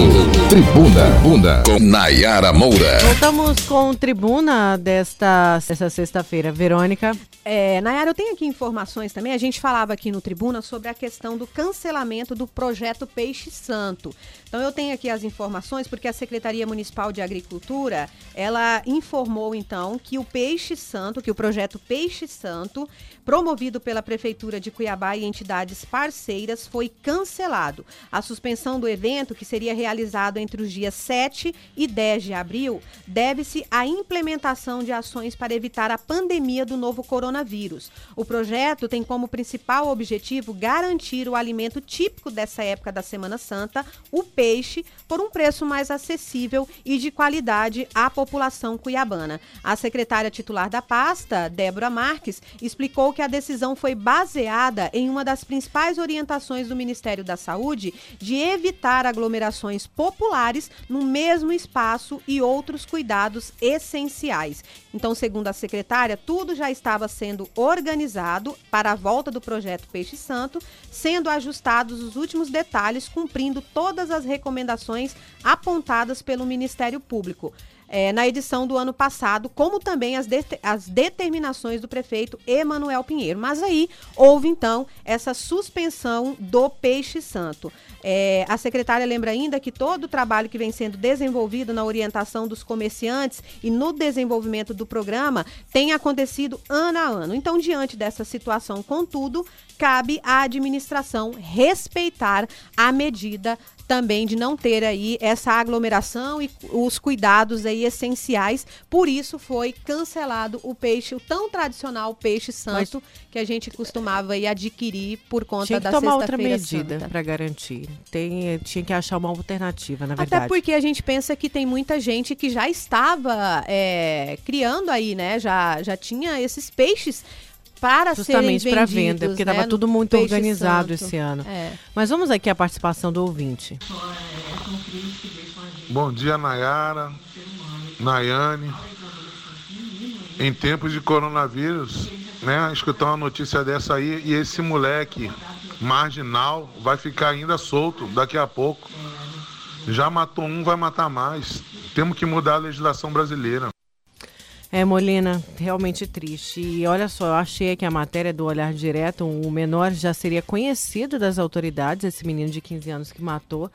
Tribuna Bunda com Nayara Moura. Voltamos com Tribuna desta, desta sexta-feira. Verônica. É, Nayara, eu tenho aqui informações também. A gente falava aqui no Tribuna sobre a questão do cancelamento do projeto Peixe Santo. Então eu tenho aqui as informações porque a Secretaria Municipal de Agricultura, ela informou então que o Peixe Santo, que o projeto Peixe Santo, promovido pela Prefeitura de Cuiabá e entidades parceiras, foi cancelado. A suspensão do evento, que seria realizado entre os dias 7 e 10 de abril, deve-se à implementação de ações para evitar a pandemia do novo coronavírus. O projeto tem como principal objetivo garantir o alimento típico dessa época da Semana Santa, o peixe, por um preço mais acessível e de qualidade à população cuiabana. A secretária titular da pasta, Débora Marques, explicou que a decisão foi baseada em uma das principais orientações do Ministério da Saúde de evitar aglomerações populares no mesmo espaço e outros cuidados essenciais. Então, segundo a secretária, tudo já estava sendo organizado para a volta do projeto Peixe Santo, sendo ajustados os últimos detalhes, cumprindo todas as recomendações apontadas pelo Ministério Público. É, na edição do ano passado, como também as, det- as determinações do prefeito Emanuel Pinheiro. Mas aí houve então essa suspensão do peixe santo. É, a secretária lembra ainda que todo o trabalho que vem sendo desenvolvido na orientação dos comerciantes e no desenvolvimento do programa tem acontecido ano a ano. Então, diante dessa situação, contudo, cabe à administração respeitar a medida também de não ter aí essa aglomeração e os cuidados aí essenciais. Por isso foi cancelado o peixe, o tão tradicional peixe santo que a gente costumava aí adquirir por conta Tinha que da tomar outra medida para garantir. Tem, tinha que achar uma alternativa, na verdade. Até porque a gente pensa que tem muita gente que já estava é, criando aí, né? Já, já tinha esses peixes para Justamente para venda, porque né, estava no tudo muito Peixe organizado Santo. esse ano. É. Mas vamos aqui à participação do ouvinte. Bom dia, Nayara, Nayane. Em tempos de coronavírus, né, escutar uma notícia dessa aí e esse moleque marginal vai ficar ainda solto daqui a pouco. Já matou um, vai matar mais. Temos que mudar a legislação brasileira. É, Molina, realmente triste. E olha só, eu achei aqui a matéria do Olhar Direto, o menor já seria conhecido das autoridades, esse menino de 15 anos que matou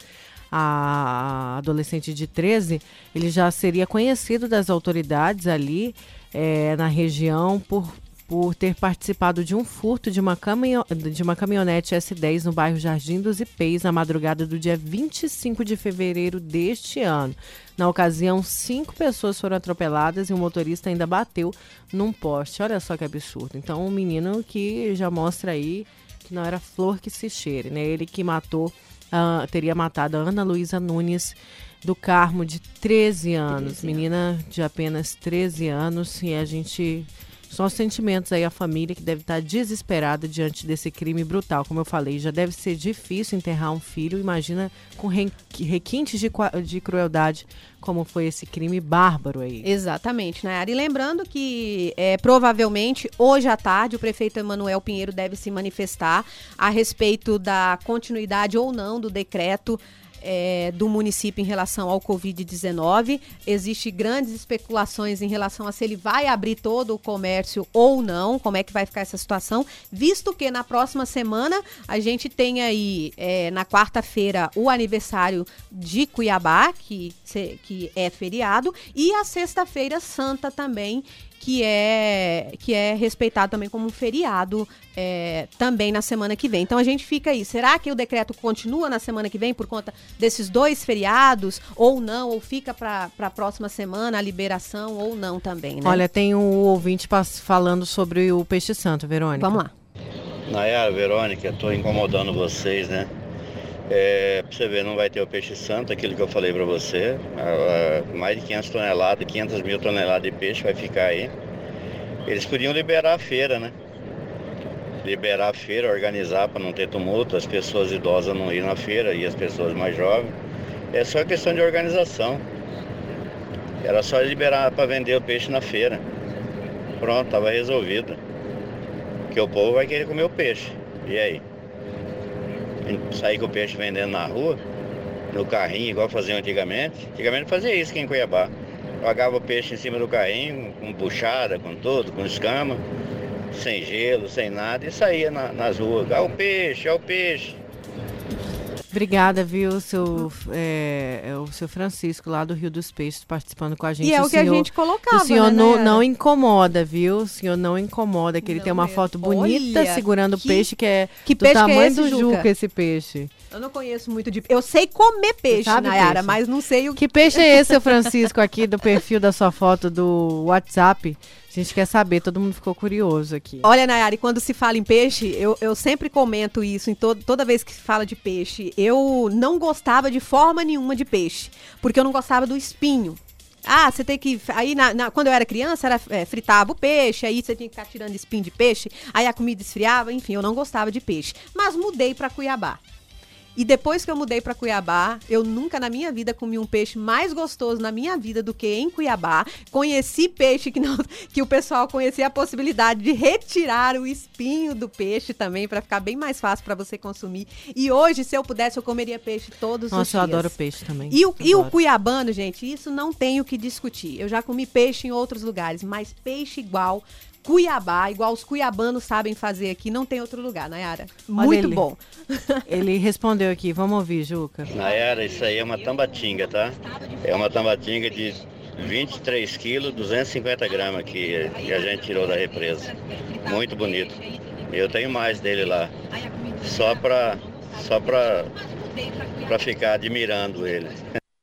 a adolescente de 13, ele já seria conhecido das autoridades ali é, na região por, por ter participado de um furto de uma, caminho, de uma caminhonete S10 no bairro Jardim dos Ipês na madrugada do dia 25 de fevereiro deste ano. Na ocasião, cinco pessoas foram atropeladas e o motorista ainda bateu num poste. Olha só que absurdo. Então, um menino que já mostra aí que não era flor que se cheire, né? Ele que matou ah, teria matado a Ana Luísa Nunes do Carmo, de 13 anos. Menina de apenas 13 anos. E a gente. São os sentimentos aí, a família que deve estar desesperada diante desse crime brutal. Como eu falei, já deve ser difícil enterrar um filho. Imagina com re- requintes de, de crueldade, como foi esse crime bárbaro aí. Exatamente, Nayara. E lembrando que é, provavelmente hoje à tarde o prefeito Emanuel Pinheiro deve se manifestar a respeito da continuidade ou não do decreto. É, do município em relação ao Covid-19. Existem grandes especulações em relação a se ele vai abrir todo o comércio ou não, como é que vai ficar essa situação, visto que na próxima semana a gente tem aí, é, na quarta-feira, o aniversário de Cuiabá, que, que é feriado, e a sexta-feira santa também, que é que é respeitado também como um feriado é, também na semana que vem. Então a gente fica aí. Será que o decreto continua na semana que vem por conta desses dois feriados ou não? Ou fica para a próxima semana a liberação ou não também, né? Olha, tem um ouvinte falando sobre o peixe santo, Verônica. Vamos lá. Nayara, Verônica, estou incomodando vocês, né? É, pra você ver, não vai ter o peixe santo, aquilo que eu falei para você. Ah, ah, mais de 500 toneladas, 500 mil toneladas de peixe vai ficar aí. Eles podiam liberar a feira, né? Liberar a feira, organizar para não ter tumulto, as pessoas idosas não ir na feira e as pessoas mais jovens. É só questão de organização. Era só liberar para vender o peixe na feira. Pronto, estava resolvido. Porque o povo vai querer comer o peixe. E aí? Sair com o peixe vendendo na rua, no carrinho, igual faziam antigamente. Antigamente fazia isso aqui em Cuiabá. Jogava o peixe em cima do carrinho, com buchada, com tudo, com escama, sem gelo, sem nada, e saía na- nas ruas. Ah, o peixe, é o peixe. Obrigada, viu, seu, é, é o seu Francisco, lá do Rio dos Peixes, participando com a gente. E é o que a gente colocava, O senhor né, não, Nayara? não incomoda, viu? O senhor não incomoda, que ele tem uma foto bonita Olha, segurando o peixe, que é que do é tamanho esse, do Juca? Juca, esse peixe. Eu não conheço muito de. Eu sei comer peixe, sabe Nayara, peixe? mas não sei o Que peixe é esse, seu Francisco, aqui do perfil da sua foto do WhatsApp? A gente quer saber, todo mundo ficou curioso aqui. Olha, Nayara, e quando se fala em peixe, eu, eu sempre comento isso em todo, toda vez que se fala de peixe. Eu não gostava de forma nenhuma de peixe, porque eu não gostava do espinho. Ah, você tem que. Aí, na- na- quando eu era criança, era, é, fritava o peixe, aí você tinha que ficar tirando espinho de peixe, aí a comida esfriava, enfim, eu não gostava de peixe. Mas mudei para Cuiabá. E depois que eu mudei para Cuiabá, eu nunca na minha vida comi um peixe mais gostoso na minha vida do que em Cuiabá. Conheci peixe que, não, que o pessoal conhecia a possibilidade de retirar o espinho do peixe também para ficar bem mais fácil para você consumir. E hoje, se eu pudesse, eu comeria peixe todos os Nossa, eu dias. adoro peixe também. E o, e o cuiabano, gente, isso não tem o que discutir. Eu já comi peixe em outros lugares, mas peixe igual Cuiabá, igual os cuiabanos sabem fazer aqui, não tem outro lugar, Nayara. Olha Muito ele. bom. Ele respondeu aqui, vamos ouvir, Juca. Nayara, isso aí é uma tambatinga, tá? É uma tambatinga de 23 quilos, 250 gramas que, que a gente tirou da represa. Muito bonito. Eu tenho mais dele lá. Só pra, só pra, pra ficar admirando ele.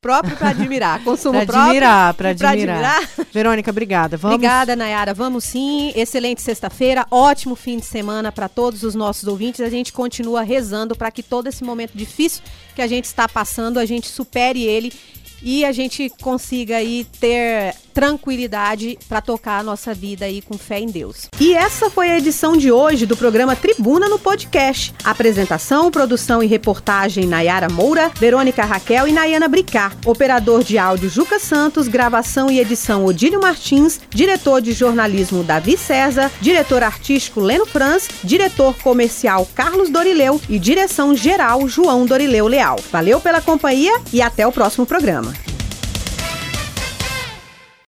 Próprio para admirar. Consumo Pra próprio. admirar, pra e pra admirar. Verônica, obrigada. Vamos... Obrigada, Nayara. Vamos sim. Excelente sexta-feira. Ótimo fim de semana para todos os nossos ouvintes. A gente continua rezando para que todo esse momento difícil que a gente está passando, a gente supere ele e a gente consiga aí ter tranquilidade para tocar a nossa vida aí com fé em Deus. E essa foi a edição de hoje do programa Tribuna no Podcast. Apresentação, produção e reportagem Nayara Moura, Verônica Raquel e Nayana Bricá. Operador de áudio Juca Santos, gravação e edição Odílio Martins, diretor de jornalismo Davi César, diretor artístico Leno Franz, diretor comercial Carlos Dorileu e direção geral João Dorileu Leal. Valeu pela companhia e até o próximo programa.